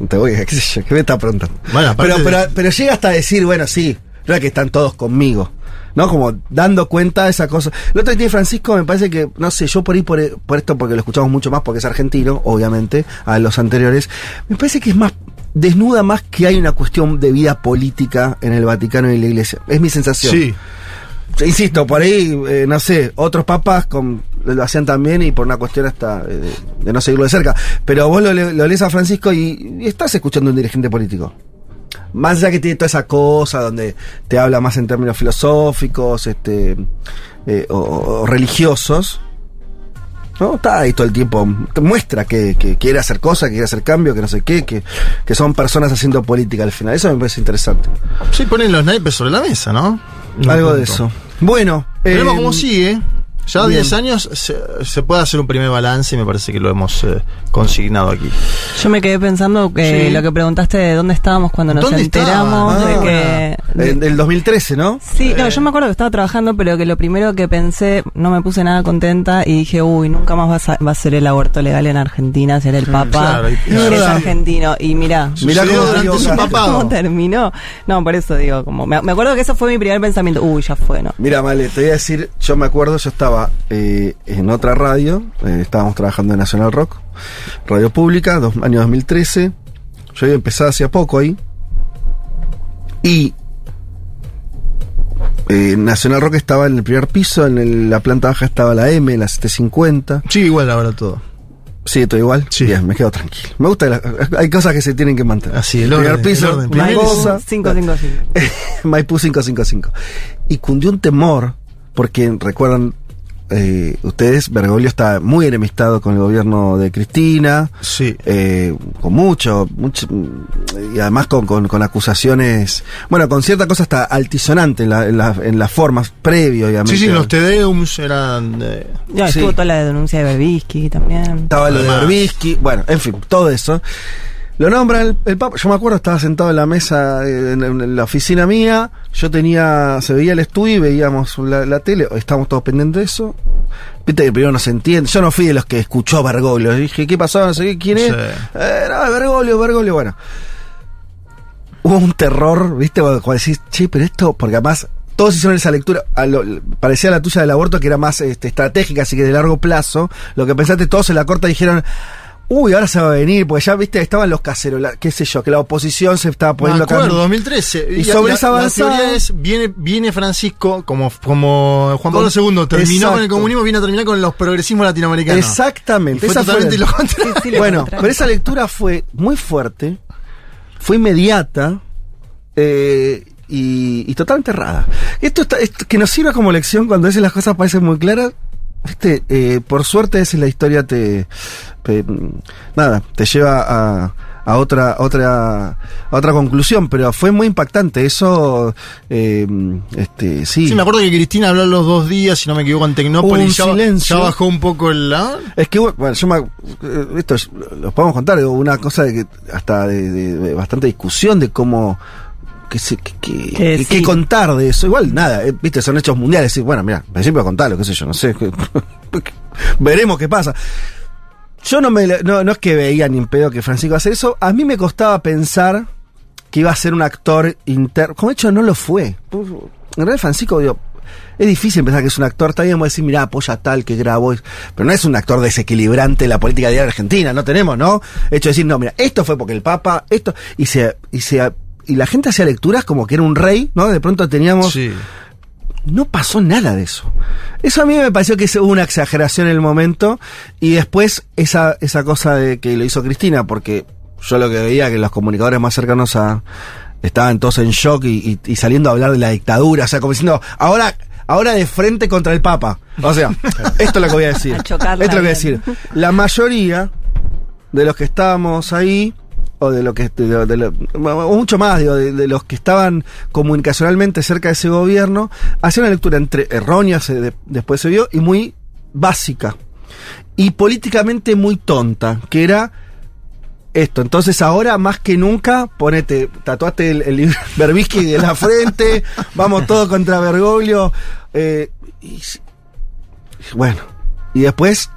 no te voy a, qué sé yo, ¿qué me está preguntando? Bueno, pero, pero, pero llega hasta decir, bueno, sí, no es que están todos conmigo. ¿No? Como dando cuenta de esa cosa. Lo otro tiene Francisco, me parece que, no sé, yo por ahí, por, por esto, porque lo escuchamos mucho más, porque es argentino, obviamente, a los anteriores, me parece que es más, desnuda más que hay una cuestión de vida política en el Vaticano y en la Iglesia. Es mi sensación. Sí. Insisto, por ahí, eh, no sé, otros papas con, lo hacían también y por una cuestión hasta eh, de, no seguirlo de cerca. Pero vos lo, lo lees a Francisco y, y estás escuchando a un dirigente político. Más allá que tiene toda esa cosa donde te habla más en términos filosóficos este, eh, o, o religiosos. ¿no? Está ahí todo el tiempo, te muestra que, que quiere hacer cosas, que quiere hacer cambio, que no sé qué, que, que son personas haciendo política al final. Eso me parece interesante. Sí, ponen los naipes sobre la mesa, ¿no? Algo de eso. Bueno, Veremos eh, cómo sigue. Ya bien. 10 años se, se puede hacer un primer balance y me parece que lo hemos eh, consignado aquí. Yo me quedé pensando que Sí. lo que preguntaste de dónde estábamos cuando nos ¿Dónde enteramos estaban? de que... En el 2013, ¿no? Sí, no, yo me acuerdo que estaba trabajando, pero que lo primero que pensé, no me puse nada contenta y dije, uy, nunca más va a, sa- va a ser el aborto legal en Argentina, ser el Papa claro, y- es argentino. Y mirá, Mirá cómo su cómo terminó. No, por eso digo, como me, me acuerdo que eso fue mi primer pensamiento, uy, ya fue, ¿no? Mira, Male, te voy a decir, yo me acuerdo, yo estaba eh, en otra radio, eh, estábamos trabajando en National Rock, radio pública, dos, año 2013. Yo había empezado hacía poco ahí. Y eh, National Rock estaba en el primer piso, en el- la planta baja estaba la M, la 750. Sí, igual ahora todo. Sí, todo igual. Sí. Bien, me quedo tranquilo. Me gusta, la- hay cosas que se tienen que mantener. Así, el primer orden, piso, el orden. una Primero- cosa. 555. Maipú 555. Y cundió un temor, porque recuerdan eh, ustedes, Bergoglio está muy enemistado con el gobierno de Cristina, Sí. eh, con mucho, mucho, y además con, con, con acusaciones, bueno, con cierta cosa hasta altisonante en, la, en, la- en las formas, previo, obviamente. Sí, sí, los Tedeums eran. eh, Ya, Sí. estuvo toda la denuncia de Berbisky también. Estaba lo de. Berbisky, bueno, en fin, todo eso. Lo nombra el, el Papa. Yo me acuerdo, estaba sentado en la mesa, eh, en, en la oficina mía. Yo tenía, se veía el estudio y veíamos la, la tele. Estábamos todos pendientes de eso. Viste que primero no se entiende. Yo no fui de los que escuchó a Bergoglio. Dije, ¿qué pasó? No sé qué, quién es. Sí. Eh, no, Bergoglio, Bergoglio. Bueno, hubo un terror, ¿viste? Cuando cuando decís, che, pero esto, porque además todos hicieron esa lectura, a lo- parecía la tuya del aborto que era más este, estratégica, así que de largo plazo. Lo que pensaste todos en la corta dijeron, uy, ahora se va a venir, porque ya, viste, estaban los caseros, la- qué sé yo, que la oposición se estaba Me poniendo acá. acuerdo, 2013. Y sobre esa la avanzada- teoría es, viene, viene Francisco, como, como Juan Pablo Con- II terminó con el comunismo, viene a terminar con los progresismos latinoamericanos. Exactamente. Y fue esa totalmente lo contrario. Sí, sí, lo bueno, contrario. pero esa lectura fue muy fuerte, fue inmediata eh, y, y totalmente errada. Esto, está, esto que nos sirva como lección cuando a veces las cosas parecen muy claras, viste, eh, por suerte esa es la historia te, te- nada, te lleva a, a otra, otra, a otra conclusión, pero fue muy impactante. Eso, eh, este, sí. Sí, me acuerdo que Cristina habló los dos días, si no me equivoco, en Tecnópolis. Un ya, silencio. ya bajó un poco el. ¿ah? Es que, bueno, yo me, esto es- lo podemos contar, una cosa de que hasta de, de- de bastante discusión de cómo que se, que, que- Que que- sí. que contar de eso. Igual nada, eh, viste, son hechos mundiales. Y, bueno, mira, principio contarlo, qué sé yo, no sé. veremos qué pasa. Yo no me no, no es que veía ni en pedo que Francisco a hacer eso. A mí me costaba pensar que iba a ser un actor interno. Como hecho no lo fue. En realidad Francisco, digo, es difícil pensar que es un actor. Está bien, vamos a decir, mira, apoya tal que grabó. Pero no es un actor desequilibrante de la política diaria argentina. No tenemos, ¿no? Hecho de decir, no, mira, esto fue porque el Papa, esto. Y se, y se, y la gente hacía lecturas como que era un rey, ¿no? De pronto teníamos. Sí. No pasó nada de eso. Eso a mí me pareció que es una exageración en el momento. Y después esa, esa cosa de que lo hizo Cristina, porque yo lo que veía que los comunicadores más cercanos a. estaban todos en shock y, y- y saliendo a hablar de la dictadura. O sea, como diciendo, ahora. Ahora de frente contra el Papa. O sea, esto es lo que voy a decir. A esto es lo que voy a decir. La mayoría de los que estábamos ahí, o de lo que de de lo- mucho más, digo, de, de los que estaban comunicacionalmente cerca de ese gobierno, hacían una lectura entre errónea, se- de- después se vio, y muy básica. Y políticamente muy tonta, que era esto. Entonces ahora más que nunca, ponete, tatuaste el, el Berbisky de la frente, vamos todo contra Bergoglio. eh, y, bueno, y después,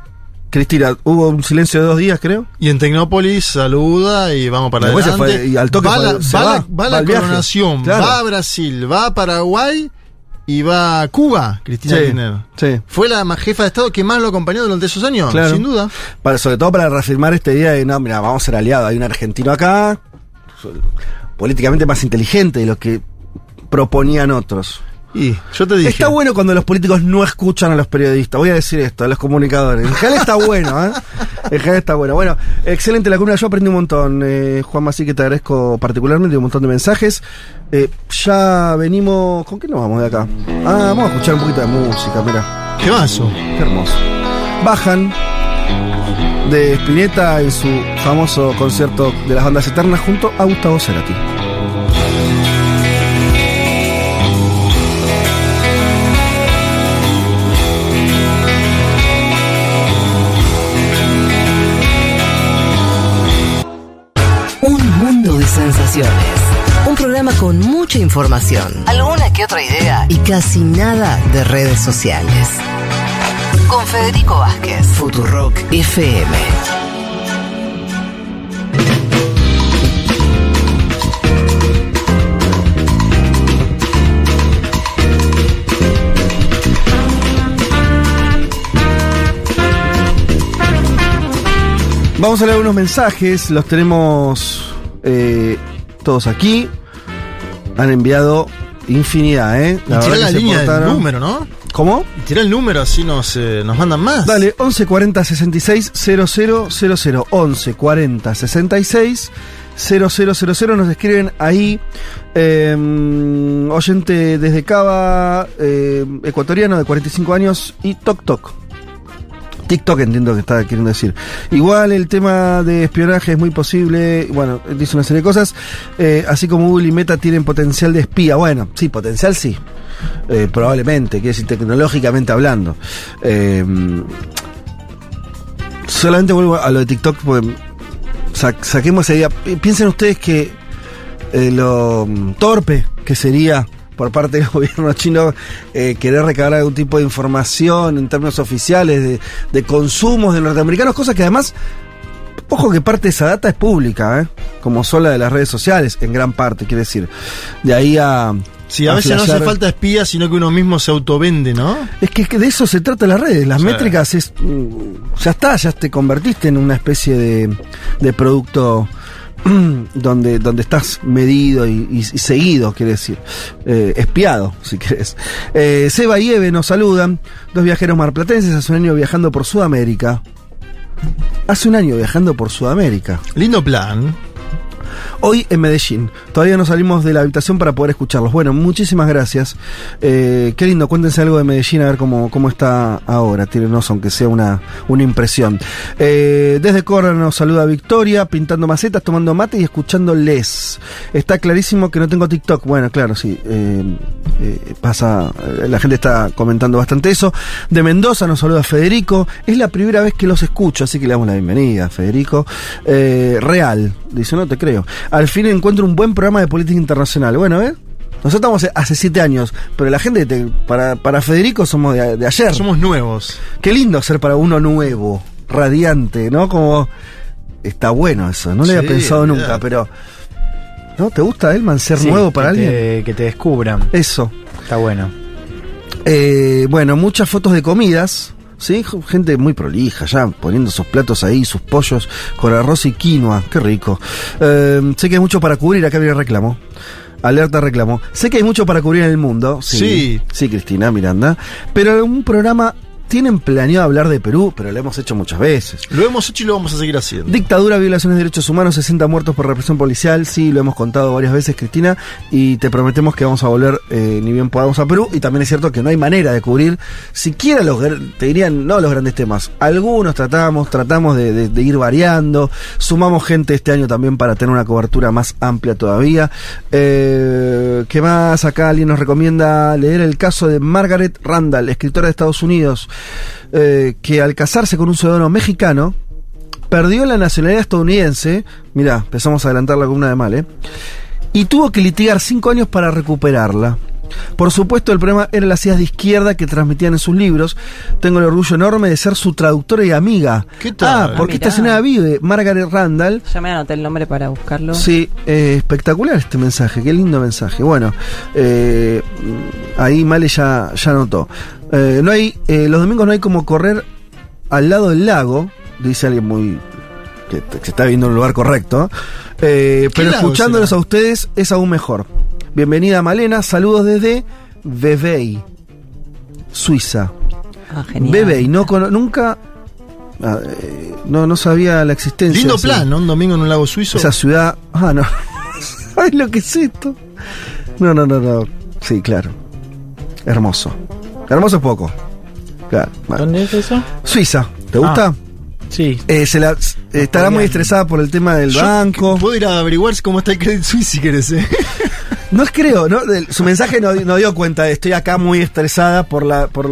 Cristina, hubo un silencio de dos días, creo. Y en Tecnópolis saluda y vamos para Después adelante. fue- y al toque va, fue- la, va va, va la coronación, Claro. va a Brasil, va a Paraguay y va a Cuba, Cristina Sí, Kirchner. sí. Fue la jefa de Estado que más lo acompañó durante esos años, Claro. sin duda. Para, sobre todo para reafirmar esta idea de, no, mira, vamos a ser aliados. Hay un argentino acá, políticamente más inteligente de lo que proponían otros. Y yo te dije. Está bueno cuando los políticos no escuchan a los periodistas. Voy a decir esto, a los comunicadores. En general está bueno, ¿eh? En general está bueno. Bueno, excelente la columna. Yo aprendí un montón, eh, Juan así que te agradezco particularmente un montón de mensajes. Eh, ya venimos. ¿Con qué nos vamos de acá? Ah, vamos a escuchar un poquito de música, mira. ¿Qué vaso? Qué hermoso. Bajan de Spinetta en su famoso concierto de las bandas eternas junto a Gustavo Cerati. Un mundo de sensaciones. Un programa con mucha información, alguna que otra idea y casi nada de redes sociales. Con Federico Vázquez, Futurock FM. Vamos a leer unos mensajes, los tenemos eh, todos aquí. Han enviado infinidad, ¿eh? Y tira verdad la línea del portaron. número, ¿no? ¿Cómo? Y tira el número así nos, eh, nos mandan más. Dale, 11 40 66 0000. 11 40 66 0000. Nos escriben ahí. eh, oyente desde Cava, eh, ecuatoriano de 45 años y Toc Toc. TikTok entiendo que está queriendo decir. Igual el tema de espionaje es muy posible. Bueno, dice una serie de cosas. eh, así como Google y Meta tienen potencial de espía. Bueno, sí, potencial sí. Eh, probablemente, quiero decir, tecnológicamente hablando. Eh, solamente vuelvo a lo de TikTok porque sa- saquemos esa idea. Pi- Piensen ustedes que lo torpe que sería por parte del gobierno chino eh, querer recabar algún tipo de información en términos oficiales de, de consumos de norteamericanos, cosas que además, ojo que parte de esa data es pública, ¿eh? como son la de las redes sociales, en gran parte, quiere decir. De ahí a... Sí, a veces no hace falta espía, sino que uno mismo se autovende, ¿no? es que, que de eso se trata las redes. Las Sí. métricas es. mm, Ya está, ya te convertiste en una especie de, de producto donde, donde estás medido y, seguido, quiere decir. Eh, espiado, si querés. Eh, Seba y Eve nos saludan. Dos viajeros marplatenses hace un año viajando por Sudamérica. Hace un año viajando por Sudamérica. Lindo plan. Hoy en Medellín. Todavía no salimos de la habitación para poder escucharlos. Bueno, muchísimas gracias. Eh, qué lindo, cuéntense algo de Medellín, a ver cómo, cómo está ahora. Tírenos, aunque sea una, una impresión. Eh, desde Córdoba nos saluda Victoria, pintando macetas, tomando mate y escuchando Les. Está clarísimo que no tengo TikTok. Bueno, claro, sí. eh, pasa, la gente está comentando bastante eso. De Mendoza nos saluda Federico. Es la primera vez que los escucho, así que le damos la bienvenida, Federico. Real, dice, no te creo. Al fin encuentro un buen programa de política internacional. Bueno, ¿eh? Nosotros estamos hace siete años, pero la gente, te- para, para Federico somos de, de ayer. Somos nuevos. Qué lindo ser para uno nuevo, radiante, ¿no? Como... Está bueno eso, no lo había pensado nunca, pero... ¿No? ¿Te gusta, Elman, ser Sí, nuevo para que alguien? te- que te descubran. Eso. Está bueno. Eh, bueno, muchas fotos de comidas. ¿Sí? Gente muy prolija, ya poniendo sus platos ahí, sus pollos con arroz y quinoa. Qué rico. Eh, sé que hay mucho para cubrir, acá viene reclamo. Alerta reclamo. Sé que hay mucho para cubrir en el mundo. Sí. Sí, Cristina Miranda. Pero un programa tienen planeado hablar de Perú, pero lo hemos hecho muchas veces. Lo hemos hecho y lo vamos a seguir haciendo. Dictadura, violaciones de derechos humanos, 60 muertos por represión policial, sí, lo hemos contado varias veces, Cristina, y te prometemos que vamos a volver eh, ni bien podamos a Perú, y también es cierto que no hay manera de cubrir siquiera los, te dirían, no los grandes temas, algunos tratamos, tratamos de, de- de ir variando, sumamos gente este año también para tener una cobertura más amplia todavía. Eh, ¿Qué más? Acá alguien nos recomienda leer el caso de Margaret Randall, escritora de Estados Unidos, eh, que al casarse con un ciudadano mexicano, perdió la nacionalidad estadounidense. Mirá, empezamos a adelantar la columna de mal, ¿eh? Y tuvo que litigar cinco años para recuperarla. Por supuesto, el problema era las ideas de izquierda que transmitían en sus libros. Tengo el orgullo enorme de ser su traductora y amiga. ¿Qué tal? Ah, porque esta señora vive, Margaret Randall. Ya me anoté el nombre para buscarlo. Sí, eh, espectacular este mensaje, qué lindo mensaje. Bueno, eh, ahí Male ya, ya notó. Eh, no hay, eh, los domingos no hay como correr al lado del lago, dice alguien muy que, que se está viendo en un lugar correcto. Eh, pero escuchándolos será? a ustedes es aún mejor. Bienvenida Malena, saludos desde Vevey, Suiza. Ah, genial. Vevey, no cono- nunca ah, no, no sabía la existencia. Lindo plan, ¿no? Un domingo en un lago suizo. esa ciudad. Ah, no. ¿Sabes lo que es esto? No, no, no, no. Sí, claro. Hermoso. Hermoso es poco. Claro. bueno. ¿Dónde es eso? Suiza. ¿Te gusta? Ah, Sí. Eh, se la, estará muy estresada por el tema del Yo banco. Puedo ir a averiguar cómo está el Credit Suisse si querés, ¿eh? No creo, ¿no? Su mensaje no, no dio cuenta de estoy acá muy estresada por la por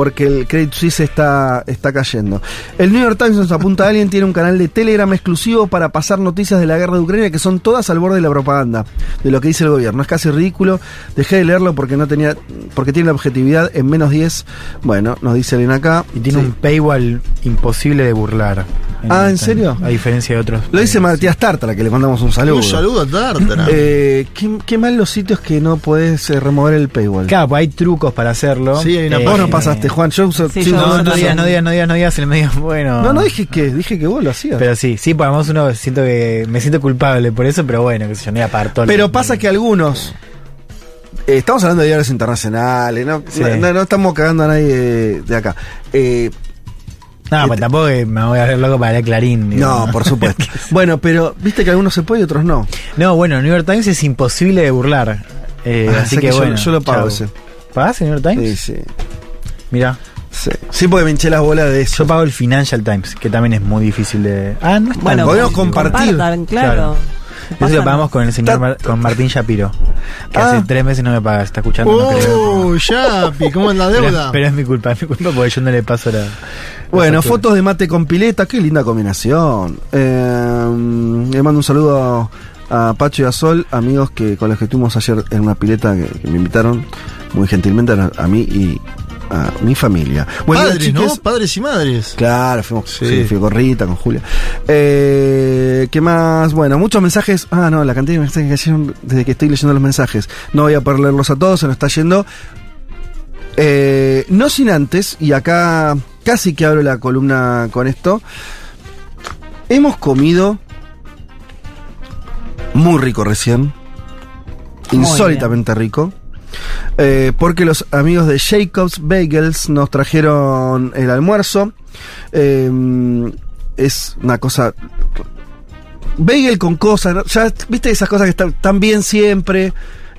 porque el Credit Suisse está, está cayendo. El New York Times nos apunta a alguien, tiene un canal de Telegram exclusivo para pasar noticias de la guerra de Ucrania que son todas al borde de la propaganda, de lo que dice el gobierno. Es casi ridículo. Dejé de leerlo porque no tenía, porque tiene la objetividad en menos 10. Bueno, nos dice alguien acá. Y tiene Sí. un paywall imposible de burlar. Ah, ¿en serio? A diferencia de otros. Lo dice Matías Tartara, que le mandamos un saludo. Un saludo a Tártara. Eh, ¿qué, qué mal los sitios que no podés eh, remover el paywall. Claro, pues hay trucos para hacerlo. Sí, hay una Eh, Vos no pasaste, Juan. Yo uso- Sí, sí, yo no, No, no, no, no, digas, no. no digas, no digas, no digas, el medio, bueno. no, no dije que, dije que vos lo hacías. Pero sí, sí, pues además uno siento que me siento culpable por eso, pero bueno, que sé yo, no voy a pagar todo. Pero pasa que algunos. eh, estamos hablando de diarios internacionales, ¿no? Sí. No, no- no estamos cagando a nadie de, de acá. Eh, No, pues tampoco me voy a ver loco para leer Clarín. digo, no, por supuesto. bueno, pero viste que algunos se puede y otros no. No, bueno, New York Times es imposible de burlar. Eh, Ah, así que, que yo- bueno. yo lo pago chau. ese. ¿Pagás el New York Sí, Times? sí. Mira, Sí, Sí, porque me hinché las bolas de eso. yo pago el Financial Times, que también es muy difícil de. Ah, no es tan Bueno, podemos compartir. compartan, claro. Claro. Eso lo pagamos con el señor Está- Mar- con Martín Shapiro, que Ah. hace tres meses no me paga, está escuchando, no. Oh, Yapi, ¿cómo es la deuda? pero es mi culpa, es mi culpa porque yo no le paso la. Bueno, la fotos de mate con pileta, qué linda combinación. Eh, le mando un saludo a Pacho y a Sol, amigos que con los que estuvimos ayer en una pileta que, que me invitaron muy gentilmente a, a mí y a mi familia. Bueno, Padres, ¿no? Padres y madres. Claro, fuimos, Sí. sí, fui con Rita, con Julia. Eh, ¿Qué más? Bueno, muchos mensajes. Ah, no, la cantidad de mensajes que cayeron desde que estoy leyendo los mensajes. No voy a poder leerlos a todos, se nos está yendo. Eh, no sin antes, y acá casi que abro la columna con esto. Hemos comido muy rico recién. Muy Insólitamente rico. Eh, porque los amigos de Jacobs Bagels nos trajeron el almuerzo. Eh, es una cosa bagel con cosas, ya viste esas cosas que están, están bien siempre.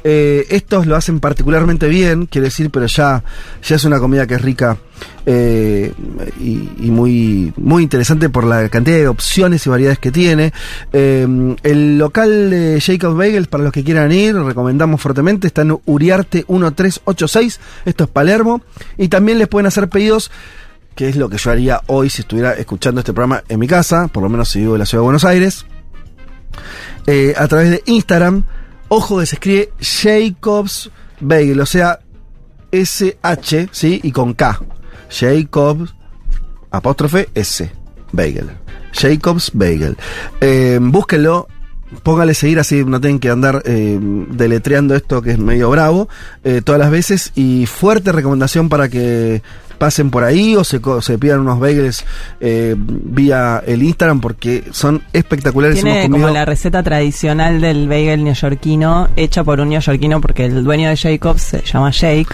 Eh, estos lo hacen particularmente bien, quiero decir, pero ya, ya es una comida que es rica eh, y, muy, muy interesante por la cantidad de opciones y variedades que tiene. Eh, el local de Jacob Bagels, para los que quieran ir, recomendamos fuertemente, está en Uriarte 1386, esto es Palermo, y también les pueden hacer pedidos que es lo que yo haría hoy si estuviera escuchando este programa en mi casa, por lo menos si vivo en la ciudad de Buenos Aires, a través de Instagram. Ojo que se escribe Jacobs Bagel, o sea, SH, ¿sí? Y con K. Jacobs, apóstrofe S, Bagel. Jacobs Bagel. Eh, búsquenlo, póngale seguir así no tienen que andar eh, deletreando esto que es medio bravo eh, todas las veces y fuerte recomendación para que pasen por ahí o se, se pidan unos bagels eh, vía el Instagram porque son espectaculares. Tiene como la receta tradicional del bagel neoyorquino, hecha por un neoyorquino porque el dueño de Jacobs se llama Jake.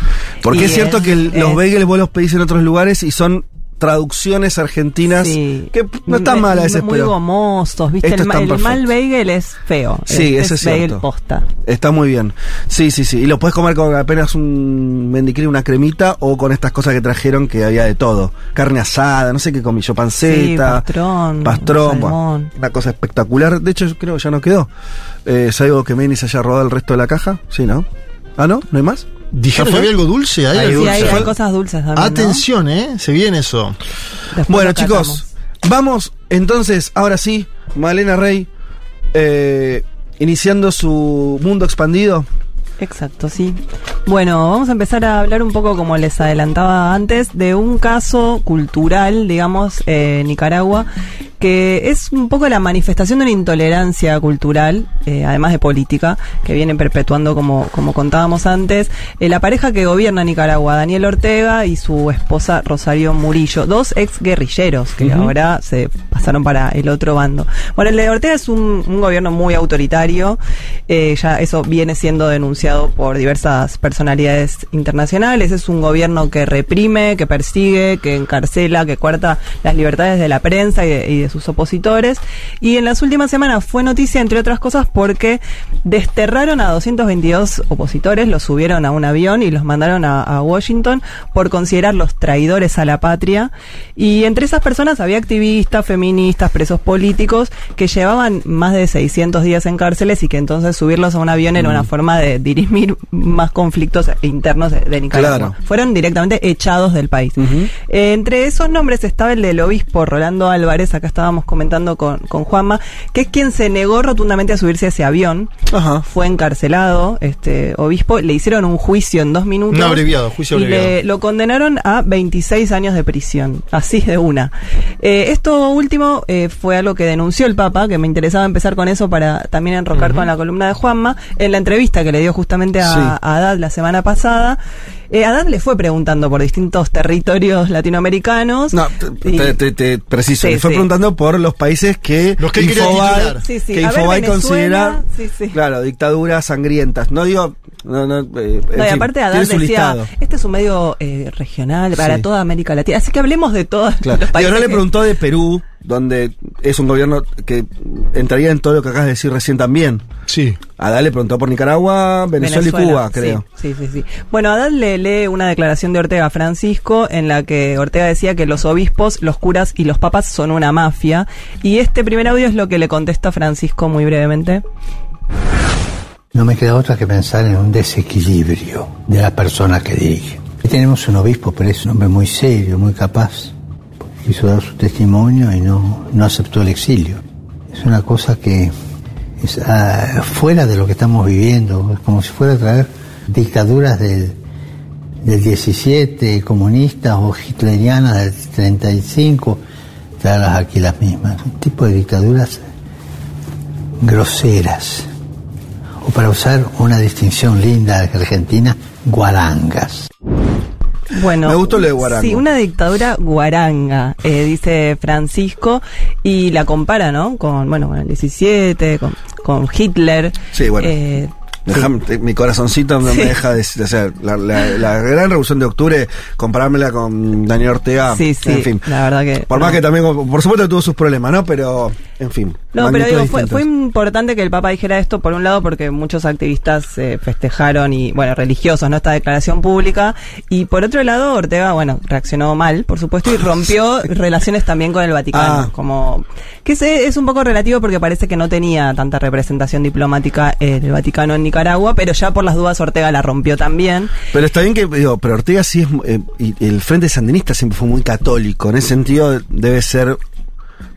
Porque es cierto que el- los es- bagels vos los pedís en otros lugares y son traducciones argentinas Sí. que no están malas a veces, Muy pero gomosos, ¿viste? El, el mal bagel es feo. Sí, es, eso es bagel cierto. posta. Está muy bien. Sí, sí, sí. Y lo puedes comer con apenas un mendicri, una cremita o con estas cosas que trajeron que había de todo. Carne asada, no sé qué comí yo, Sí, panceta, pastrón, pastrón, bueno, una cosa espectacular. De hecho, yo creo que ya no quedó. Eh, ¿Salvo que Menis haya rodado el resto de la caja? Sí, ¿no? ¿Ah, no? ¿No hay más? ¿Dijeron ¿Ya que fue? había algo dulce ahí? Hay Sí, dulce. hay, hay Fue- cosas dulces también. ¿no? Atención, ¿eh? Se viene eso. Después Bueno, chicos, vamos entonces, ahora sí, Malena Rey, eh, iniciando su mundo expandido. Exacto, sí. Bueno, vamos a empezar a hablar un poco, como les adelantaba antes, de un caso cultural, digamos, eh, Nicaragua, que es un poco la manifestación de una intolerancia cultural, eh, además de política, que vienen perpetuando, como, como contábamos antes, eh, la pareja que gobierna Nicaragua, Daniel Ortega y su esposa Rosario Murillo, dos ex guerrilleros que ahora se pasaron para el otro bando. Bueno, el de Ortega es un, un gobierno muy autoritario, eh, ya eso viene siendo denunciado por diversas personalidades internacionales, es un gobierno que reprime, que persigue, que encarcela, que cuarta las libertades de la prensa y de, y de sus opositores. Y en las últimas semanas fue noticia, entre otras cosas, porque desterraron a 222 opositores, los subieron a un avión y los mandaron a, a Washington por considerarlos traidores a la patria. Y entre esas personas había activistas, feministas, presos políticos que llevaban más de 600 días en cárceles y que entonces subirlos a un avión era una forma de dirimir más conflictos internos de, Nicaragua. Claro. Fueron directamente echados del país. Eh, entre esos nombres estaba el del obispo Rolando Álvarez, acá estábamos comentando con, con Juanma, que es quien se negó rotundamente a subirse a ese avión. Fue encarcelado, este obispo, le hicieron un juicio en dos minutos. Un abreviado, juicio y abreviado. le- lo condenaron a 26 años de prisión, así de una. Eh, esto último eh, fue algo que denunció el Papa, que me interesaba empezar con eso para también enrocar con la columna de Juanma, en la entrevista que le dio justamente a, Sí. a Haddad la semana pasada. Eh, Haddad le fue preguntando por distintos territorios latinoamericanos. No, Y- te, te- te preciso. Sí, le fue sí. preguntando por los países que Los que Infobae. Sí, que Venezuela, considera, sí, sí. claro, dictaduras sangrientas. No digo, no, no, eh, No, y fin, aparte Haddad decía, listado. este es un medio eh, regional para Sí. toda América Latina. Así que hablemos de todos Claro. los ahora le preguntó de Perú, donde es un gobierno que entraría en todo lo que acabas de decir recién también. Sí. Adán le preguntó por Nicaragua, Venezuela, y Cuba, creo. Sí, sí, sí. Bueno, Haddad le lee una declaración de Ortega Francisco en la que Ortega decía que los obispos, los curas y los papas son una mafia. Y este primer audio es lo que le contesta Francisco muy brevemente. No me queda otra que pensar en un desequilibrio de la persona que dirige. Tenemos un obispo, pero es un hombre muy serio, muy capaz. Quiso dar su testimonio y no, no aceptó el exilio. Es una cosa que es ah, fuera de lo que estamos viviendo. Es como si fuera a traer dictaduras del, del 17, comunistas o hitlerianas del 35, traerlas aquí las mismas. Un tipo de dictaduras groseras o para usar una distinción linda de Argentina, guarangas. Bueno, Me gustó lo de guarango. Sí, una dictadura guaranga, eh, dice Francisco, y la compara, ¿no? Con, bueno, con el 17, con, con Hitler. Sí, bueno. Eh, Dejame- te- mi corazoncito no Sí. me deja de o sea, la, la- la gran revolución de octubre, comparármela con Daniel Ortega, Sí, sí, en fin. la verdad que. Por más que también, por supuesto tuvo sus problemas, ¿no? Pero, en fin. No, pero digo, fue, fue importante que el Papa dijera esto, por un lado, porque muchos activistas eh, festejaron y, bueno, religiosos, ¿no? Esta declaración pública. Y por otro lado, Ortega, bueno, reaccionó mal, por supuesto, y rompió relaciones también con el Vaticano. Ah. Como, que es, es un poco relativo porque parece que no tenía tanta representación diplomática eh, del Vaticano en Nicaragua, pero ya por las dudas Ortega la rompió también. Pero está bien que, pero Ortega sí es, eh, y el Frente Sandinista siempre fue muy católico, en ese sentido debe ser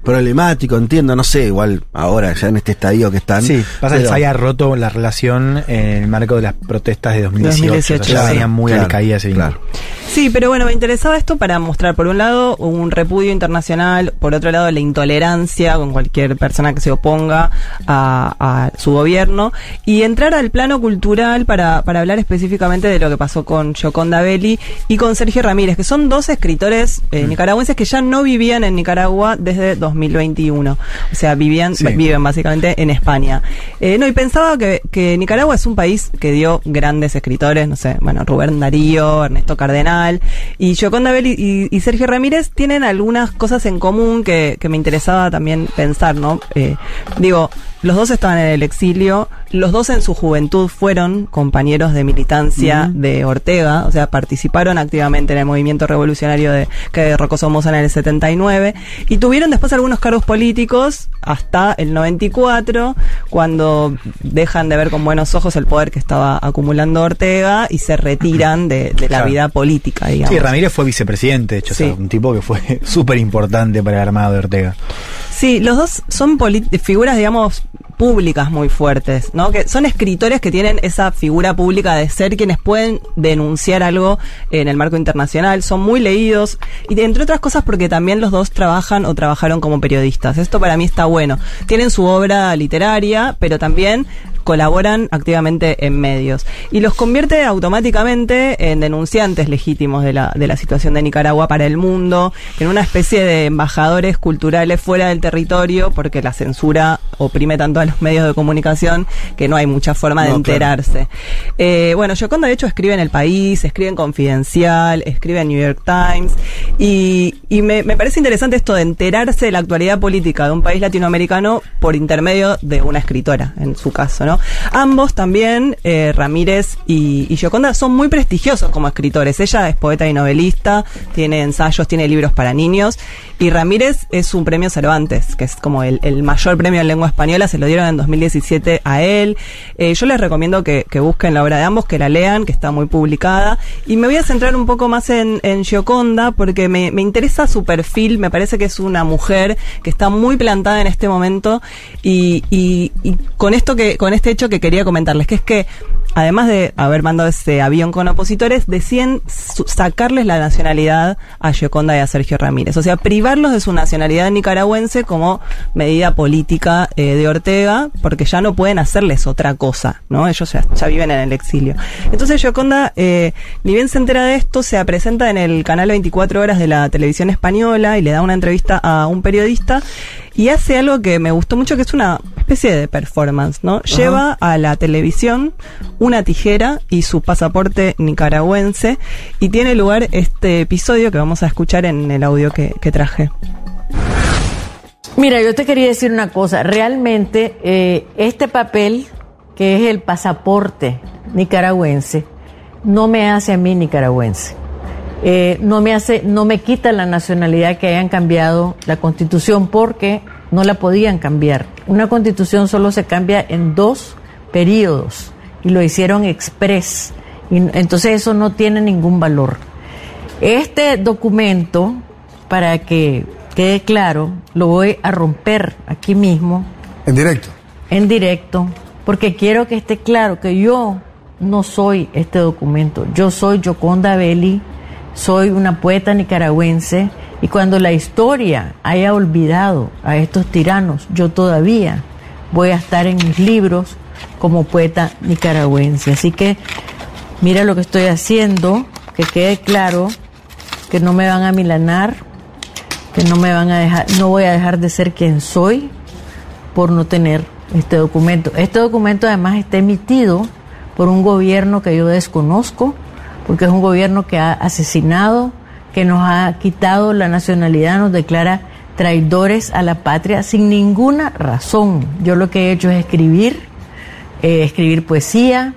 problemático, entiendo, no sé, igual ahora ya en este estadio que están. Sí, pasa que se había roto la relación en el marco de las protestas de 2018. 2018, o sea, ya venía muy Claro, alicaída ese claro. Sí, pero bueno, me interesaba esto para mostrar, por un lado, un repudio internacional, por otro lado, la intolerancia con cualquier persona que se oponga a, a su gobierno, y entrar al plano cultural para, para hablar específicamente de lo que pasó con Gioconda Belli y con Sergio Ramírez, que son dos escritores eh, nicaragüenses que ya no vivían en Nicaragua desde 2021. O sea, vivían, Sí. viven básicamente en España. Eh, no, y pensaba que, que Nicaragua es un país que dio grandes escritores, no sé, bueno, Rubén Darío, Ernesto Cardenal, y Gioconda Belli y, y Sergio Ramírez tienen algunas cosas en común que, que me interesaba también pensar, ¿no? Eh, digo, los dos estaban en el exilio, los dos en su juventud fueron compañeros de militancia de Ortega, o sea, participaron activamente en el movimiento revolucionario de, que derrocó Somoza en el 79, y tuvieron después algunos cargos políticos hasta el 94, cuando dejan de ver con buenos ojos el poder que estaba acumulando Ortega y se retiran de, de la Claro. vida política, digamos. Sí, Ramírez fue vicepresidente, de hecho, o sea, Sí. un tipo que fue súper importante para el armado de Ortega. Sí, los dos son figuras, digamos, públicas muy fuertes, ¿no? Que son escritores que tienen esa figura pública de ser quienes pueden denunciar algo en el marco internacional, son muy leídos y entre otras cosas porque también los dos trabajan o trabajaron como periodistas. Esto para mí está bueno. Tienen su obra literaria, pero también colaboran activamente en medios y los convierte automáticamente en denunciantes legítimos de la, de la situación de Nicaragua para el mundo, en una especie de embajadores culturales fuera del territorio, porque la censura oprime tanto a los medios de comunicación que no hay mucha forma de No, claro. enterarse. Eh, bueno, Yoconda de hecho escribe en El País, escribe en Confidencial, escribe en New York Times y, y me, me parece interesante esto de enterarse de la actualidad política de un país latinoamericano por intermedio de una escritora, en su caso, ¿no? Ambos también, eh, Ramírez y, y Gioconda, son muy prestigiosos como escritores. Ella es poeta y novelista, tiene ensayos, tiene libros para niños y Ramírez es un premio Cervantes, que es como el, mayor premio en lengua española, se lo dieron en 2017 a él. Eh, yo les recomiendo que, que busquen la obra de ambos, que la lean, que está muy publicada. Y me voy a centrar un poco más en, en Gioconda, porque me, me interesa su perfil, me parece que es una mujer que está muy plantada en este momento y- y con esto que, con este hecho que quería comentarles, que es que además de haber mandado ese avión con opositores, decían sacarles la nacionalidad a Gioconda y a Sergio Ramírez. O sea, privarlos de su nacionalidad nicaragüense como medida política eh, de Ortega, porque ya no pueden hacerles otra cosa, ¿no? Ellos ya, ya viven en el exilio. Entonces Gioconda, eh, ni bien se entera de esto, se presenta en el canal 24 horas de la televisión española y le da una entrevista a un periodista y hace algo que me gustó mucho, que es una especie de performance, ¿no? Lleva a la televisión una tijera y su pasaporte nicaragüense y tiene lugar este episodio que vamos a escuchar en el audio que, traje. Mira, yo te quería decir una cosa. Realmente, eh, este papel, que es el pasaporte nicaragüense, no me hace a mí nicaragüense. Eh, no me hace, no me quita la nacionalidad que hayan cambiado la constitución porque no la podían cambiar. Una constitución solo se cambia en dos periodos y lo hicieron express. Y, entonces eso no tiene ningún valor. Este documento, para que quede claro, lo voy a romper aquí mismo, En directo. en directo, porque quiero que esté claro que yo no soy este documento. Yo soy Yoconda Belli, soy una poeta nicaragüense, y cuando la historia haya olvidado a estos tiranos, yo todavía voy a estar en mis libros como poeta nicaragüense. Así que mira lo que estoy haciendo, que quede claro que no me van a milanar, que no me van a dejar, no voy a dejar de ser quien soy por no tener este documento. Este documento además está emitido por un gobierno que yo desconozco, porque es un gobierno que ha asesinado, que nos ha quitado la nacionalidad, nos declara traidores a la patria sin ninguna razón. Yo lo que he hecho es escribir, eh, escribir poesía,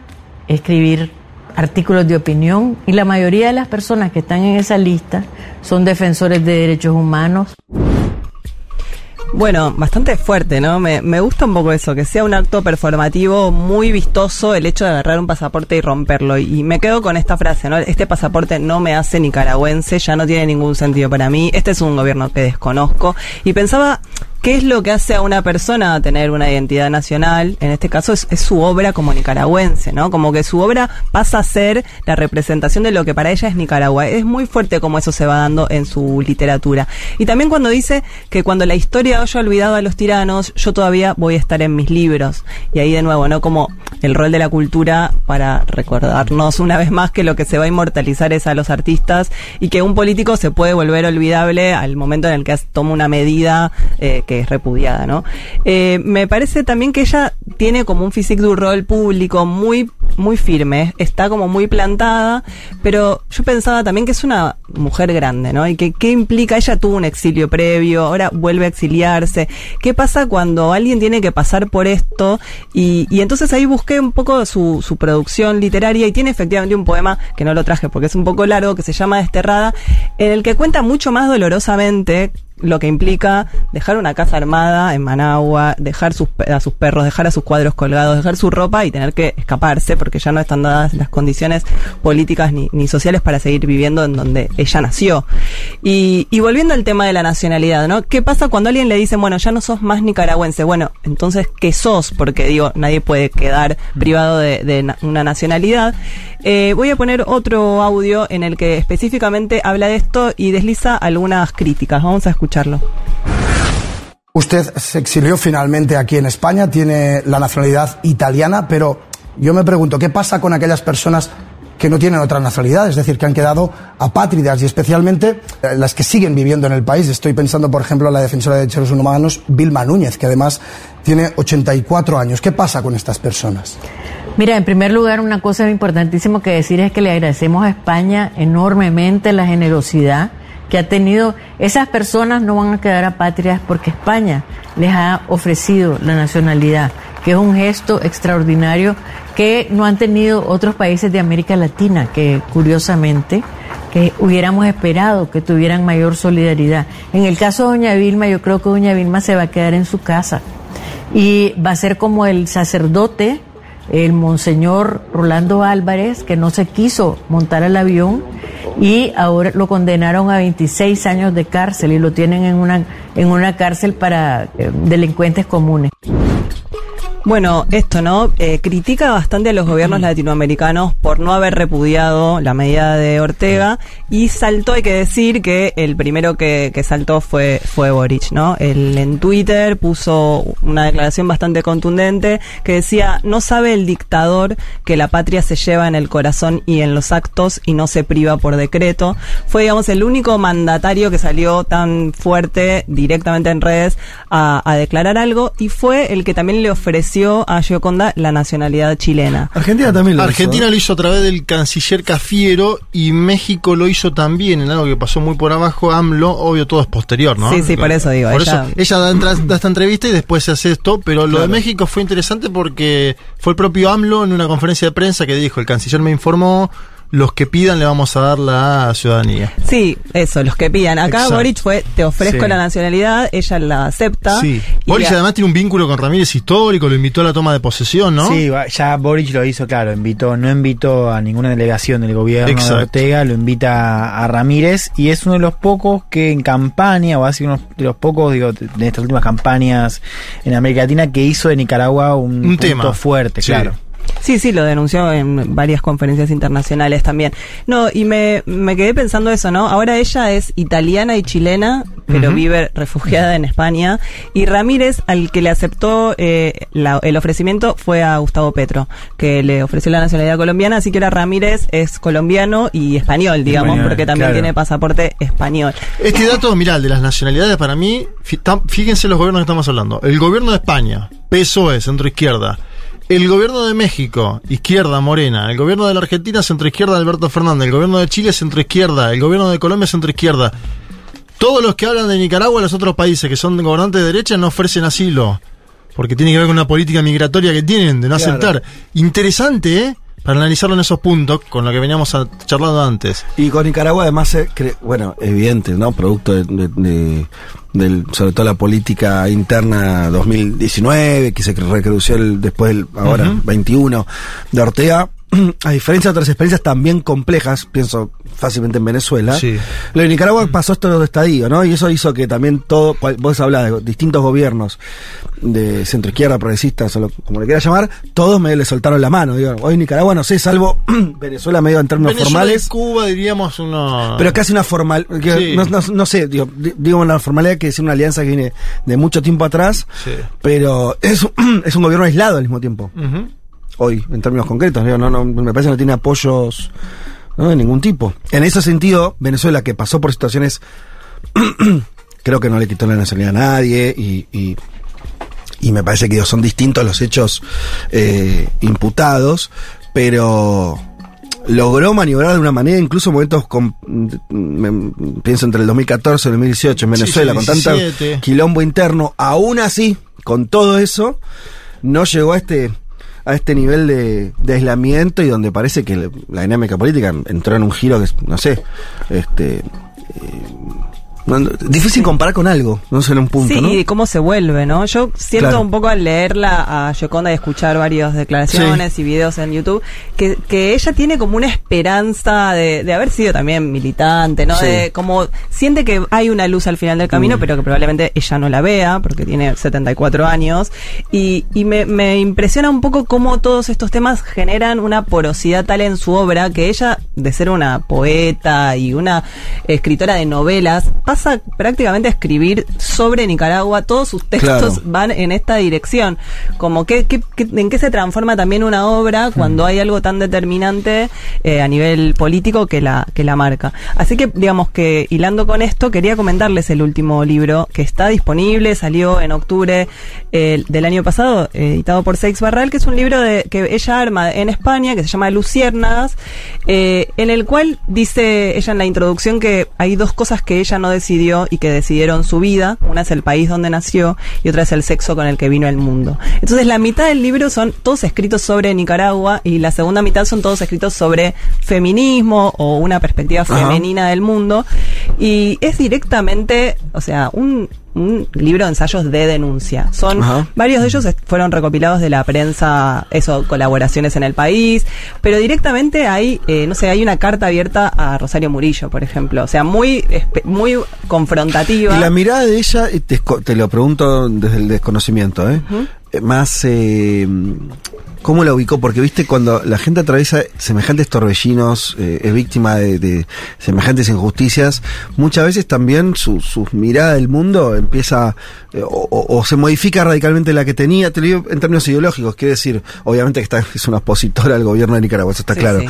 escribir artículos de opinión y la mayoría de las personas que están en esa lista son defensores de derechos humanos. Bueno, bastante fuerte, ¿no? Me, me gusta un poco eso, que sea un acto performativo muy vistoso el hecho de agarrar un pasaporte y romperlo. Y me quedo con esta frase, ¿no? Este pasaporte no me hace nicaragüense, ya no tiene ningún sentido para mí. Este es un gobierno que desconozco. Y pensaba ¿Qué es lo que hace a una persona tener una identidad nacional? En este caso es, su obra como nicaragüense, ¿no? Como que su obra pasa a ser la representación de lo que para ella es Nicaragua. Es muy fuerte como eso se va dando en su literatura. Y también cuando dice que cuando la historia haya olvidado a los tiranos, yo todavía voy a estar en mis libros. Y ahí de nuevo, ¿no? Como el rol de la cultura para recordarnos una vez más que lo que se va a inmortalizar es a los artistas y que un político se puede volver olvidable al momento en el que toma una medida eh, que es repudiada, ¿no? Eh, me parece también que ella tiene como un physique du rol público muy, muy firme, está como muy plantada, pero yo pensaba también que es una mujer grande, ¿no? Y que qué implica, ella tuvo un exilio previo, ahora vuelve a exiliarse, ¿qué pasa cuando alguien tiene que pasar por esto? Y, y entonces ahí busqué un poco su, su producción literaria y tiene efectivamente un poema que no lo traje porque es un poco largo, que se llama Desterrada, en el que cuenta mucho más dolorosamente lo que implica dejar una casa armada en Managua, dejar sus, a sus perros, dejar a sus cuadros colgados, dejar su ropa y tener que escaparse porque ya no están dadas las condiciones políticas ni, ni sociales para seguir viviendo en donde ella nació. Y, volviendo al tema de la nacionalidad, ¿no? ¿Qué pasa cuando alguien le dice, bueno, ya no sos más nicaragüense? Bueno, entonces, ¿qué sos? Porque digo, nadie puede quedar privado de, de na una nacionalidad. Eh, voy a poner otro audio en el que específicamente habla de esto y desliza algunas críticas. Vamos a escucharlo. Usted se exilió finalmente aquí en España, tiene la nacionalidad italiana, pero yo me pregunto, ¿qué pasa con aquellas personas que no tienen otra nacionalidad, es decir, que han quedado apátridas y especialmente eh, las que siguen viviendo en el país. Estoy pensando, por ejemplo, en la defensora de derechos humanos, Vilma Núñez, que además tiene 84 años. ¿Qué pasa con estas personas? Mira, en primer lugar, una cosa importantísima que decir es que le agradecemos a España enormemente la generosidad que ha tenido. Esas personas no van a quedar apátridas porque España les ha ofrecido la nacionalidad, que es un gesto extraordinario que no han tenido otros países de América Latina, que curiosamente que hubiéramos esperado que tuvieran mayor solidaridad. En el caso de Doña Vilma, yo creo que Doña Vilma se va a quedar en su casa y va a ser como el sacerdote, el monseñor Rolando Álvarez, que no se quiso montar al avión y ahora lo condenaron a 26 años de cárcel y lo tienen en una, en una cárcel para eh, delincuentes comunes. Bueno, esto, ¿no? Eh, critica bastante a los gobiernos latinoamericanos por no haber repudiado la medida de Ortega y saltó, hay que decir, que el primero que, que saltó fue, fue Boric, ¿no? Él en Twitter puso una declaración bastante contundente que decía, no sabe el dictador que la patria se lleva en el corazón y en los actos y no se priva por decreto. Fue, digamos, el único mandatario que salió tan fuerte directamente en redes a, a declarar algo y fue el que también le ofreció a Gioconda la nacionalidad chilena. Argentina también lo Argentina hizo. lo hizo a través del canciller Cafiero y México lo hizo también en algo que pasó muy por abajo. AMLO, obvio, todo es posterior, ¿no? Sí, sí, por eso digo. Por ella... eso, ella da, entra- da esta entrevista y después se hace esto, pero lo de México fue interesante porque fue el propio AMLO en una conferencia de prensa que dijo, el canciller me informó, los que pidan le vamos a dar la ciudadanía. Sí, eso, los que pidan. Acá Exacto. Boric fue, te ofrezco Sí. la nacionalidad, ella la acepta. Sí. la- además tiene un vínculo con Ramírez histórico, lo invitó a la toma de posesión, ¿no? Sí, va- ya Boric lo hizo, claro, invitó, no invitó a ninguna delegación del gobierno Exacto. de Ortega, lo invita a Ramírez y es uno de los pocos que en campaña, o ha sido uno de los pocos, digo, de estas últimas campañas en América Latina que hizo de Nicaragua un, Un punto tema. fuerte, Sí. claro. Sí, sí, lo denunció en varias conferencias internacionales también. No, y me, me quedé pensando eso, ¿no? Ahora ella es italiana y chilena, pero vive refugiada en España. Y Ramírez, al que le aceptó eh, la- el ofrecimiento, fue a Gustavo Petro, que le ofreció la nacionalidad colombiana. Así que ahora Ramírez es colombiano y español, digamos, Español, porque también claro. tiene pasaporte español. Este dato, mirá, de las nacionalidades, para mí, fíjense los gobiernos que estamos hablando. El gobierno de España, PSOE, centro izquierda. El gobierno de México, izquierda, Morena. El gobierno de la Argentina, centroizquierda, Alberto Fernández. El gobierno de Chile, centroizquierda. El gobierno de Colombia, centroizquierda. Todos los que hablan de Nicaragua y los otros países que son gobernantes de derecha no ofrecen asilo. Porque tiene que ver con una política migratoria que tienen de no Claro. aceptar. Interesante, ¿eh? Para analizarlo en esos puntos con lo que veníamos a- charlando antes. Y con Nicaragua además, eh, bueno, evidente, ¿no? Producto de, de- de- del, sobre todo la política interna 2019, que se recrudeció el, después del, ahora, Ujú. 21 de Ortega. A diferencia de otras experiencias también complejas, pienso fácilmente en Venezuela, Sí. lo de Nicaragua pasó esto de estadio, ¿no? Y eso hizo que también todo, vos hablás de distintos gobiernos de centro izquierda, progresistas, o lo- como le quieras llamar, todos medio le soltaron la mano. Digo, hoy Nicaragua, no sé, salvo Venezuela medio en términos Venezuela formales. y Cuba diríamos uno. Pero casi una formal, Sí. no, no- no sé, digo, di- digo una formalidad que es una alianza que viene de mucho tiempo atrás, Sí. pero es, un- es un gobierno aislado al mismo tiempo. Hoy, en términos concretos, no, no, me parece que no tiene apoyos ¿no? de ningún tipo. En ese sentido, Venezuela, que pasó por situaciones, creo que no le quitó la nacionalidad a nadie y, y, y me parece que son distintos los hechos eh, imputados, pero logró maniobrar de una manera, incluso en momentos, con, me- pienso entre el 2014 y el 2018 en Venezuela, Sí, con tanto 17. quilombo interno, aún así, con todo eso, no llegó a este a este nivel de, aislamiento y donde parece que la dinámica política entró en un giro que, no sé, este... eh, difícil comparar con algo, no sé, en un punto, Sí, ¿no? y cómo se vuelve, ¿no? Yo siento Claro. un poco al leerla a Yoconda y escuchar varias declaraciones y videos en YouTube, que, que ella tiene como una esperanza de, de haber sido también militante, ¿no? Sí. De como siente que hay una luz al final del camino, Mm. pero que probablemente ella no la vea, porque tiene 74 años. Y, y me, me impresiona un poco cómo todos estos temas generan una porosidad tal en su obra que ella, de ser una poeta y una escritora de novelas, pasa prácticamente a escribir sobre Nicaragua. Todos sus textos Claro. van en esta dirección. Como que, que- que- en qué se transforma también una obra cuando hay algo tan determinante eh, a nivel político que la, que la marca. Así que, digamos que hilando con esto, quería comentarles el último libro que está disponible, salió en octubre eh, del año pasado, editado por Seix Barral, que es un libro de, que ella arma en España, que se llama Luciérnagas, eh, en el cual dice ella en la introducción que hay dos cosas que ella no decidió y que decidieron su vida. Una es el país donde nació y otra es el sexo con el que vino al mundo. Entonces la mitad del libro son todos escritos sobre Nicaragua y la segunda mitad son todos escritos sobre feminismo o una perspectiva Ajá. femenina del mundo. Y es directamente, o sea, un, un libro de ensayos de denuncia. Son Ajá. varios de ellos fueron recopilados de la prensa, eso, colaboraciones en el país, pero directamente hay, eh, no sé, hay una carta abierta a Rosario Murillo, por ejemplo, o sea, muy, muy confrontativa. Y la mirada de ella, y te, te lo pregunto desde el desconocimiento, ¿eh? Eh, Más, eh, ¿cómo la ubicó? Porque, viste, cuando la gente atraviesa semejantes torbellinos, eh, es víctima de, de semejantes injusticias, muchas veces también su, su mirada del mundo empieza, eh, o, o- o se modifica radicalmente la que tenía, te lo digo en términos ideológicos, quiere decir, obviamente que está, es una opositora al gobierno de Nicaragua, eso está Sí, claro. sí.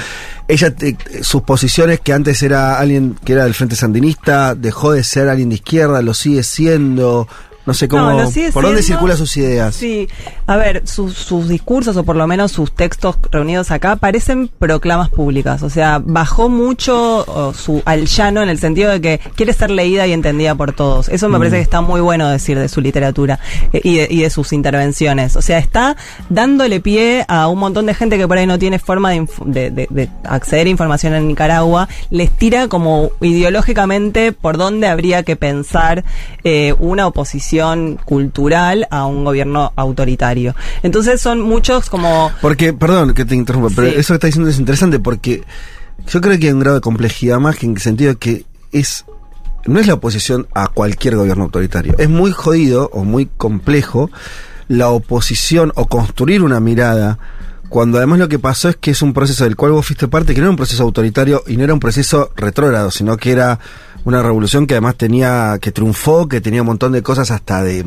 Ella, te- sus posiciones, que antes era alguien que era del Frente Sandinista, dejó de ser alguien de izquierda, lo sigue siendo. No sé cómo. No, ¿Por dónde circulan sus ideas? Sí, a ver, sus, sus discursos o por lo menos sus textos reunidos acá parecen proclamas públicas. O sea, bajó mucho o, su al llano en el sentido de que quiere ser leída y entendida por todos. Eso me Mm. parece que está muy bueno decir de su literatura eh, y, de, y de sus intervenciones. O sea, está dándole pie a un montón de gente que por ahí no tiene forma de, inf- de- de- de acceder a información en Nicaragua. Les tira como ideológicamente por dónde habría que pensar eh, una oposición cultural a un gobierno autoritario. Entonces son muchos como... Porque, perdón que te interrumpa, pero eso que está diciendo es interesante porque yo creo que hay un grado de complejidad más que en el sentido que es. No es la oposición a cualquier gobierno autoritario. Es muy jodido o muy complejo la oposición o construir una mirada cuando además lo que pasó es que es un proceso del cual vos fuiste parte, que no era un proceso autoritario y no era un proceso retrógrado, sino que era una revolución que además tenía, que triunfó, que tenía un montón de cosas hasta de,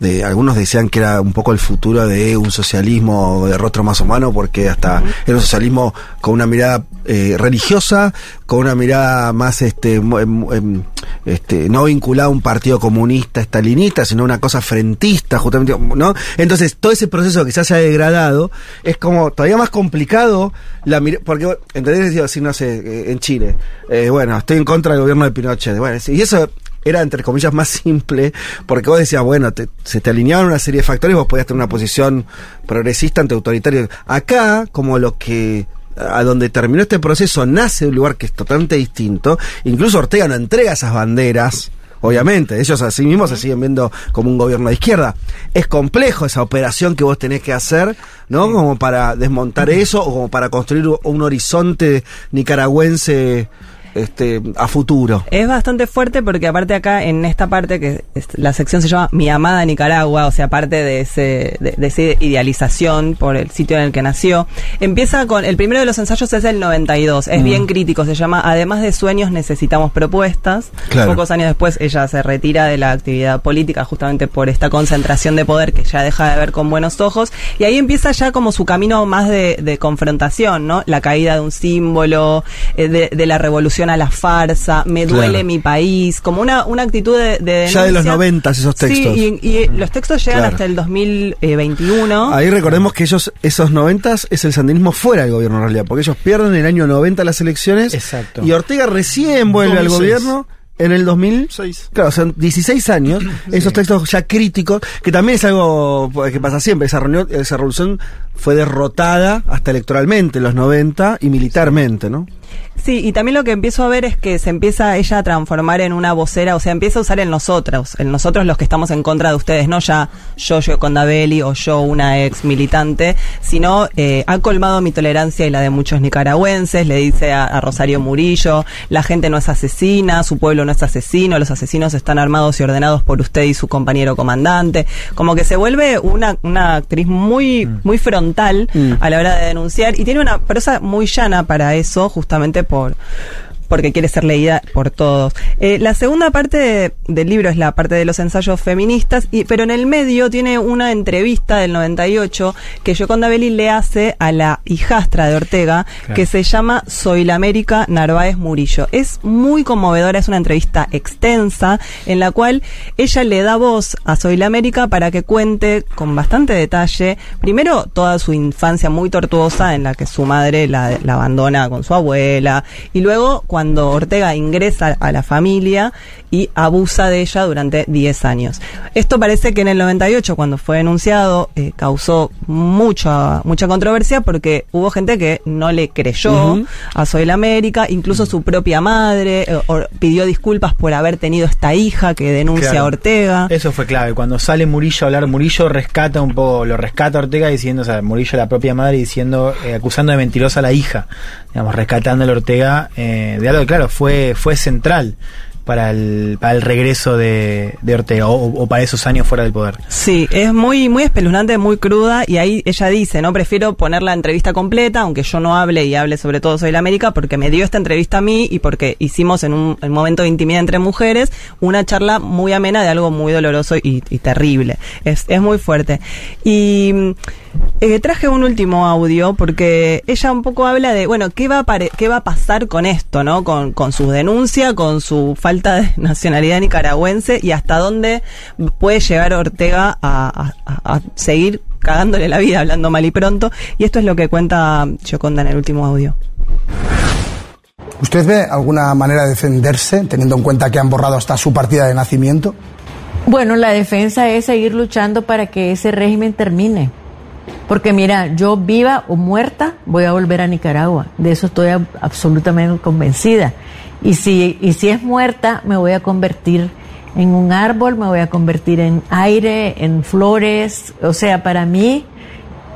de algunos decían que era un poco el futuro de un socialismo de rostro más humano, porque hasta era un socialismo con una mirada eh, religiosa, con una mirada más este, mu- em- em, este, no vinculada a un partido comunista, estalinista, sino una cosa frentista, justamente, ¿no? Entonces, todo ese proceso que se haya degradado es como todavía más complicado la porque, ¿entendés? Digo, no sé, eh, en Chile, eh, bueno, estoy en contra del gobierno de Pinochet, bueno, y eso era entre comillas más simple, porque vos decías, bueno, te- se te alineaban una serie de factores, vos podías tener una posición progresista ante autoritario. Acá, como lo que a donde terminó este proceso nace un lugar que es totalmente distinto, incluso Ortega no entrega esas banderas. Obviamente, ellos así mismos se siguen viendo como un gobierno de izquierda. Es complejo esa operación que vos tenés que hacer, ¿no? Como para desmontar eso o como para construir un horizonte nicaragüense este, a futuro. Es bastante fuerte porque aparte acá en esta parte que es- la sección se llama Mi amada Nicaragua, o sea, parte de ese de, de esa idealización por el sitio en el que nació, empieza con el primero de los ensayos es el 92, es Mm. bien crítico, se llama Además de sueños necesitamos propuestas. Claro. Pocos años después ella se retira de la actividad política justamente por esta concentración de poder que ya deja de ver con buenos ojos y ahí empieza ya como su camino más de, de confrontación, ¿no? La caída de un símbolo, eh, de, de la revolución a la farsa, me duele Claro. mi país, como una, una actitud de, de Ya de los noventas esos textos. Sí, y, y los textos llegan Claro. hasta el 2021. Ahí recordemos que ellos, esos noventas, es el sandinismo fuera del gobierno en realidad, porque ellos pierden en el año 90 las elecciones. Exacto. Y Ortega recién vuelve al 2006. gobierno en el 2006. Claro, son 16 años, esos textos ya críticos, que también es algo pues, que pasa siempre. Esa, reunión, esa revolución fue derrotada hasta electoralmente en los 90 y militarmente, ¿no? Sí, y también lo que empiezo a ver es que se empieza ella a transformar en una vocera, o sea, empieza a usar el nosotros, el nosotros los que estamos en contra de ustedes, no ya yo, yo Condabelli o yo una ex militante, sino eh, ha colmado mi tolerancia y la de muchos nicaragüenses, le dice a, a Rosario Murillo, la gente no es asesina, su pueblo no es asesino, los asesinos están armados y ordenados por usted y su compañero comandante, como que se vuelve una, una actriz muy, muy frontal a la hora de denunciar y tiene una prosa muy llana para eso, justamente por porque quiere ser leída por todos. Eh, la segunda parte de- del libro es la parte de los ensayos feministas, y, pero en el medio tiene una entrevista del 98 que Yoconda Belli le hace a la hijastra de Ortega, Claro. que se llama Soy la América Narváez Murillo. Es muy conmovedora, es una entrevista extensa en la cual ella le da voz a Soy la América para que cuente con bastante detalle, primero toda su infancia muy tortuosa en la que su madre la, la abandona con su abuela y luego cuando Ortega ingresa a la familia y abusa de ella durante 10 años. Esto parece que en el 98, cuando fue denunciado, eh, causó mucha, mucha controversia porque hubo gente que no le creyó a Soy la América, incluso su propia madre eh, or- pidió disculpas por haber tenido esta hija que denuncia Claro. a Ortega. Eso fue clave. Cuando sale Murillo a hablar, Murillo rescata un poco, lo rescata a Ortega diciendo, o sea, Murillo la propia madre diciendo, eh, acusando de mentirosa a la hija, digamos, rescatando a Ortega eh, de algo que, claro, fue, fue central para el, para el regreso de, Ortega o, para esos años fuera del poder. Sí, es muy, muy espeluznante, muy cruda, y ahí ella dice, no, prefiero poner la entrevista completa, aunque yo no hable y hable sobre todo Soy la América, porque me dio esta entrevista a mí y porque hicimos en un, en un momento de intimidad entre mujeres una charla muy amena de algo muy doloroso y, terrible. Es, es muy fuerte. Y eh, traje un último audio porque ella un poco habla de, bueno, ¿qué va a, qué va a pasar con esto, no? Con, con su denuncia, con su falta de nacionalidad nicaragüense y hasta dónde puede llegar Ortega a, a- a seguir cagándole la vida, hablando mal y pronto. Y esto es lo que cuenta Gioconda en el último audio. ¿Usted ve alguna manera de defenderse, teniendo en cuenta que han borrado hasta su partida de nacimiento? Bueno, la defensa es seguir luchando para que ese régimen termine. Porque mira, yo viva o muerta voy a volver a Nicaragua. De eso estoy ab- absolutamente convencida. Y si, y si es muerta, me voy a convertir en un árbol, me voy a convertir en aire, en flores. O sea, para mí,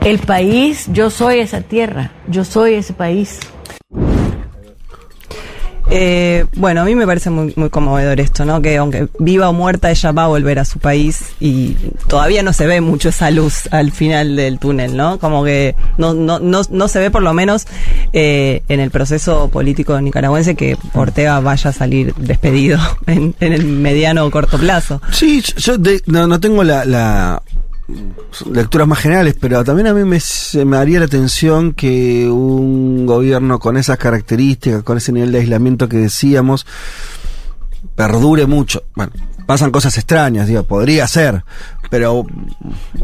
el país, yo soy esa tierra, yo soy ese país. Eh, bueno, a mí me parece muy, muy conmovedor esto, ¿no? Que aunque viva o muerta, ella va a volver a su país y todavía no se ve mucho esa luz al final del túnel, ¿no? Como que no, no, no, no se ve por lo menos eh, en el proceso político nicaragüense que Ortega vaya a salir despedido en, en el mediano o corto plazo. Sí, yo de- no, no tengo la, la, lecturas más generales, pero también a mí me, me haría la atención que un gobierno con esas características, con ese nivel de aislamiento que decíamos, perdure mucho. Bueno, pasan cosas extrañas, digo, podría ser, pero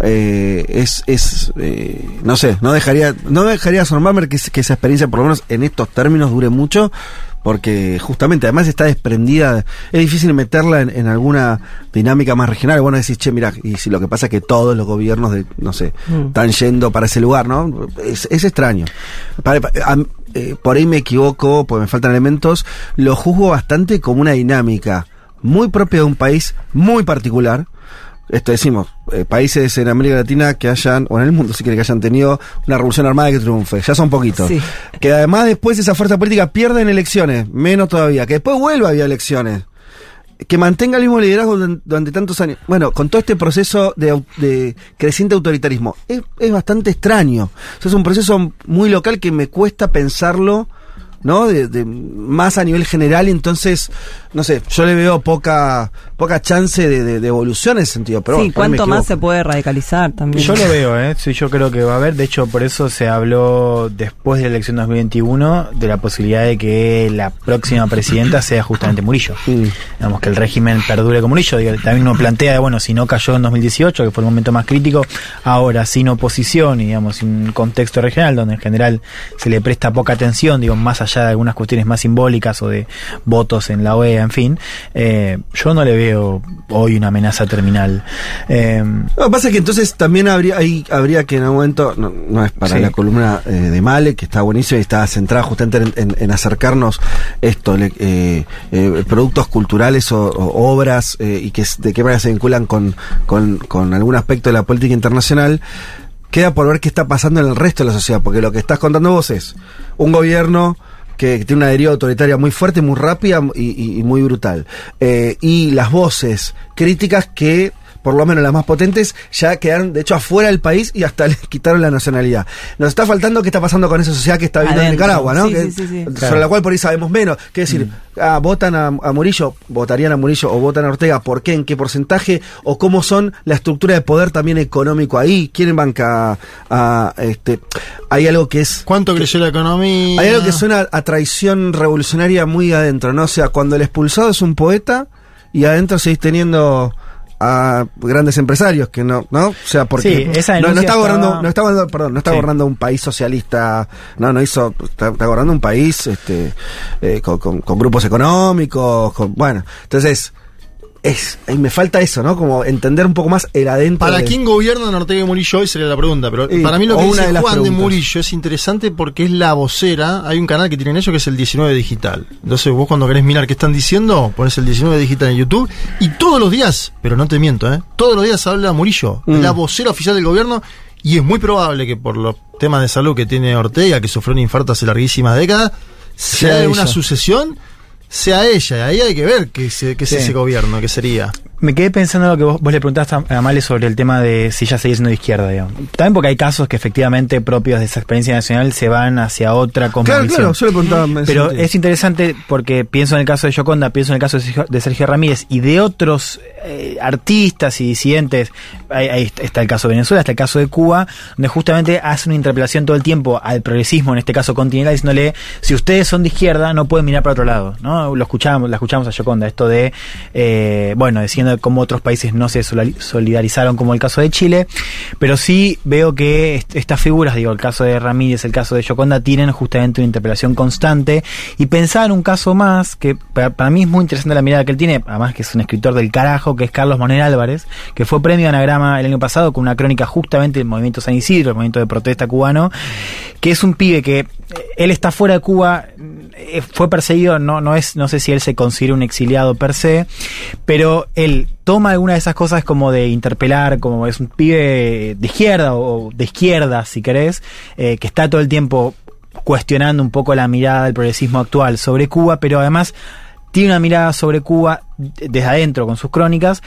eh, es, es eh, no sé, no dejaría, no dejaría asombrarme que, que esa experiencia, por lo menos en estos términos, dure mucho, porque justamente además está desprendida, es difícil meterla en, en alguna dinámica más regional. Bueno, decís, che, mira, y si lo que pasa es que todos los gobiernos, de, no sé, Mm. están yendo para ese lugar, ¿no? Es, es extraño. Eh, por ahí me equivoco, pues me faltan elementos, lo juzgo bastante como una dinámica muy propia de un país muy particular. Esto decimos, eh, países en América Latina que hayan, o en el mundo si quiere que hayan tenido una revolución armada que triunfe, ya son poquitos. Sí. Que además después esa fuerza política pierde en elecciones, menos todavía, que después vuelva a haber elecciones. Que mantenga el mismo liderazgo durante, tantos años. Bueno, con todo este proceso de, creciente autoritarismo, es, es bastante extraño. O sea, es un proceso muy local que me cuesta pensarlo, ¿no? De, de- más a nivel general, entonces, no sé, yo le veo poca poca chance de, de- de evolución en ese sentido. Pero sí, cuánto más se puede radicalizar también. Yo lo veo, ¿eh? Sí, yo creo que va a haber. De hecho, por eso se habló después de la elección 2021 de la posibilidad de que la próxima presidenta sea justamente Murillo. Digamos, que el régimen perdure con Murillo. También uno plantea, bueno, si no cayó en 2018, que fue el momento más crítico, ahora sin oposición y, digamos, sin un contexto regional donde en general se le presta poca atención, digo, más allá de algunas cuestiones más simbólicas o de votos en la OEA, en fin, eh, yo no le veo hoy una amenaza terminal. Eh, Lo que pasa es que entonces también habría, ahí habría que en algún momento, no, no es para Sí. la columna eh, de Male, que está buenísima y está centrada justamente en, en- en acercarnos esto, le- eh, eh, productos culturales o, o obras y que de qué manera se vinculan con, con, con algún aspecto de la política internacional. Queda por ver qué está pasando en el resto de la sociedad, porque lo que estás contando vos es un gobierno que tiene una deriva autoritaria muy fuerte, muy rápida y, muy brutal. Eh, y las voces críticas que, por lo menos las más potentes, ya quedaron, de hecho, afuera del país y hasta les quitaron la nacionalidad. Nos está faltando qué está pasando con esa sociedad que está viviendo en. Nicaragua, ¿no? Sí, Que- sí, sí, sí. Sobre Claro. la cual por ahí sabemos menos. ¿Qué decir? Ah, votan a, a Murillo, votarían a Murillo o votan a Ortega, ¿por qué? ¿En qué porcentaje? ¿O cómo son la estructura de poder también económico ahí? ¿Quién banca a, este? Hay algo que es... ¿Cuánto creció la economía? Hay algo que suena a traición revolucionaria muy adentro, ¿no? O sea, cuando el expulsado es un poeta y adentro seguís teniendo a grandes empresarios que no, ¿no? O sea, porque Sí, esa no, no está estaba- no está gobernando- perdón, no está Sí. gobernando un país socialista, no, no hizo, está, está gobernando un país, este, eh, con, con- con grupos económicos, con, bueno, entonces, es, y me falta eso, ¿no? Como entender un poco más el adentro. ¿Para de- quién gobierna Ortega y Murillo? Hoy sería la pregunta, pero Y- para mí lo que dice de Juan de. Murillo es interesante porque es la vocera. Hay un canal que tienen ellos que es el 19 Digital. Entonces vos cuando querés mirar qué están diciendo, pones el 19 Digital en YouTube y todos los días, pero no te miento, ¿eh? todos los días habla Murillo, Mm. la vocera oficial del gobierno. Y es muy probable que por los temas de salud que tiene Ortega, que sufrió un infarto hace larguísimas décadas, sea Sea una sucesión, sea ella. Ahí hay que ver qué, se- qué Sí. es ese gobierno, qué sería. Me quedé pensando en lo que vos, vos le preguntaste a Male sobre el tema de si ya seguía siendo de izquierda, digamos. También porque hay casos que efectivamente propios de esa experiencia nacional se van hacia otra Claro, convicción. claro, yo le Pero sentido. es interesante porque pienso en el caso de Yoconda, pienso en el caso de Sergio, de Sergio Ramírez y de otros eh, artistas y disidentes. Ahí, ahí está el caso de Venezuela, está el caso de Cuba, donde justamente hace una interpelación todo el tiempo al progresismo, en este caso continental, diciéndole, si ustedes son de izquierda, no pueden mirar para otro lado. ¿no? Lo escuchamos, la escuchamos a Yoconda, esto de, eh, bueno, diciendo cómo otros países no se solidarizaron, como el caso de Chile, pero sí veo que est- estas figuras, digo, el caso de Ramírez, el caso de Yoconda, tienen justamente una interpelación constante. Y pensar en un caso más, que para, para mí es muy interesante la mirada que él tiene, además que es un escritor del carajo, que es Carlos Manuel Álvarez, que fue premio Anagrama el año pasado con una crónica justamente del movimiento San Isidro, el movimiento de protesta cubano, que es un pibe que eh, él está fuera de Cuba, eh, fue perseguido, no, no es, no sé si él se considera un exiliado per se, pero él toma alguna de esas cosas como de interpelar, como es un pibe de izquierda o de izquierda, si querés, eh, que está todo el tiempo cuestionando un poco la mirada del progresismo actual sobre Cuba, pero además tiene una mirada sobre Cuba desde adentro con sus crónicas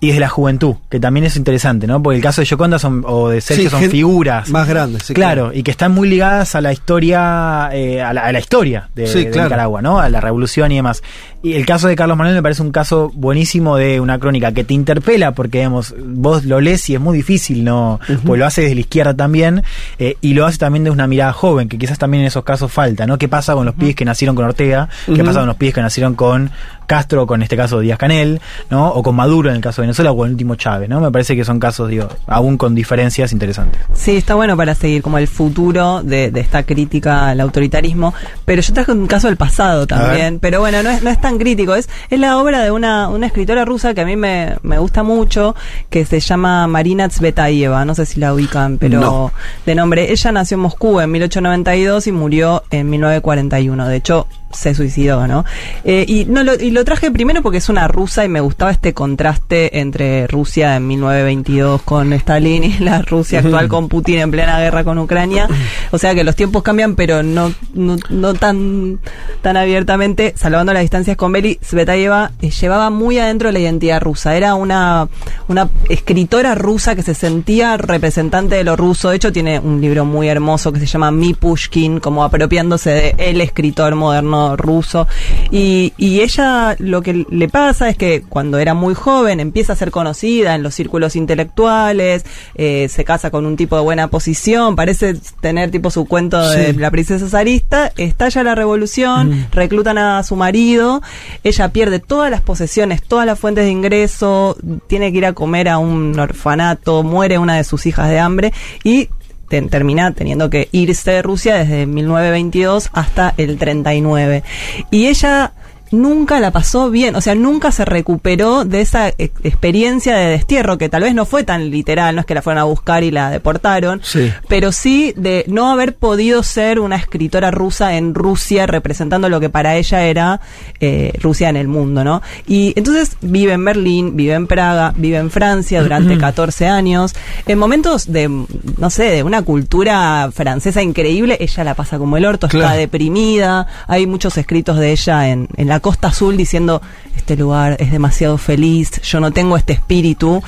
y desde la juventud, que también es interesante, ¿no? Porque el caso de Yoconda son, o de Sergio Sí, son figuras. más grandes, sí, claro, claro. y que están muy ligadas a la historia, eh, a, la, a la historia de, Sí, de claro. Nicaragua, ¿no? A la revolución y demás. Y el caso de Carlos Manuel me parece un caso buenísimo de una crónica que te interpela, porque, digamos, vos lo lees y es muy difícil, ¿no? Pues lo hace desde la izquierda también, eh, y lo hace también de una mirada joven, que quizás también en esos casos falta, ¿no? ¿Qué pasa con los pibes que nacieron con Ortega? ¿Qué pasa con los pibes que nacieron con Castro, con este caso Díaz Canel, ¿no? O con Maduro en el caso de Venezuela, o el último Chávez, ¿no? Me parece que son casos, digo, aún con diferencias interesantes. Sí, está bueno para seguir como el futuro de, de esta crítica al autoritarismo, pero yo traje un caso del pasado también, pero bueno, no es, no es tan crítico, es, es la obra de una, una escritora rusa que a mí me, me gusta mucho, que se llama Marina Tsvetaeva, no sé si la ubican, pero No. de nombre, ella nació en Moscú en 1892 y murió en 1941, de hecho se suicidó, ¿no? Eh, y, no lo, y lo traje primero porque es una rusa y me gustaba este contraste entre Rusia en 1922 con Stalin y la Rusia actual con Putin en plena guerra con Ucrania. O sea que los tiempos cambian, pero no, no, no tan, tan abiertamente. Salvando las distancias con Beli, Svetaeva eh, llevaba muy adentro la identidad rusa. Era una, una escritora rusa que se sentía representante de lo ruso. De hecho, tiene un libro muy hermoso que se llama Mi Pushkin, como apropiándose de el escritor moderno ruso. Y, y ella lo que le pasa es que cuando era muy joven empieza a ser conocida en los círculos intelectuales, eh, se casa con un tipo de buena posición, parece tener tipo su cuento de la princesa zarista, estalla la revolución, reclutan a su marido, ella pierde todas las posesiones, todas las fuentes de ingreso, tiene que ir a comer a un orfanato, muere una de sus hijas de hambre y te- termina teniendo que irse de Rusia desde 1922 hasta el 39. Y ella nunca la pasó bien, o sea, nunca se recuperó de esa ex- experiencia de destierro, que tal vez no fue tan literal, no es que la fueron a buscar y la deportaron, Sí. pero sí de no haber podido ser una escritora rusa en Rusia representando lo que para ella era eh, Rusia en el mundo, ¿no? Y entonces vive en Berlín, vive en Praga, vive en Francia durante 14 años, en momentos de, no sé, de una cultura francesa increíble, ella la pasa como el orto, está deprimida, hay muchos escritos de ella en, en la Costa Azul diciendo, este lugar es demasiado feliz, yo no tengo este espíritu,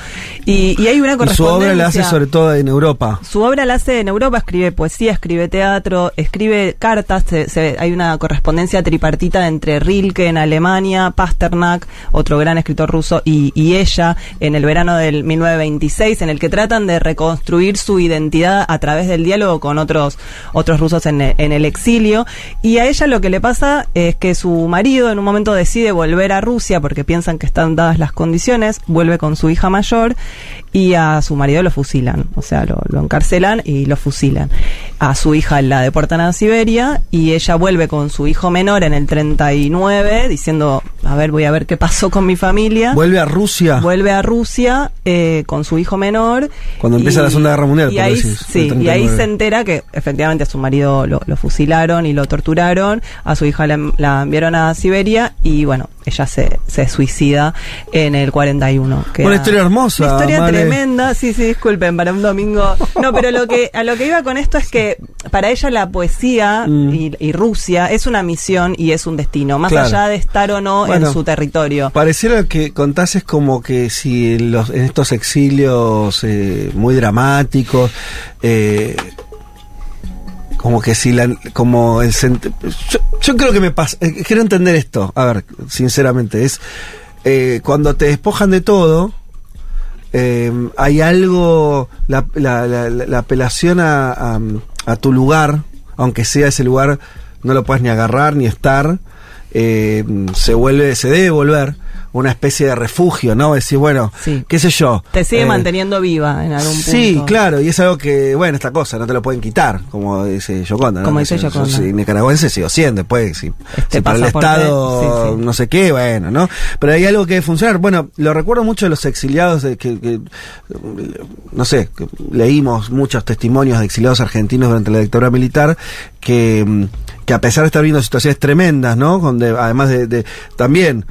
y, y hay una Y su correspondencia. obra la hace sobre todo en Europa. Su obra la hace en Europa, escribe poesía, escribe teatro, escribe cartas, se- se- hay una correspondencia tripartita entre Rilke en Alemania, Pasternak, otro gran escritor ruso, y, y ella en el verano del 1926, en el que tratan de reconstruir su identidad a través del diálogo con otros, otros rusos en, en el exilio. Y a ella lo que le pasa es que su marido en un momento decide volver a Rusia porque piensan que están dadas las condiciones, vuelve con su hija mayor y a su marido lo fusilan, o sea, lo, lo encarcelan y lo fusilan. A su hija la deportan a Siberia y ella vuelve con su hijo menor en el 39 diciendo, a ver, voy a ver qué pasó con mi familia. Vuelve a Rusia. Vuelve a Rusia eh, con su hijo menor. Cuando empieza Y- la Segunda Guerra Mundial, Y ahí, decir, sí, y ahí 39. se entera que efectivamente a su marido lo, lo fusilaron y lo torturaron. A su hija la, la enviaron a Siberia y bueno, ella se, se suicida en el 41. que Una historia hermosa, Una historia tremenda. Sí, sí, disculpen, para un domingo. No, pero lo que, a lo que iba con esto es que para ella la poesía Mm. y, y Rusia es una misión y es un destino, más Claro. allá de estar o no Bueno. en su territorio. Pareciera que contás es como que si los, en estos exilios eh, muy dramáticos, eh, como que si la, como el yo, yo creo que me pasa, eh, quiero entender esto, a ver, sinceramente, es eh, cuando te despojan de todo, eh, hay algo, la, la, la- la- la apelación a, a, a tu lugar, aunque sea ese lugar, no lo puedes ni agarrar ni estar, eh, se vuelve, se debe volver una especie de refugio, ¿no? Decir, bueno, qué sé yo. Te sigue eh, manteniendo viva en algún punto. Sí, claro, y es algo que, bueno, esta cosa no te lo pueden quitar, como dice Yoconda. ¿no? Como dice Yo- yo Yoconda. soy nicaragüense sigo siendo, después, si, si para el Estado, sí, sí. no sé qué, bueno, ¿no? Pero hay algo que debe funcionar. Bueno, lo recuerdo mucho de los exiliados, de que, que, no sé, que leímos muchos testimonios de exiliados argentinos durante la dictadura militar, que, mm, que a pesar de estar viendo situaciones tremendas, ¿no? Donde, además de, de- también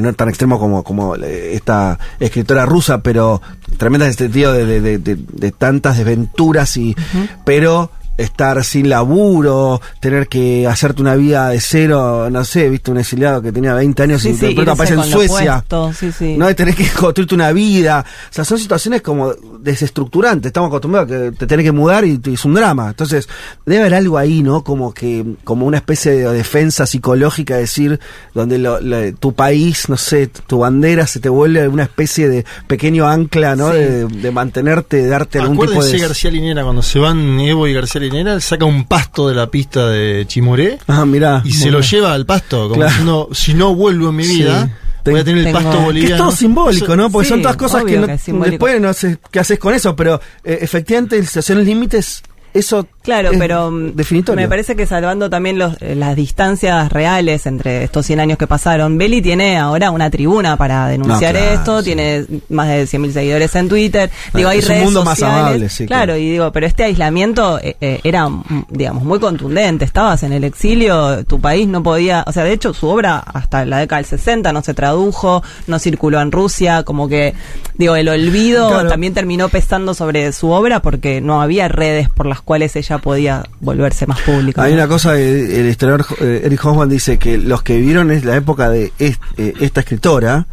no tan extremo como, como eh, esta escritora rusa, pero tremenda en el sentido de, de- de- de- de tantas desventuras y pero estar sin laburo, tener que hacerte una vida de cero, no sé, viste un exiliado que tenía 20 años Sí, y sí, de pronto irse aparece en Suecia. sí, sí. No, de tener que construirte una vida. O sea, son situaciones como desestructurantes. Estamos acostumbrados a que te tenés que mudar y, y es un drama. Entonces, debe haber algo ahí, ¿no? Como que, como una especie de defensa psicológica, decir, donde lo- lo- tu país, no sé, tu bandera se te vuelve una especie de pequeño ancla, ¿no? Sí. De, de mantenerte, de darte algún tipo de. García Linera, cuando se van Evo y García Saca un pasto de la pista de Chimoré Ah, mirá. y se lo bien. lleva al pasto, como Claro. diciendo, si no vuelvo en mi Sí. vida, voy a tener el pasto Que es boliviano. todo simbólico, ¿no? Porque Sí, son todas cosas que, no, después no sé qué haces con eso, pero eh, efectivamente en situaciones límites, eso Claro, es pero mm, definitorio. me parece que salvando también los, eh, las distancias reales entre estos 100 años que pasaron, Belli tiene ahora una tribuna para denunciar No, claro, esto, tiene más de 100.000 seguidores en Twitter, digo, hay es un redes mundo más sociales. amable, sí, claro, claro. y digo, pero este aislamiento eh, eh, era, mm, digamos, muy contundente, estabas en el exilio, tu país no podía, o sea, de hecho su obra hasta la década del 60 no se tradujo, no circuló en Rusia, como que, digo, el olvido Claro. también terminó pesando sobre su obra porque no había redes por las cuales ella podía volverse más pública. Hay ¿no? una cosa, eh, el historiador eh, Eric Hoffman dice que los que vivieron es la época de est- eh, esta escritora,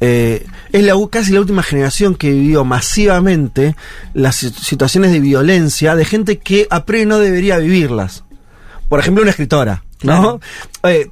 eh, es la, casi la última generación que vivió masivamente las si- situaciones de violencia de gente que a priori no debería vivirlas. Por ejemplo, una escritora, ¿no? Eh,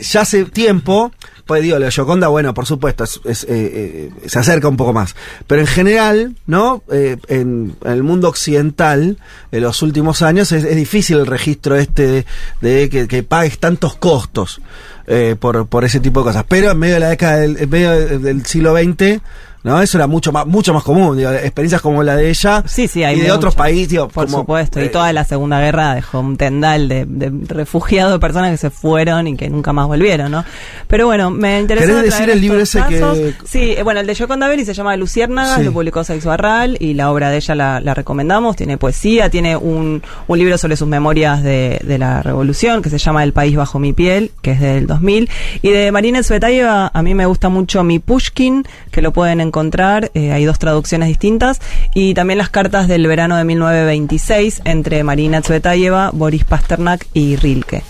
ya hace tiempo, pues digo, la Gioconda, bueno, por supuesto, es- es, eh, eh, se acerca un poco más. Pero en general, ¿no? Eh, en, el mundo occidental, en los últimos años, es, difícil el registro este de, de que pagues tantos costos eh, por, por ese tipo de cosas. Pero en medio de la década del, en medio del- siglo XX, ¿no? Eso era mucho más, mucho más común. digo, experiencias como la de ella Sí, sí, hay y de otros países, digo, Por como, supuesto, y eh, toda la Segunda Guerra dejó un tendal de, de refugiados, de personas que se fueron y que nunca más volvieron, ¿no? Pero bueno, me interesa ¿Querés decir el libro ese que- Sí, eh, bueno, el de Yoconda Belli se llama Luciérnagas, Sí. lo publicó Sexo Barral y la obra de ella la, la recomendamos, tiene poesía, tiene un, un libro sobre sus memorias de, de la revolución que se llama El país bajo mi piel, que es del 2000, y de Marina Tsvetaeva a mí me gusta mucho Mi Pushkin, que lo pueden encontrar, eh, hay dos traducciones distintas, y también las cartas del verano de 1926 entre Marina Tsvetaeva, Boris Pasternak y Rilke.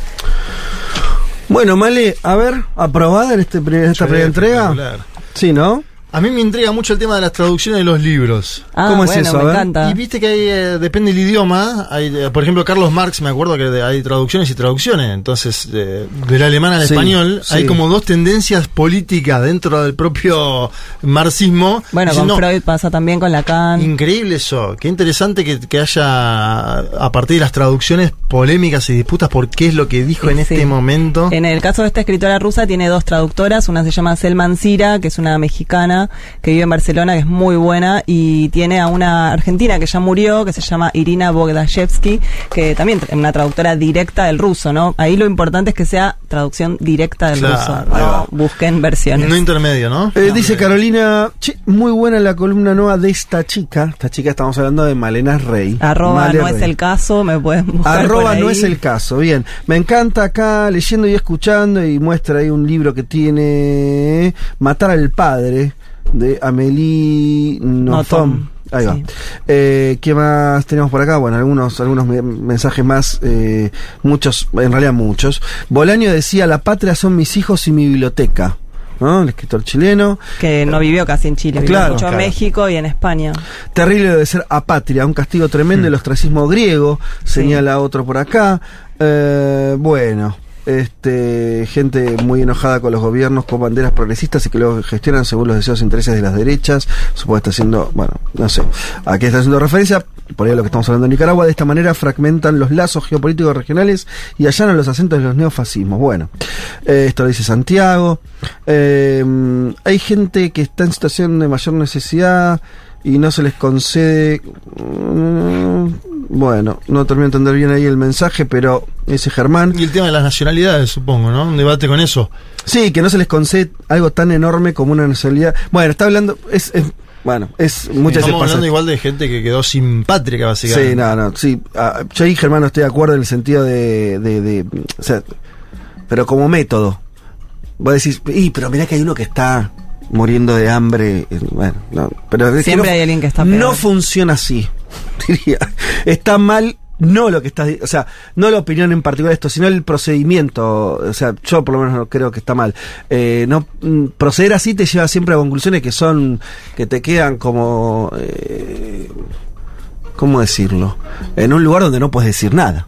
Bueno, Male, a ver, aprobada en, este, esta Sí, primera entrega. Sí, ¿no? A mí me intriga mucho el tema de las traducciones de los libros. Ah, ¿Cómo es bueno, eso? Me encanta. Y viste que hay, eh, depende del idioma. Hay, eh, por ejemplo, Carlos Marx, me acuerdo que de- hay traducciones y traducciones. Entonces, de- del alemán al Sí, español, sí. hay como dos tendencias políticas dentro del propio marxismo. Bueno, con Freud pasa también con Lacan. Increíble eso. Qué interesante que, que haya, a partir de las traducciones, polémicas y disputas por qué es lo que dijo en Sí. este momento. En el caso de esta escritora rusa tiene dos traductoras, una se llama Selman Sira, que es una mexicana que vive en Barcelona, que es muy buena, y tiene a una argentina que ya murió, que se llama Irina Bogdashevsky, que también es una traductora directa del ruso, ¿no? Ahí lo importante es que sea traducción directa del Claro, ruso, no busquen versiones. No intermedio, ¿no? Eh, dice Carolina, "Che, muy buena la columna nueva de esta chica. Esta chica estamos hablando de Malena Rey. Arroba Male no es Rey. el caso, me pueden buscar por Arroba ahí. no es el caso. Bien, me encanta acá leyendo y escuchando y muestra ahí un libro que tiene Matar al padre de Amélie Nothomb. Ahí va. sí. Eh, ¿Qué más tenemos por acá? Bueno, algunos, algunos me- mensajes más, eh, muchos, en realidad muchos. Bolaño decía, la patria son mis hijos y mi biblioteca. ¿No? El escritor chileno. Que no vivió casi en Chile, vivió Claro, mucho claro. en México y en España. Terrible debe ser apatria, un castigo tremendo del ostracismo griego, señala otro por acá. Eh, bueno, este gente muy enojada con los gobiernos con banderas progresistas y que luego gestionan según los deseos e intereses de las derechas. Supongo que está haciendo, bueno, no sé, a qué está haciendo referencia, por ahí lo que estamos hablando en Nicaragua. De esta manera fragmentan los lazos geopolíticos regionales y allanan los acentos de los neofascismos. Bueno, eh, esto lo dice Santiago. Eh, hay gente que está en situación de mayor necesidad y no se les concede. mm, Bueno, no termino de entender bien ahí el mensaje, pero ese Germán. Y el tema de las nacionalidades, supongo, ¿no? Un debate con eso. Sí, que no se les concede algo tan enorme como una nacionalidad. Bueno, está hablando. Es, es- bueno, es muchas Estamos pasa- hablando igual de gente que quedó sin patria, básicamente. Sí, no, no, sí. Ah, yo ahí, Germán, no estoy de acuerdo en el sentido de, de, de- o sea, pero como método. Vos decís, y, pero mirá que hay uno que está muriendo de hambre. eh, Bueno, no, pero Siempre no- hay alguien que está peor. No funciona así, diría. Está mal no lo que estás, o sea, no la opinión en particular de esto, sino el procedimiento, o sea, yo por lo menos no creo que está mal. Eh, no mm, proceder así te lleva siempre a conclusiones que son que te quedan como eh, ¿cómo decirlo? En un lugar donde no puedes decir nada.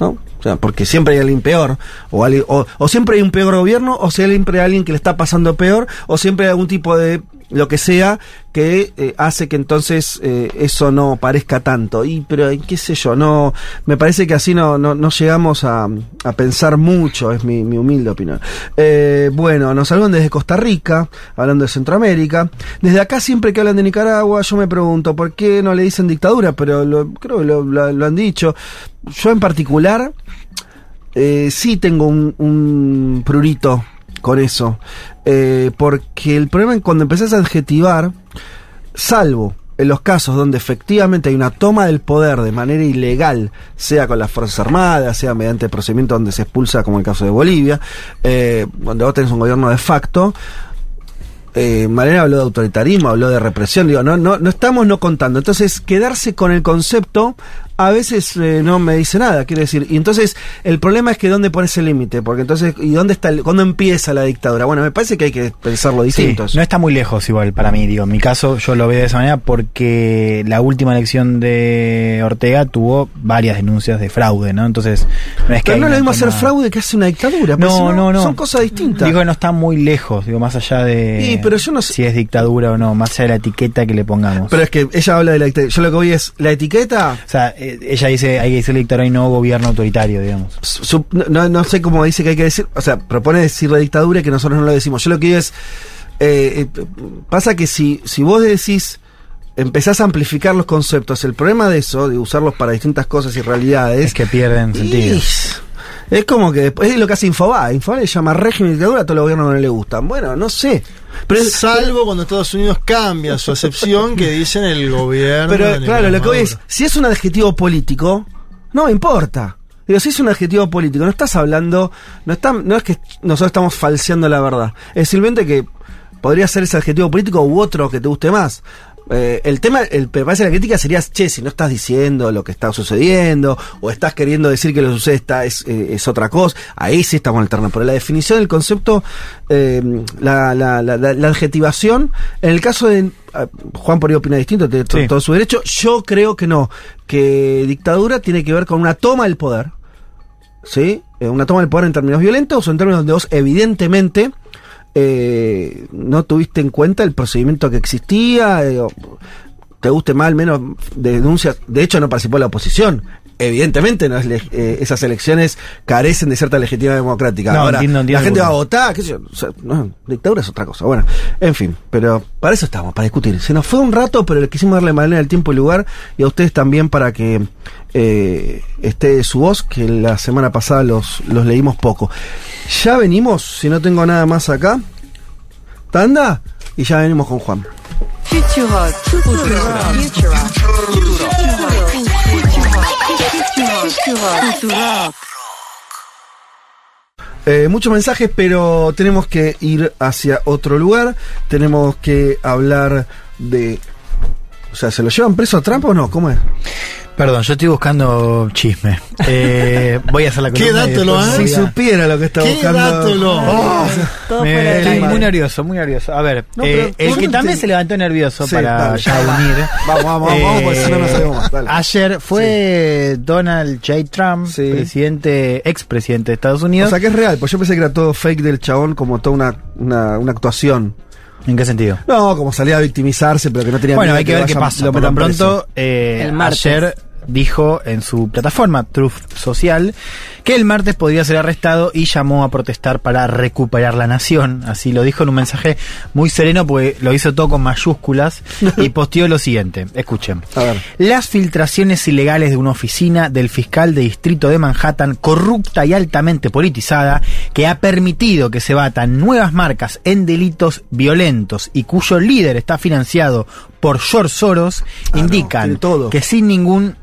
¿No? Sea, porque siempre hay alguien peor, o, alguien- o, o siempre hay un peor gobierno, o siempre hay alguien que le está pasando peor, o siempre hay algún tipo de lo que sea que eh, hace que entonces eh, eso no parezca tanto. Y pero eh, qué sé yo, no me parece que así no, no, no llegamos a, a pensar mucho, es mi, mi humilde opinión. Eh, bueno, nos saludan desde Costa Rica, hablando de Centroamérica. Desde acá siempre que hablan de Nicaragua, yo me pregunto por qué no le dicen dictadura, pero lo, creo que lo, han dicho. Yo en particular sí tengo un, un prurito con eso. Eh, porque el problema es cuando empezás a adjetivar, salvo en los casos donde efectivamente hay una toma del poder de manera ilegal, sea con las Fuerzas Armadas, sea mediante procedimiento donde se expulsa, como el caso de Bolivia, eh, donde vos tenés un gobierno de facto, eh, Malena habló de autoritarismo, habló de represión, digo, no, no, no estamos no contando. Entonces, quedarse con el concepto a veces eh, no me dice nada, quiere decir. Y entonces, el problema es que dónde pones el límite, porque entonces, ¿y dónde está el, cuándo empieza la dictadura? Bueno, me parece que hay que pensarlo Sí, distinto. eso. no está muy lejos igual para mí, digo. En mi caso yo lo veo de esa manera porque la última elección de Ortega tuvo varias denuncias de fraude, ¿no? Entonces, no es que Pero no es lo mismo hacer fraude que hacer una dictadura. No, no, no. Son cosas distintas. Digo que no está muy lejos, digo, más allá de Sí, pero yo no sé- si es dictadura o no, más allá de la etiqueta que le pongamos. Pero es que ella habla de la etiqueta. Yo lo que voy es, la etiqueta, o sea, ella dice hay que decir dictadura y no gobierno autoritario, digamos. su- no, no sé cómo dice que hay que decir, o sea, propone decir la dictadura y que nosotros no lo decimos. Yo lo que digo es, eh, eh, pasa que si, si vos decís, empezás a amplificar los conceptos, el problema de eso, de usarlos para distintas cosas y realidades, Es que pierden sentido. Es como que después es lo que hace Infobae. Infobae le llama régimen y dictadura a todos los gobiernos que no le gustan. Bueno, no sé. Pero es- Salvo cuando Estados Unidos cambia su acepción que dicen el gobierno. Pero de claro, lo que voy es, si es un adjetivo político, no me importa. Digo, si es un adjetivo político, no estás hablando, no está, no es que nosotros estamos falseando la verdad. Es simplemente que podría ser ese adjetivo político u otro que te guste más. Eh, el tema, el, me parece la crítica sería, che, si no estás diciendo lo que está sucediendo, o estás queriendo decir que lo sucede está, es, eh, es otra cosa, ahí sí estamos terreno. Pero la definición del concepto, eh, la, la, la, la- la adjetivación, en el caso de ah, Juan por ahí opina distinto, tiene Sí. todo su derecho, yo creo que no, que dictadura tiene que ver con una toma del poder, ¿sí? Eh, una toma del poder en términos violentos o en términos donde vos evidentemente eh, no tuviste en cuenta el procedimiento que existía, eh, te guste más, menos de denuncias. De hecho, no participó la oposición. Evidentemente, no es eh, esas elecciones carecen de cierta legitimidad democrática. No, Ahora, entiendo, entiendo la gente va a votar, qué sé yo. o sea, no, dictadura es otra cosa. Bueno, en fin, pero para eso estamos, para discutir. Se nos fue un rato, pero le quisimos darle manera el tiempo y lugar, y a ustedes también para que eh, esté su voz, que la semana pasada los, los leímos poco. Ya venimos, si no tengo nada más acá, tanda, y ya venimos con Juan. Eh, muchos mensajes, pero tenemos que ir hacia otro lugar. Tenemos que hablar de. O sea, ¿se lo llevan preso a Trump o no? ¿Cómo es? Perdón, yo estoy buscando chisme. Eh, voy a hacer la ¿Qué dátelo, ah? Si supiera lo que está ¿Qué buscando. dátelo? Oh, Todo Me- fuera del estoy aire. muy nervioso, muy nervioso. A ver, No, eh, el ¿por que también te- se levantó nervioso Sí, para dale. ya unir. Vamos, vamos, vamos, porque si no, no sabemos más. Dale. Ayer fue Donald J. Trump, Sí. presidente, expresidente de Estados O Unidos. sea que es real, pues yo pensé que era todo fake del chabón, como toda una, una, una actuación. ¿En qué sentido? No, como salía a victimizarse, pero que no tenía Bueno, miedo hay que de ver qué pasa. lo Por lo preso. pronto, eh, El martes. ayer dijo en su plataforma Truth Social que el martes podría ser arrestado y llamó a protestar para recuperar la nación. Así lo dijo en un mensaje muy sereno, porque lo hizo todo con mayúsculas y posteó lo siguiente. Escuchen. A ver. Las filtraciones ilegales de una oficina del fiscal de distrito de Manhattan, corrupta y altamente politizada, que ha permitido que se batan nuevas marcas en delitos violentos y cuyo líder está financiado por George Soros, Ah, indican todo. que sin ningún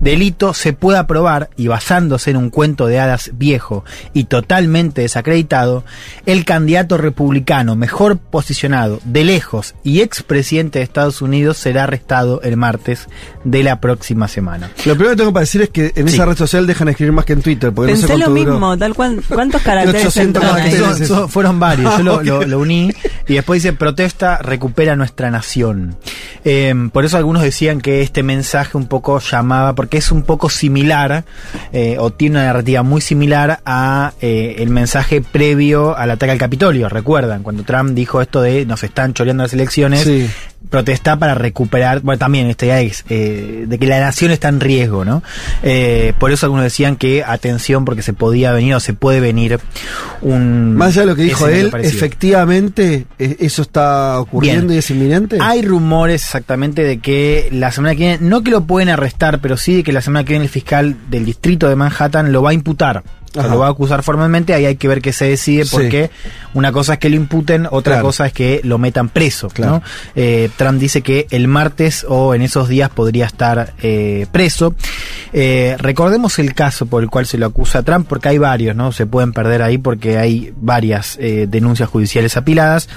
delito se pueda probar, y basándose en un cuento de hadas viejo y totalmente desacreditado, el candidato republicano mejor posicionado de lejos y expresidente de Estados Unidos será arrestado el martes de la próxima semana. Lo primero que tengo para decir es que en Sí. esa red social dejan escribir más que en Twitter. Porque no sé Pensé lo duró. mismo, tal cual. ¿Cuántos caracteres 800 entran ahí? caracteres. Son- son- fueron varios, yo lo, lo- lo uní y después dice protesta, recupera nuestra nación. Eh, por eso algunos decían que este mensaje un poco llamaba, porque es un poco similar, eh, o tiene una narrativa muy similar a eh, el mensaje previo al ataque al Capitolio, recuerdan, cuando Trump dijo esto de nos están choreando las elecciones, Sí. Protesta para recuperar, bueno, también esta idea es, eh, de que la nación está en riesgo, ¿no? Eh, por eso algunos decían que atención porque se podía venir o se puede venir un... Más allá de lo que dijo él, parecido. efectivamente, ¿e- ¿eso está ocurriendo Bien. y es inminente? Hay rumores exactamente de que la semana que viene, no que lo pueden arrestar, pero sí de que la semana que viene el fiscal del distrito de Manhattan lo va a imputar. Ajá. lo va a acusar formalmente, ahí hay que ver qué se decide, Sí. porque una cosa es que lo imputen, otra Claro. cosa es que lo metan preso. Claro. ¿no? Eh, Trump dice que el martes o en esos días podría estar eh, preso. Eh, recordemos el caso por el cual se lo acusa a Trump, porque hay varios, ¿no? Se pueden perder ahí porque hay varias denuncias judiciales apiladas.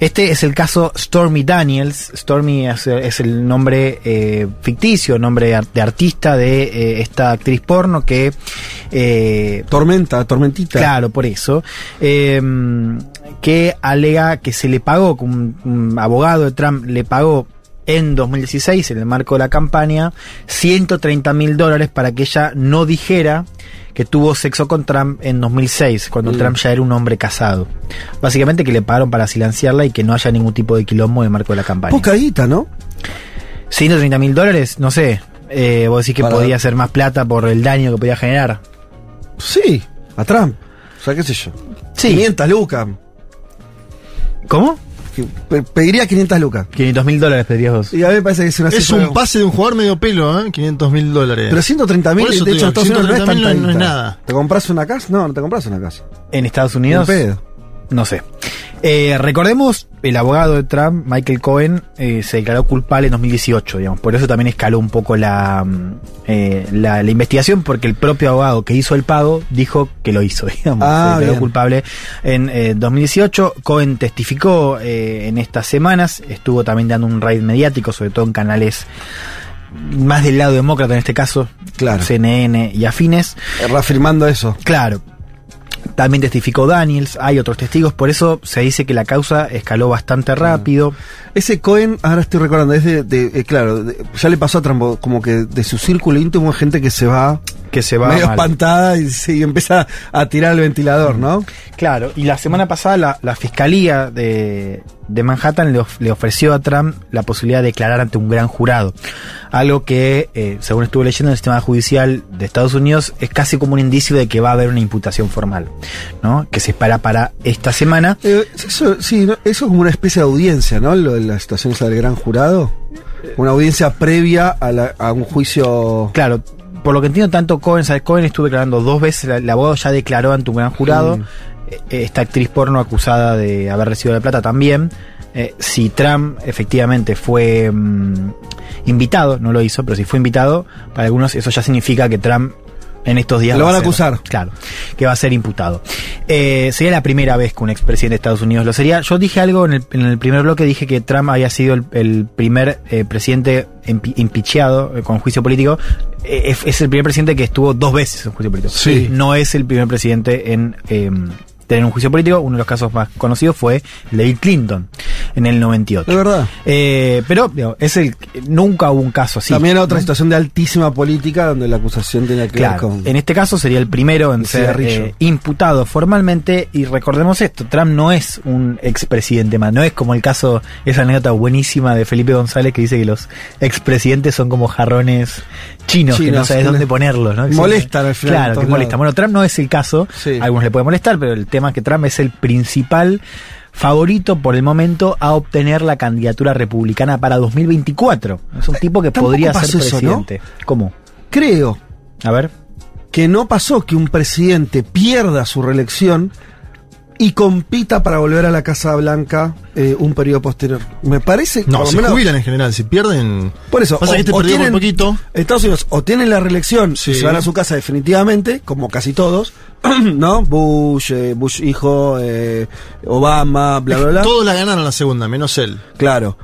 Este es el caso Stormy Daniels. Stormy es, es el nombre ficticio, nombre de artista de esta actriz porno que Tormenta, tormentita. Claro, por eso. Eh, que alega que se le pagó, un, un abogado de Trump le pagó en 2016, en el marco de la campaña, 130 mil dólares para que ella no dijera que tuvo sexo con Trump en 2006, cuando Mm. Trump ya era un hombre casado. Básicamente que le pagaron para silenciarla y que no haya ningún tipo de quilombo en el marco de la campaña. Poca guita, ¿no? 130 mil dólares, no sé. Eh, vos decís que Para- podía ser más plata por el daño que podía generar. Sí, a Trump. O sea, qué sé yo. Sí. 500 lucas. ¿Cómo? Pe- Pediría 500 lucas. 500 mil dólares pedirías vos. Y a mí me parece que es una Es cifra- un pase de un jugador medio pelo, ¿eh? 500 mil dólares. Pero 130 mil, Por de eso te hecho, en digo, Estados Unidos no es 130.000 tanta no es guita. nada. ¿Te compras una casa? No, no te compras una casa. En Estados Unidos. Ni un pedo. No sé. Eh, recordemos, el abogado de Trump, Michael Cohen, eh, se declaró culpable en 2018, digamos. Por eso también escaló un poco la, mm, eh, la, la investigación, porque el propio abogado que hizo el pago dijo que lo hizo, digamos. Ah, se declaró bien. culpable en eh, 2018. Cohen testificó eh, en estas semanas, estuvo también dando un raid mediático, sobre todo en canales más del lado demócrata en este caso, Claro. CNN y afines. Eh, Reafirmando eso. Claro. También testificó Daniels, hay otros testigos, por eso se dice que la causa escaló bastante rápido. Ese Cohen, ahora estoy recordando, es de, de- eh, claro, de- ya le pasó a Trump, como que de su círculo íntimo hay gente que se va Que se va medio mal. espantada y, se- y empieza a tirar el ventilador, ¿no? Claro, y la semana pasada la, la fiscalía de, de Manhattan le, of- le ofreció a Trump la posibilidad de declarar ante un gran jurado. Algo que, eh, según estuve leyendo en el sistema judicial de Estados Unidos, es casi como un indicio de que va a haber una imputación formal, ¿no? Que se espera para esta semana. Eh, eso, sí, ¿no? eso es como una especie de audiencia, ¿no? Lo de la situación del gran jurado. Una audiencia previa a, la- a un juicio. Claro, por lo que entiendo, tanto Cohen, ¿sabes? Cohen estuvo declarando dos veces, el, abogado ya declaró ante un gran jurado. Mm. Eh, Esta actriz porno acusada de haber recibido la plata también. Eh, si Trump efectivamente fue mm, invitado, no lo hizo, pero si fue invitado, para algunos eso ya significa que Trump en estos días Lo va van a ser- acusar. Claro, que va a ser imputado. Eh, sería la primera vez que un expresidente de Estados Unidos lo sería. Yo dije algo en el, en el primer bloque, dije que Trump había sido el, el primer eh, presidente impi- impeachado eh, con juicio político. Eh, es, es el primer presidente que estuvo dos veces en juicio político. Sí. No es el primer presidente en eh, tener un juicio político. Uno de los casos más conocidos fue el de Bill Clinton en el 98. Es verdad. Eh, pero digo, es el nunca hubo un caso así. También era otra ¿no? situación de altísima política donde la acusación tenía que Claro, ver con. en este caso sería el primero en El ser eh, imputado formalmente y recordemos esto, Trump no es un expresidente más, no es como el caso, esa anécdota buenísima de Felipe González que dice que los expresidentes son como jarrones chinos, que no Chinos, sabes dónde ponerlos, ¿no? Molestan al final Claro, que molestan. Bueno, Trump no es el caso, Sí. a algunos le puede molestar, pero el tema es que Trump es el principal favorito por el momento a obtener la candidatura republicana para 2024. Es un tipo que Tampoco podría ser pasó eso, ¿no? presidente. ¿Cómo? Creo A ver. que no pasó que un presidente pierda su reelección y compita para volver a la Casa Blanca eh, un periodo posterior. Me parece No, por lo se menos- jubilan en general. Si pierden. Por eso, Pasa que este o tienen- por poquito. Estados Unidos o tienen la reelección Sí. y se van a su casa definitivamente, como casi todos, ¿no? Bush, eh, Bush hijo, eh, Obama, bla, bla, bla. Todos la ganaron la segunda, menos él. Claro.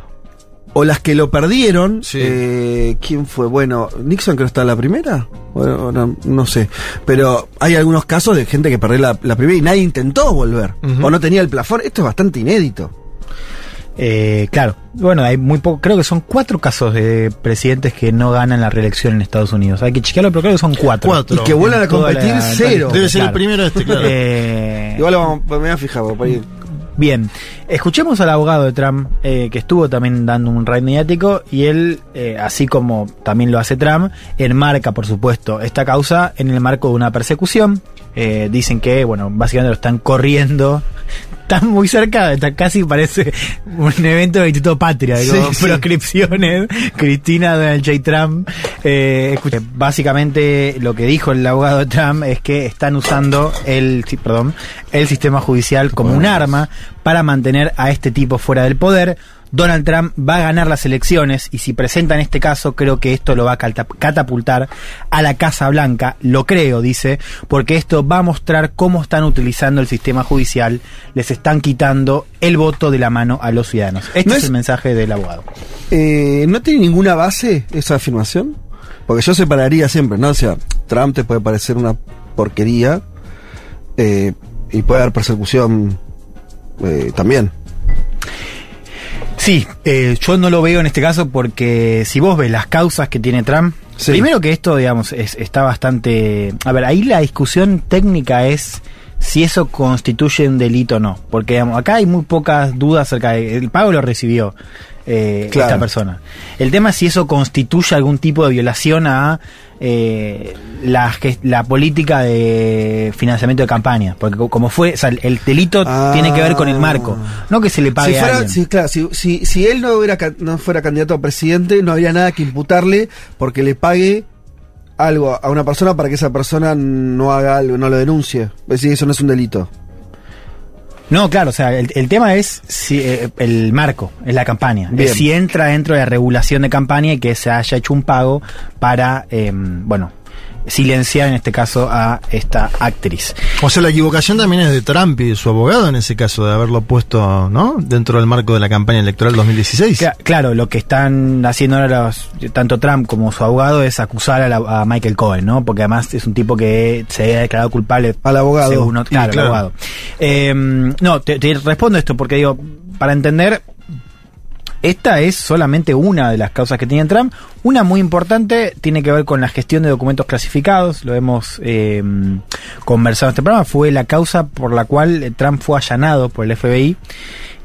O las que lo perdieron, eh, ¿quién fue? Bueno, Nixon creo que está en la primera, bueno, no, no sé. Pero hay algunos casos de gente que perdió la, la primera y nadie intentó volver. O no tenía el plafón. Esto es bastante inédito. Eh, claro, bueno, hay muy poco, creo que son cuatro casos de presidentes que no ganan la reelección en Estados Unidos. Hay que chequearlo, pero creo que son cuatro. Cuatro. Y que vuelvan a competir, la- cero. Debe ser el primero este, claro. Eh, Igual vamos, me voy a fijar, por ahí. Bien, escuchemos al abogado de Trump, eh, que estuvo también dando un raid mediático, y él, eh, así como también lo hace Trump, enmarca, por supuesto, esta causa en el marco de una persecución. Eh, dicen que, bueno, básicamente lo están corriendo. Están muy cerca, está casi parece un evento del Instituto Patria, digo, Sí, sí. proscripciones, Cristina, Donald J. Trump. Eh, básicamente lo que dijo el abogado de Trump es que están usando el, perdón, el sistema judicial como un arma para mantener a este tipo fuera del poder. Donald Trump va a ganar las elecciones y si presentan este caso creo que esto lo va a catapultar a la Casa Blanca, lo creo, dice, porque esto va a mostrar cómo están utilizando el sistema judicial, les están quitando el voto de la mano a los ciudadanos. Este No es, es- el mensaje del abogado. Eh, ¿No tiene ninguna base esa afirmación? Porque yo separaría siempre, ¿no? O sea, Trump te puede parecer una porquería eh, y puede haber persecución eh, también. Sí, eh, yo no lo veo en este caso porque si vos ves las causas que tiene Trump, Sí. primero que esto, digamos, es- está bastante... A ver, ahí la discusión técnica es si eso constituye un delito o no, porque digamos, acá hay muy pocas dudas acerca de... El pago lo recibió eh, Claro. esta persona. El tema es si eso constituye algún tipo de violación a eh, la, la política de financiamiento de campaña, porque co- como fue, o sea, el, el delito tiene que ver con el marco, no que se le pague Si a alguien. si, claro, si, si, si él no, hubiera, no fuera candidato a presidente, no habría nada que imputarle porque le pague algo a una persona para que esa persona no haga algo, no lo denuncie. Es decir, eso no es un delito. No, claro, o sea, el, el tema es si, eh, el marco, es la campaña. Bien. Es si entra dentro de la regulación de campaña y que se haya hecho un pago para, eh, bueno, silenciar en este caso a esta actriz. O sea, la equivocación también es de Trump y de su abogado en ese caso, de haberlo puesto, ¿no? Dentro del marco de la campaña electoral 2016. Cla- claro, lo que están haciendo ahora los- tanto Trump como su abogado es acusar a, la- a Michael Cohen, ¿no? Porque además es un tipo que se ha declarado culpable. Al abogado. según claro, claro. al abogado. Eh, no, te, te respondo esto porque digo, para entender, esta es solamente una de las causas que tiene Trump. Una muy importante tiene que ver con la gestión de documentos clasificados. Lo hemos eh, conversado en este programa. Fue la causa por la cual eh, Trump fue allanado por el FBI.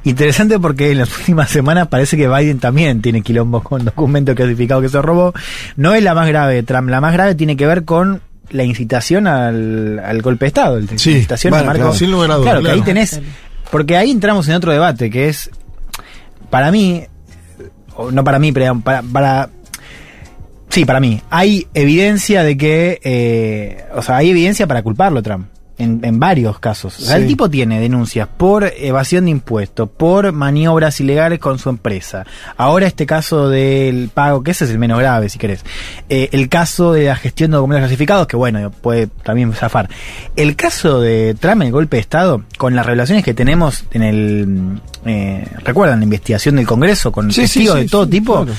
Interesante porque en las últimas semanas parece que Biden también tiene quilombo con documentos clasificados que se robó. No es la más grave de Trump. La más grave tiene que ver con la incitación al, al golpe de Estado. el- Sí, la incitación marco. claro, sin lugar a dudas, Claro, que ahí tenés. Porque ahí entramos en otro debate que es. Para mí, no para mí, pero para, para sí, para mí, hay evidencia de que, eh, o sea, hay evidencia para culparlo Trump. En, en varios casos. O sea, Sí. el tipo tiene denuncias por evasión de impuestos, por maniobras ilegales con su empresa. Ahora este caso del pago, que ese es el menos grave, si querés. Eh, el caso de la gestión de documentos clasificados, que bueno, puede también zafar. El caso de Trump, el golpe de Estado, con las revelaciones que tenemos en el... Eh, ¿Recuerdan la investigación del Congreso con Sí, testigos sí, de todo sí, tipo? claro.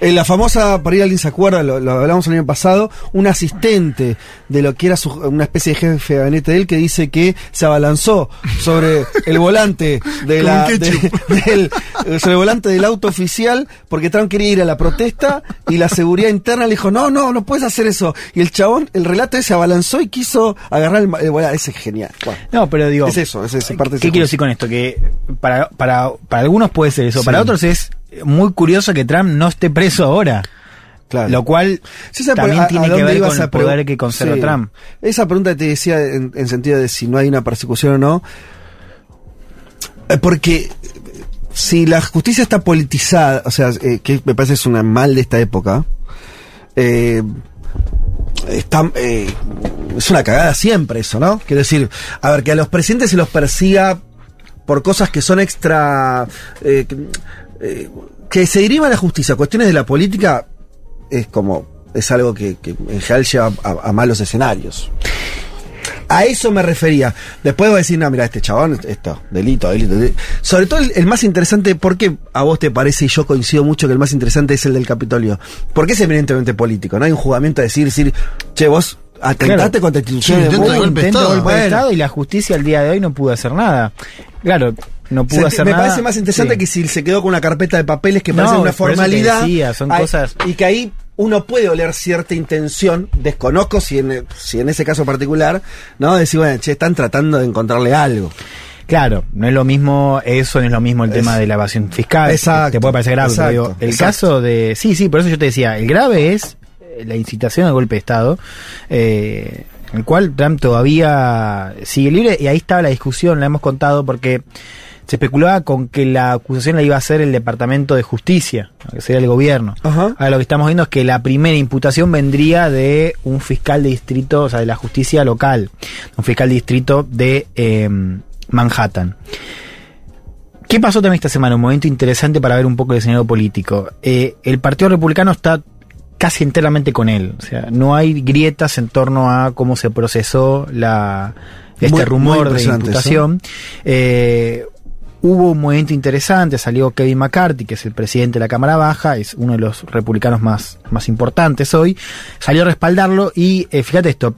Eh, la famosa, por ahí alguien se acuerda, lo, lo hablamos el año pasado, un asistente de lo que era su- una especie de jefe de gabinete de él que dice que se abalanzó sobre el volante de Con la, ketchup. de- del, eh, sobre el volante del auto oficial porque Trump quería ir a la protesta y la seguridad interna le dijo no, no, no puedes hacer eso. Y el chabón, el relato se abalanzó y quiso agarrar el, el volante. Ese es genial. Bueno, No, pero digo... es eso, es esa parte ¿Qué quiero decir con esto? Que para, para, para algunos puede ser eso, Sí. para otros es muy curioso que Trump no esté preso ahora. Claro. Lo cual Sí, esa también a- tiene a que ver con el poder que conserva Sí. Trump. Esa pregunta te decía en, en sentido de si no hay una persecución o no. Eh, Porque si la justicia está politizada, o sea, eh, que me parece es una mal de esta época, eh, está, eh, es una cagada siempre eso, ¿no? Quiero decir, a ver, que a los presidentes se los persiga por cosas que son extra. que, que se derivan a la justicia, cuestiones de la política, es como. es algo que, que en general lleva a, a malos escenarios. A eso me refería. Después voy a decir, no, mira, este chabón, esto, delito, delito. delito. Sobre todo el, el más interesante, ¿por qué a vos te parece, y yo coincido mucho que el más interesante es el del Capitolio? Porque es eminentemente político, no hay un juzgamiento de decir, decir, che, vos atentaste Claro. contra instituciones Sí, intento de golpe de intento Estado. de golpe de Bueno. Estado y la justicia al día de hoy no pudo hacer nada. Claro, no pudo Se- hacer me nada. parece más interesante Sí. que si se quedó con una carpeta de papeles que No, parece una formalidad. decía, son Ay, cosas- Y que ahí uno puede oler cierta intención, desconozco si en, si en ese caso particular, ¿no? Decir, bueno, che, están tratando de encontrarle algo. Claro, no es lo mismo eso, no es lo mismo el tema de la evasión fiscal. Exacto, Te puede parecer grave, pero exacto, digo, el exacto. caso de. Sí, sí, por eso yo te decía, el grave es eh, la incitación al golpe de Estado, eh, el cual Trump todavía sigue libre, y ahí estaba la discusión, la hemos contado, porque se especulaba con que la acusación la iba a hacer el Departamento de Justicia, que sería el gobierno. Ahora lo que estamos viendo es que la primera imputación vendría de un fiscal de distrito, o sea, de la justicia local, un fiscal de distrito de eh, Manhattan. ¿Qué pasó también esta semana? Un momento interesante para ver un poco el escenario político. Eh, el Partido Republicano está casi enteramente con él. O sea, no hay grietas en torno a cómo se procesó la, este Muy- muy rumor de imputación. Eh, hubo un movimiento interesante, salió Kevin McCarthy, que es el presidente de la Cámara Baja, es uno de los republicanos más, más importantes hoy, salió a respaldarlo y eh, fíjate esto,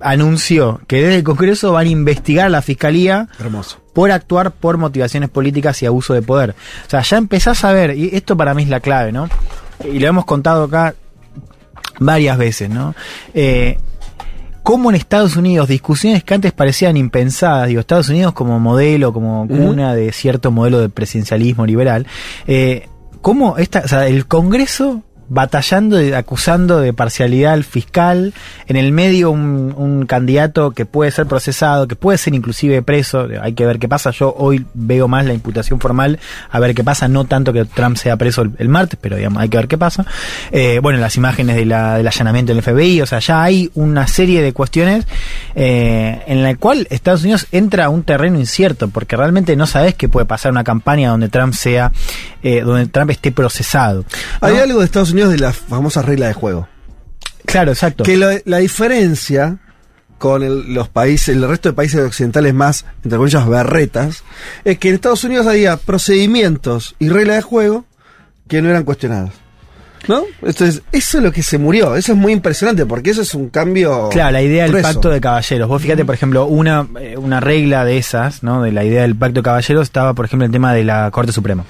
anunció que desde el Congreso van a investigar a la Fiscalía Hermoso. por actuar por motivaciones políticas y abuso de poder. O sea, ya empezás a ver, y esto para mí es la clave, ¿no? Y lo hemos contado acá varias veces, ¿no? Eh, cómo en Estados Unidos discusiones que antes parecían impensadas, digo, Estados Unidos como modelo, como cuna de cierto modelo de presidencialismo liberal, eh, cómo esta, o sea, el Congreso batallando, y acusando de parcialidad al fiscal, en el medio un, un candidato que puede ser procesado, que puede ser inclusive preso, hay que ver qué pasa, yo hoy veo más la imputación formal, a ver qué pasa, no tanto que Trump sea preso el, el martes, pero digamos, hay que ver qué pasa. Eh, bueno, las imágenes de la, del allanamiento del FBI, o sea, ya hay una serie de cuestiones eh, en la cual Estados Unidos entra a un terreno incierto, porque realmente no sabes qué puede pasar una campaña donde Trump sea, eh, donde Trump esté procesado. ¿no? Hay algo de Estados Unidos de la famosa regla de juego. Claro, exacto. Que lo- la diferencia con el- los países, el resto de países occidentales más, entre comillas, berretas, es que en Estados Unidos había procedimientos y reglas de juego que no eran cuestionadas. ¿No? Entonces, eso es lo que se murió. Eso es muy impresionante porque eso es un cambio. Claro, la idea del pacto de caballeros. Vos fíjate, por ejemplo, una, eh, una regla de esas, ¿no? De la idea del pacto de caballeros estaba, por ejemplo, el tema de la Corte Suprema.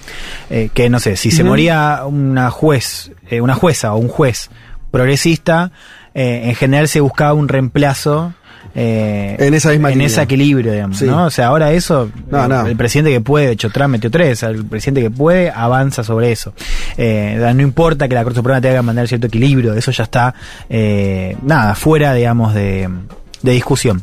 Eh, que no sé, si se moría una juez, eh, una jueza o un juez progresista, eh, en general se buscaba un reemplazo. Eh, En esa misma en línea. ese equilibrio, digamos, Sí. ¿no? O sea, ahora eso, No, no. el presidente que puede, de hecho, Trump metió tres, el presidente que puede avanza sobre eso. Eh, no importa que la Corte Suprema tenga que mantener cierto equilibrio, eso ya está, eh, nada, fuera, digamos, de, de discusión.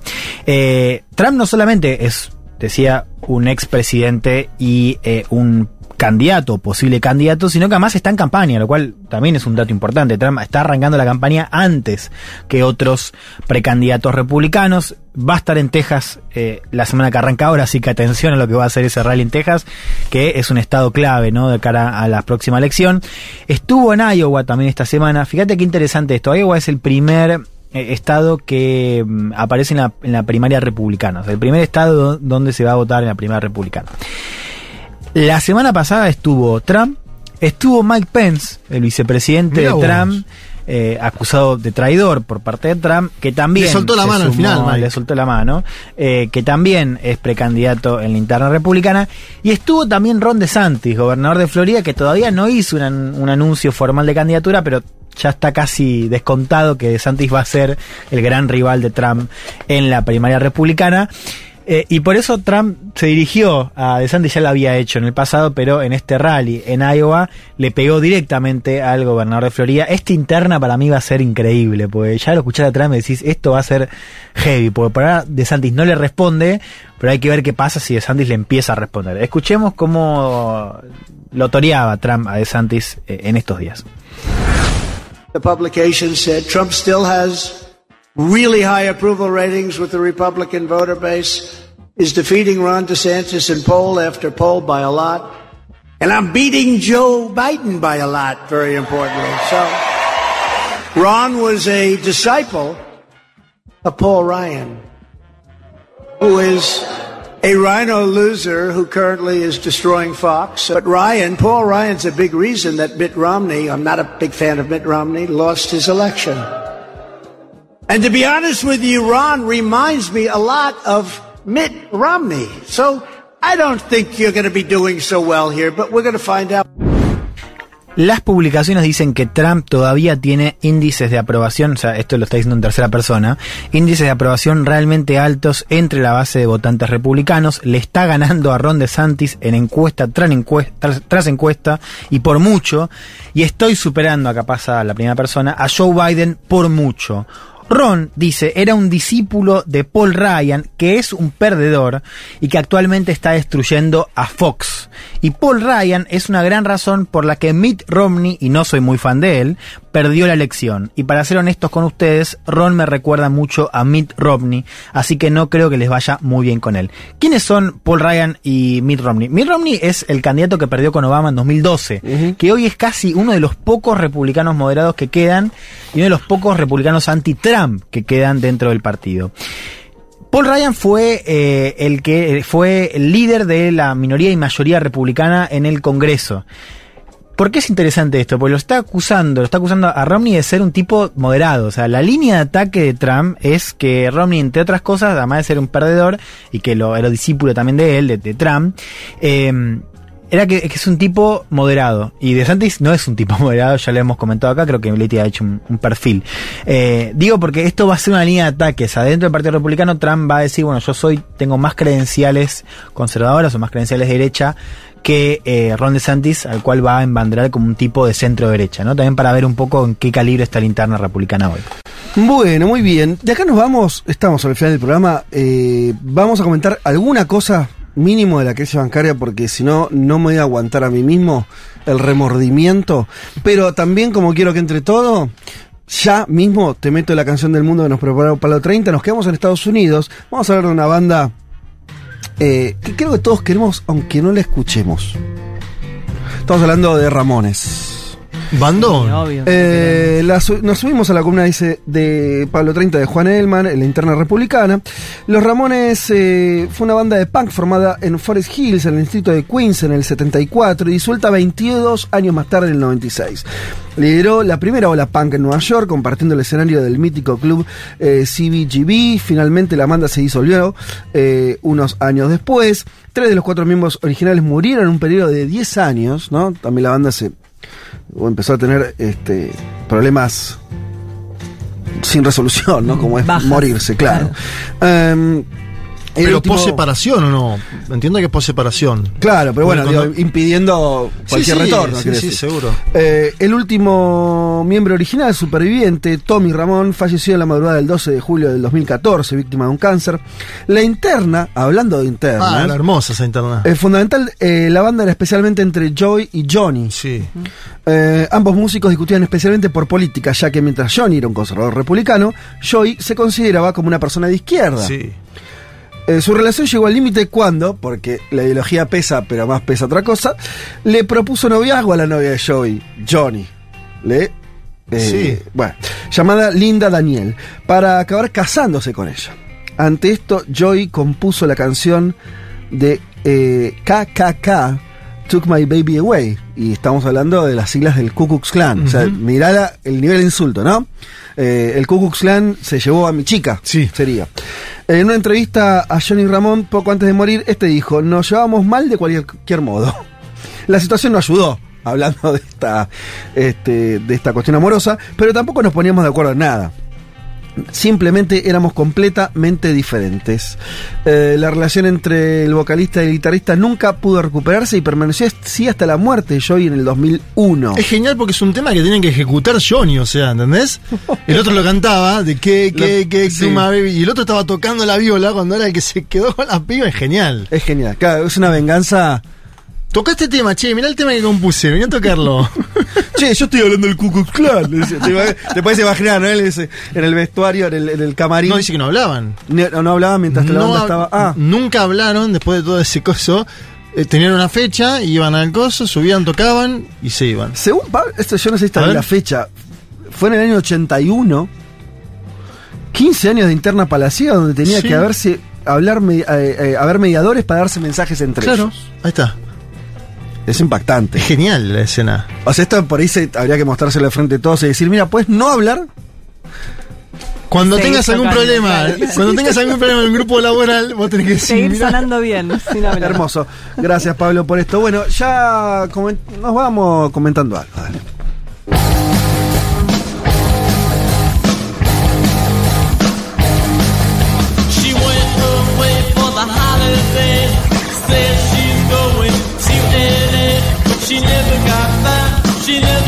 Trump no solamente es, decía, un expresidente y eh, un candidato, posible candidato, sino que además está en campaña, lo cual también es un dato importante. Trump está arrancando la campaña antes que otros precandidatos republicanos. Va a estar en Texas eh, la semana que arranca ahora, así que atención a lo que va a hacer ese rally en Texas, que es un estado clave, ¿no? De cara a la próxima elección. Estuvo en Iowa también esta semana. Fíjate qué interesante esto. Iowa es el primer eh, estado que mm, aparece en la, en la primaria republicana. El primer estado do- donde se va a votar en la primaria republicana. La semana pasada estuvo Trump, estuvo Mike Pence, el vicepresidente Mirá de vos. Trump, eh, acusado de traidor por parte de Trump, que también Le soltó la mano al final, Mike. le soltó la mano, eh, que también es precandidato en la interna republicana, y estuvo también Ron DeSantis, gobernador de Florida, que todavía no hizo un anuncio formal de candidatura, pero ya está casi descontado que DeSantis va a ser el gran rival de Trump en la primaria republicana. Eh, y por eso Trump se dirigió a DeSantis, ya lo había hecho en el pasado, pero en este rally en Iowa le pegó directamente al gobernador de Florida. Esta interna para mí va a ser increíble, porque ya lo escuchás a Trump y decís, esto va a ser heavy, porque por ahora DeSantis no le responde, pero hay que ver qué pasa si DeSantis le empieza a responder. Escuchemos cómo lo toreaba Trump a DeSantis eh, en estos días. The publication said Trump still has really high approval ratings with the Republican voter base, is defeating Ron DeSantis in poll after poll by a lot. And I'm beating Joe Biden by a lot, very importantly. So, Ron was a disciple of Paul Ryan, who is a rhino loser who currently is destroying Fox. But Ryan, Paul Ryan's a big reason that Mitt Romney, I'm not a big fan of Mitt Romney, lost his election. And to be honest with you, Ron reminds me a lot of Mitt Romney. So I don't think you're going to be doing so well here, but we're going to find out. Las publicaciones dicen que Trump todavía tiene índices de aprobación, o sea, esto lo está diciendo en tercera persona, índices de aprobación realmente altos entre la base de votantes republicanos, le está ganando a Ron DeSantis en encuesta tras encuesta, tras encuesta y por mucho, y estoy superando, acá pasa la primera persona, a Joe Biden por mucho. Ron dice, era un discípulo de Paul Ryan, que es un perdedor y que actualmente está destruyendo a Fox. Y Paul Ryan es una gran razón por la que Mitt Romney, y no soy muy fan de él, perdió la elección. Y para ser honestos con ustedes, Ron me recuerda mucho a Mitt Romney, así que no creo que les vaya muy bien con él. ¿Quiénes son Paul Ryan y Mitt Romney? Mitt Romney es el candidato que perdió con Obama en 2012, que hoy es casi uno de los pocos republicanos moderados que quedan y uno de los pocos republicanos anti-Trump que quedan dentro del partido. Paul Ryan fue eh, el que fue el líder de la minoría y mayoría republicana en el Congreso. ¿Por qué es interesante esto? Porque lo está acusando, lo está acusando a Romney de ser un tipo moderado. O sea, la línea de ataque de Trump es que Romney, entre otras cosas, además de ser un perdedor, y que lo era discípulo también de él, de, de Trump, eh, era que, que, es un tipo moderado. Y DeSantis no es un tipo moderado, ya lo hemos comentado acá, creo que Leti ha hecho un, un perfil. Eh, digo porque esto va a ser una línea de ataques. Adentro del Partido Republicano, Trump va a decir, bueno, yo soy, tengo más credenciales conservadoras o más credenciales de derecha que eh, Ron DeSantis, al cual va a embanderar como un tipo de centro derecha, ¿no? También para ver un poco en qué calibre está la interna republicana hoy. Bueno, muy bien. De acá nos vamos, estamos al final del programa. Eh, vamos a comentar alguna cosa mínimo de la crisis bancaria porque si no, no me voy a aguantar a mí mismo el remordimiento. Pero también como quiero que entre todo, ya mismo te meto la canción del mundo que nos preparó para los 30, nos quedamos en Estados Unidos, vamos a hablar de una banda eh, que creo que todos queremos, aunque no la escuchemos. Estamos hablando de Ramones. Bandón. Eh, la, nos subimos a la columna dice, de Pablo 30 de Juan Elman, en la interna republicana. Los Ramones eh, fue una banda de punk formada en Forest Hills, en el distrito de Queens, en el 74 y disuelta 22 años más tarde, en el 96. Lideró la primera ola punk en Nueva York, compartiendo el escenario del mítico club eh, CBGB. Finalmente la banda se disolvió eh, unos años después. Tres de los cuatro miembros originales murieron en un periodo de 10 años, ¿no? También la banda se o empezó a tener este, problemas sin resolución, ¿no? Como es morirse, claro. claro. Um, pero último... separación o no? Entiendo que es por separación. Claro, pero bueno, cuando... digo, impidiendo cualquier sí, sí, retorno. Sí, sí, seguro. Eh, el último miembro original, superviviente, Tommy Ramón, falleció en la madrugada del 12 de julio del 2014, víctima de un cáncer. La interna, hablando de interna. Ah, era hermosa esa interna. Eh, fundamental, eh, la banda era especialmente entre Joy y Johnny. Sí. Eh, ambos músicos discutían especialmente por política, ya que mientras Johnny era un conservador republicano, Joy se consideraba como una persona de izquierda. Sí. Eh, su relación llegó al límite cuando, porque la ideología pesa, pero más pesa otra cosa, le propuso noviazgo a la novia de Joey, Johnny. Le. Eh, Sí. Bueno, llamada Linda Daniel, para acabar casándose con ella. Ante esto, Joey compuso la canción de eh, KKK, Took My Baby Away. Y estamos hablando de las siglas del Ku Klux Klan. O sea, mirá la- el nivel de insulto, ¿no? Eh, el Ku Klux Klan se llevó a mi chica. Sí. Sería. En una entrevista a Johnny Ramón, poco antes de morir, este dijo: Nos llevamos mal de cualquier modo. La situación no ayudó, hablando de esta, este, de esta cuestión amorosa, pero tampoco nos poníamos de acuerdo en nada. Simplemente éramos completamente diferentes. Eh, la relación entre el vocalista y el guitarrista nunca pudo recuperarse y permaneció así hasta la muerte de Joey en el 2001. Es genial porque es un tema que tienen que ejecutar Johnny, o sea, ¿entendés? El otro lo cantaba, de que, que, que, sí. baby, y el otro estaba tocando la viola cuando era el que se quedó con la piba, es genial. Es genial, claro, es una venganza Toca este tema, che, mirá el tema que compuse, vení a tocarlo. Che, yo estoy hablando del Ku Klux Klan. le decía. Te, puedes imaginar, ¿no? Dice, en el vestuario, en el, en el camarín. No, dice que no hablaban. No, no hablaban mientras que la banda estaba. Ah, Nunca hablaron después de todo ese coso. Eh, tenían una fecha, iban al coso, subían, tocaban y se iban. según Pablo, esto yo no sé si está la fecha. Fue en el año 81. 15 años de interna palaciega donde tenía Sí. que haberse. Hablar, eh, eh, haber mediadores para darse mensajes entre Claro, ellos. ahí está. Es impactante. Es genial la escena. O sea, esto por ahí se, habría que mostrárselo de frente a todos y decir, mira, puedes no hablar. Cuando Seguir tengas algún tocando, problema, claro. cuando tengas algún problema en el grupo laboral, vos tenés que decir, Seguir mirá, sonando bien, sin hablar. Hermoso. Gracias, Pablo, por esto. Bueno, ya nos vamos comentando algo. Dale.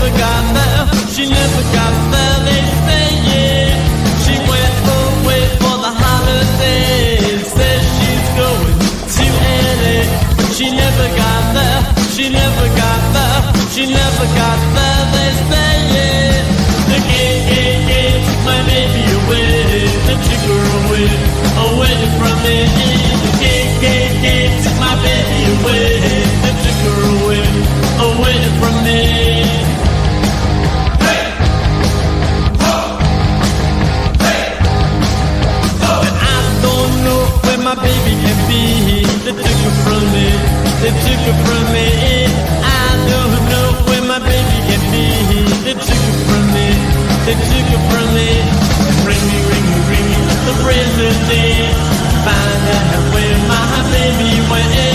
Never got there. She never got there. They say yeah. She went away for the holiday. Said she's going to LA. She never got there. She never got there. She never got there. They say Find out where my baby went.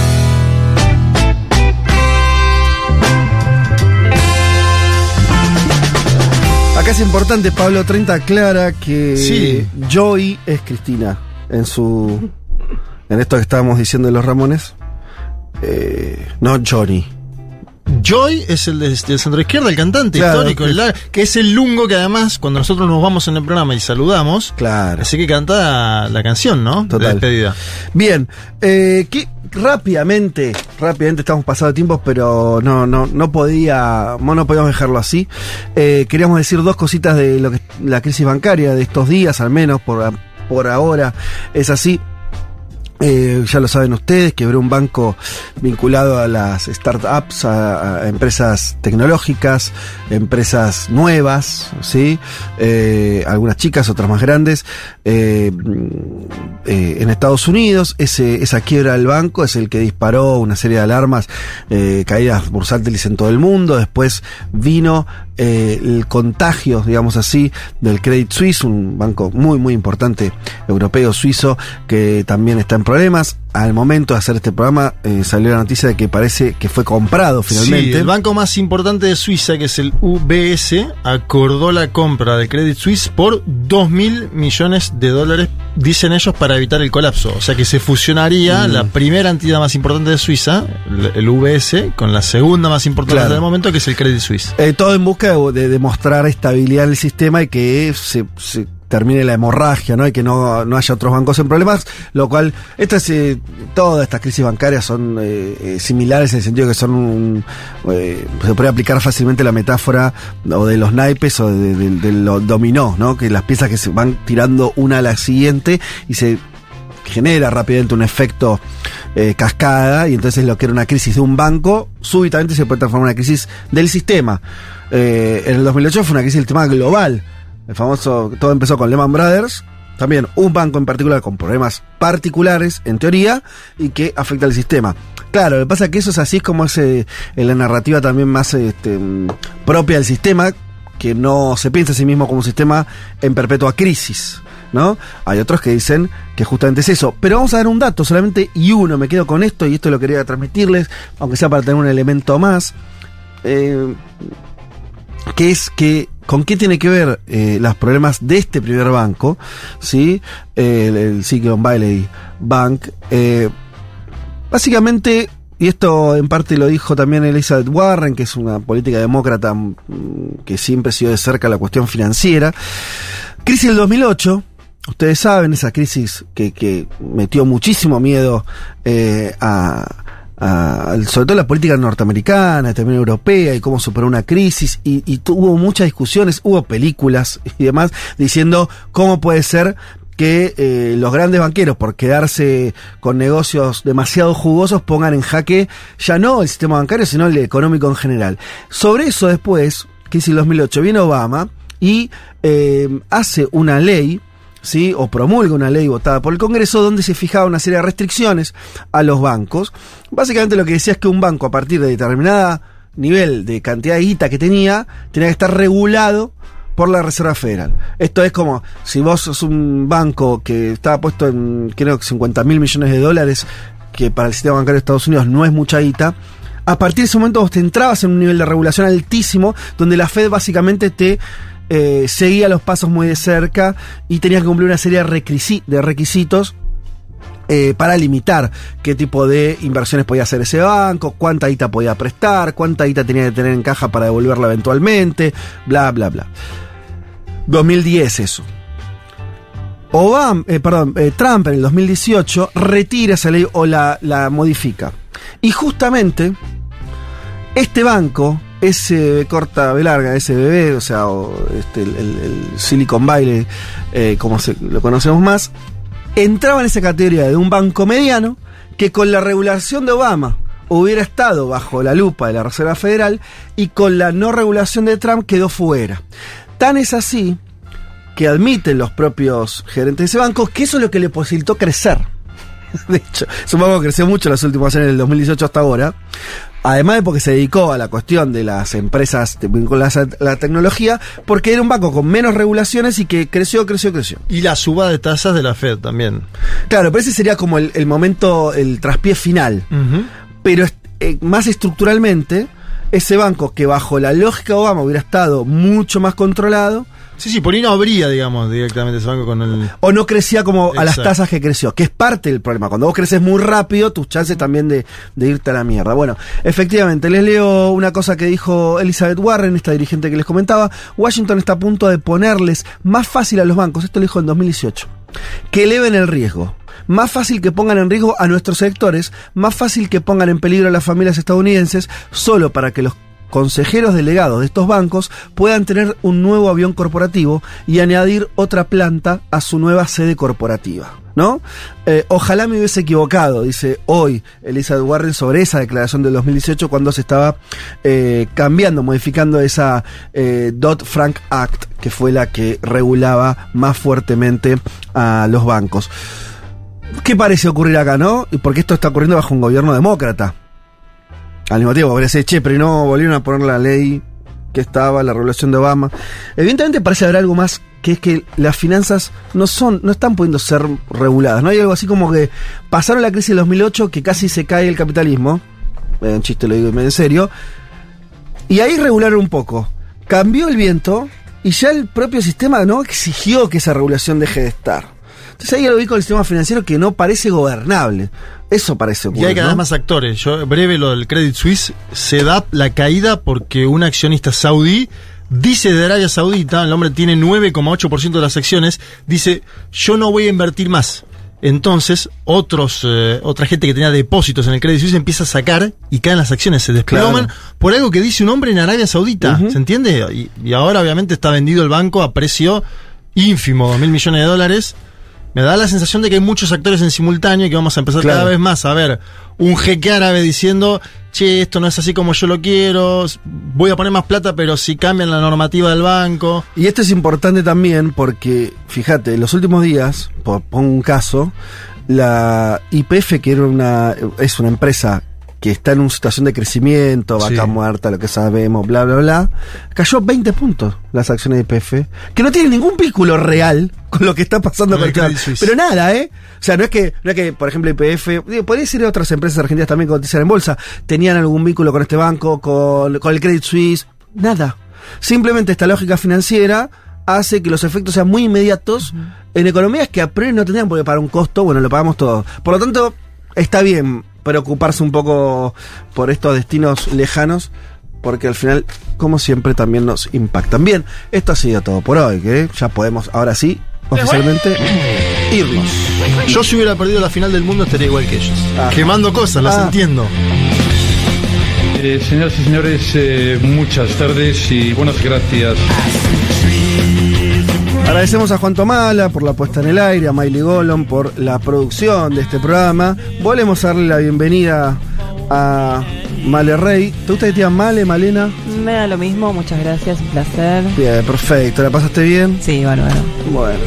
Importante, Pablo 30 aclara que Sí. Joy es Cristina en su. En esto que estábamos diciendo de los Ramones. Eh, no Johnny. Joy es el de- centro izquierda, el cantante Claro, histórico, que- el la- que es el lungo que además, cuando nosotros nos vamos en el programa y saludamos, Claro. así que canta la canción, ¿no? Total. De despedida. Bien, eh, que rápidamente, rápidamente estamos pasando tiempos, pero no, no, no podía, no, podíamos dejarlo así. Eh, queríamos decir dos cositas de lo que la crisis bancaria de estos días, al menos por, por ahora es así. Eh, ya lo saben ustedes, quebró un banco vinculado a las startups, a, empresas tecnológicas, empresas nuevas, ¿sí? Eh, algunas chicas, otras más grandes, eh, eh, en Estados Unidos. Ese, esa quiebra del banco es el que disparó una serie de alarmas, caídas bursátiles en todo el mundo. Después vino eh, el contagio, digamos así, del Credit Suisse, un banco muy, muy importante europeo, suizo, que también está en problemas. Al momento de hacer este programa eh, salió la noticia de que parece que fue comprado finalmente. Sí, el banco más importante de Suiza, que es el UBS, acordó la compra del Credit Suisse por 2 mil millones de dólares, dicen ellos, para evitar el colapso. O sea que se fusionaría Mm. la primera entidad más importante de Suiza, el- el UBS, con la segunda más importante Claro. del momento, que es el Credit Suisse. Eh, todo en busca de, de demostrar estabilidad en el sistema y que se, termine la hemorragia, ¿no? Y que no, no haya otros bancos en problemas, lo cual, estas, eh, todas estas crisis bancarias son eh, eh, similares en el sentido que son un, eh, se puede aplicar fácilmente la metáfora o de los naipes o de, de- de lo dominó, ¿no? Que las piezas que se van tirando una a la siguiente y se genera rápidamente un efecto eh, cascada y entonces lo que era una crisis de un banco súbitamente se puede transformar en una crisis del sistema. Eh, en el 2008 fue una crisis del sistema global. El famoso, todo empezó con Lehman Brothers, también un banco en particular con problemas particulares en teoría y que afecta al sistema. Claro, lo que pasa es que eso es así es como es eh, la narrativa también más este, mm, propia del sistema, que no se piensa a sí mismo como un sistema en perpetua crisis. ¿No? Hay otros que dicen que justamente es eso. Pero vamos a dar un dato solamente y uno. Me quedo con esto y esto lo quería transmitirles, aunque sea para tener un elemento más. Eh, que es que con qué tiene que ver eh, los problemas de este primer banco, ¿sí? Eh, el, el Silicon Valley Bank. eh, básicamente, y esto en parte lo dijo también Elizabeth Warren, que es una política demócrata mm, que siempre siguió de cerca la cuestión financiera. Crisis del 2008, ustedes saben, esa crisis que, que metió muchísimo miedo eh, a, a- sobre todo la política norteamericana, también europea, y cómo superó una crisis, y, y tuvo muchas discusiones, hubo películas y demás, diciendo cómo puede ser que eh, los grandes banqueros, por quedarse con negocios demasiado jugosos, pongan en jaque ya no el sistema bancario, sino el económico en general. Sobre eso después, crisis del 2008, viene Obama y eh, hace una ley, ¿sí? o promulga una ley votada por el Congreso donde se fijaba una serie de restricciones a los bancos. Básicamente lo que decía es que un banco a partir de determinada nivel de cantidad de guita que tenía, tenía que estar regulado por la Reserva Federal. Esto es como si vos sos un banco que estaba puesto en, creo que 50 mil millones de dólares, que para el sistema bancario de Estados Unidos no es mucha guita, a partir de ese momento vos te entrabas en un nivel de regulación altísimo, donde la Fed básicamente te eh, seguía los pasos muy de cerca y tenías que cumplir una serie de, requisi- de requisitos eh, para limitar qué tipo de inversiones podía hacer ese banco, cuánta guita podía prestar, cuánta guita tenía que tener en caja para devolverla eventualmente, bla, bla, bla. 2010 eso. Obama, eh, perdón, Trump en el 2018 retira esa ley o la, la modifica. Y justamente este banco, SB corta B larga, SBB, o sea, o este, el, Silicon Valley, eh, como lo conocemos más, entraba en esa categoría de un banco mediano que con la regulación de Obama hubiera estado bajo la lupa de la Reserva Federal y con la no regulación de Trump quedó fuera. Tan es así que admiten los propios gerentes de ese banco que eso es lo que le posibilitó crecer. De hecho, es un banco creció mucho en los últimos años, del 2018 hasta ahora. Además de porque se dedicó a la cuestión de las empresas vinculadas a la tecnología, porque era un banco con menos regulaciones y que creció, creció, creció. Y la suba de tasas de la Fed también. Claro, pero ese sería como el, el momento, el traspié final. Pero eh, más estructuralmente, ese banco que bajo la lógica de Obama hubiera estado mucho más controlado, Sí, sí, por ahí no habría, digamos, directamente ese banco con el. o no crecía como a las tasas que creció, que es parte del problema. Cuando vos creces muy rápido, tus chances también de, de irte a la mierda. Bueno, efectivamente, les leo una cosa que dijo Elizabeth Warren, esta dirigente que les comentaba. Washington está a punto de ponerles más fácil a los bancos, esto lo dijo en 2018, que eleven el riesgo. Más fácil que pongan en riesgo a nuestros sectores, más fácil que pongan en peligro a las familias estadounidenses, solo para que los consejeros delegados de estos bancos puedan tener un nuevo avión corporativo y añadir otra planta a su nueva sede corporativa. ¿No? Eh, ojalá me hubiese equivocado, dice hoy Elizabeth Warren sobre esa declaración del 2018 cuando se estaba eh, cambiando, modificando esa eh, Dodd-Frank Act, que fue la que regulaba más fuertemente a los bancos. ¿Qué parece ocurrir acá, no? Porque esto está ocurriendo bajo un gobierno demócrata. Al mismo tiempo, parece, che, pero no volvieron a poner la ley que estaba, la regulación de Obama. Evidentemente parece haber algo más que es que las finanzas no son, no están pudiendo ser reguladas. No hay algo así como que pasaron la crisis del 2008 que casi se cae el capitalismo. Eh, un chiste lo digo en serio. Y ahí regularon un poco. Cambió el viento y ya el propio sistema no exigió que esa regulación deje de estar. Entonces ahí lo vi con el sistema financiero que no parece gobernable. Eso parece Y ocurrir, hay cada vez ¿no? más actores. Yo, breve lo del Credit Suisse, se da la caída porque un accionista saudí dice de Arabia Saudita, el hombre tiene 9,8% de las acciones, dice, yo no voy a invertir más. Entonces, otros, eh, otra gente que tenía depósitos en el Credit Suisse empieza a sacar y caen las acciones, se desploman Claro. por algo que dice un hombre en Arabia Saudita, ¿se entiende? Y, y ahora obviamente está vendido el banco a precio ínfimo, dos mil millones de dólares. Me da la sensación de que hay muchos actores en simultáneo y que vamos a empezar Claro. cada vez más a ver un jeque árabe diciendo, che, esto no es así como yo lo quiero, voy a poner más plata, pero si cambian la normativa del banco. Y esto es importante también porque, fíjate, en los últimos días, por, pongo un caso, la IPF, que era una, es una empresa que está en una situación de crecimiento, vaca Sí. muerta, lo que sabemos, bla, bla, bla, cayó 20 puntos las acciones de IPF, que no tienen ningún vínculo real con lo que está pasando Con con el. Pero nada, ¿eh? O sea, no es que, no es que por ejemplo, IPF, podría ser otras empresas argentinas también que cotizan en bolsa, tenían algún vínculo con este banco, con, con el Credit Suisse, nada. Simplemente esta lógica financiera hace que los efectos sean muy inmediatos en economías que a priori no tendrían por qué pagar un costo, bueno, lo pagamos todo. Por lo tanto, está bien preocuparse un poco por estos destinos lejanos, porque al final, como siempre, también nos impactan. Bien, esto ha sido todo por hoy, que ya podemos, ahora sí, oficialmente, irnos. Yo si hubiera perdido la final del mundo estaría igual que ellos. Ah. Quemando cosas, las Ah. entiendo. Eh, señoras y señores, eh, muchas tardes y buenas gracias. Agradecemos a Juan Tomala por la puesta en el aire, a Miley Golon por la producción de este programa. Volvemos a darle la bienvenida a Male Rey. ¿Te gusta que te digan Male, Malena? Me da lo mismo, muchas gracias, un placer. Bien, perfecto. ¿La pasaste bien? Sí, bárbaro. Bueno.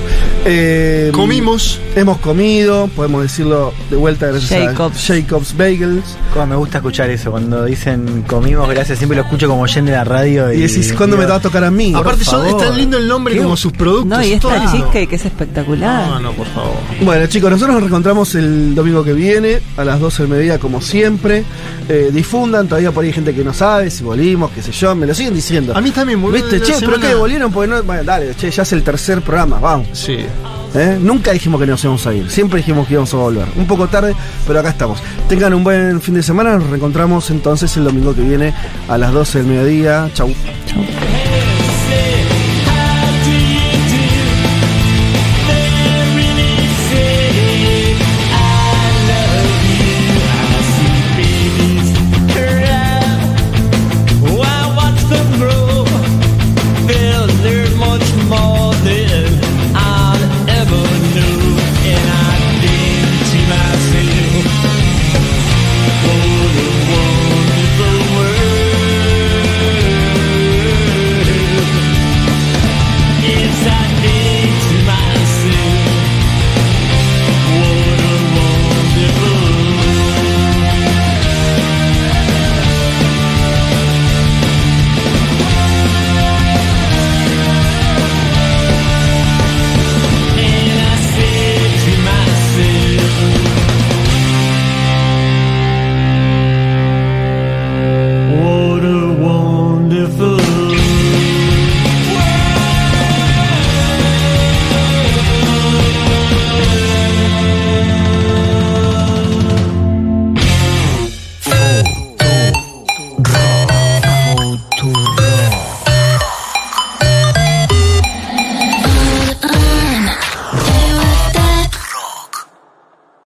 Eh, Comimos. Hemos comido, podemos decirlo de vuelta gracias Jacobs. a Jacobs Bagels. Como me gusta escuchar eso, cuando dicen comimos, gracias, siempre lo escucho como oyente de la radio. Y decís, ¿cuándo me te va a tocar a mí? Aparte, son, es tan lindo el nombre Qué- como sus productos. No, y esta cheesecake que es espectacular. No, no, por favor. Bueno, chicos, nosotros nos reencontramos el domingo que viene a las 12 del mediodía, como siempre. Eh, difundan, todavía por ahí hay gente que no sabe si volvimos, qué sé yo, me lo siguen diciendo. A mí también, boludo, ¿Viste? Che, semana- pero que volvieron porque no. Bueno, dale, che, ya es el tercer programa, vamos. Sí. ¿Eh? Nunca dijimos que nos íbamos a ir, siempre dijimos que íbamos a volver. Un poco tarde, pero acá estamos. Tengan un buen fin de semana, nos reencontramos entonces el domingo que viene a las 12 del mediodía. Chau. Chau.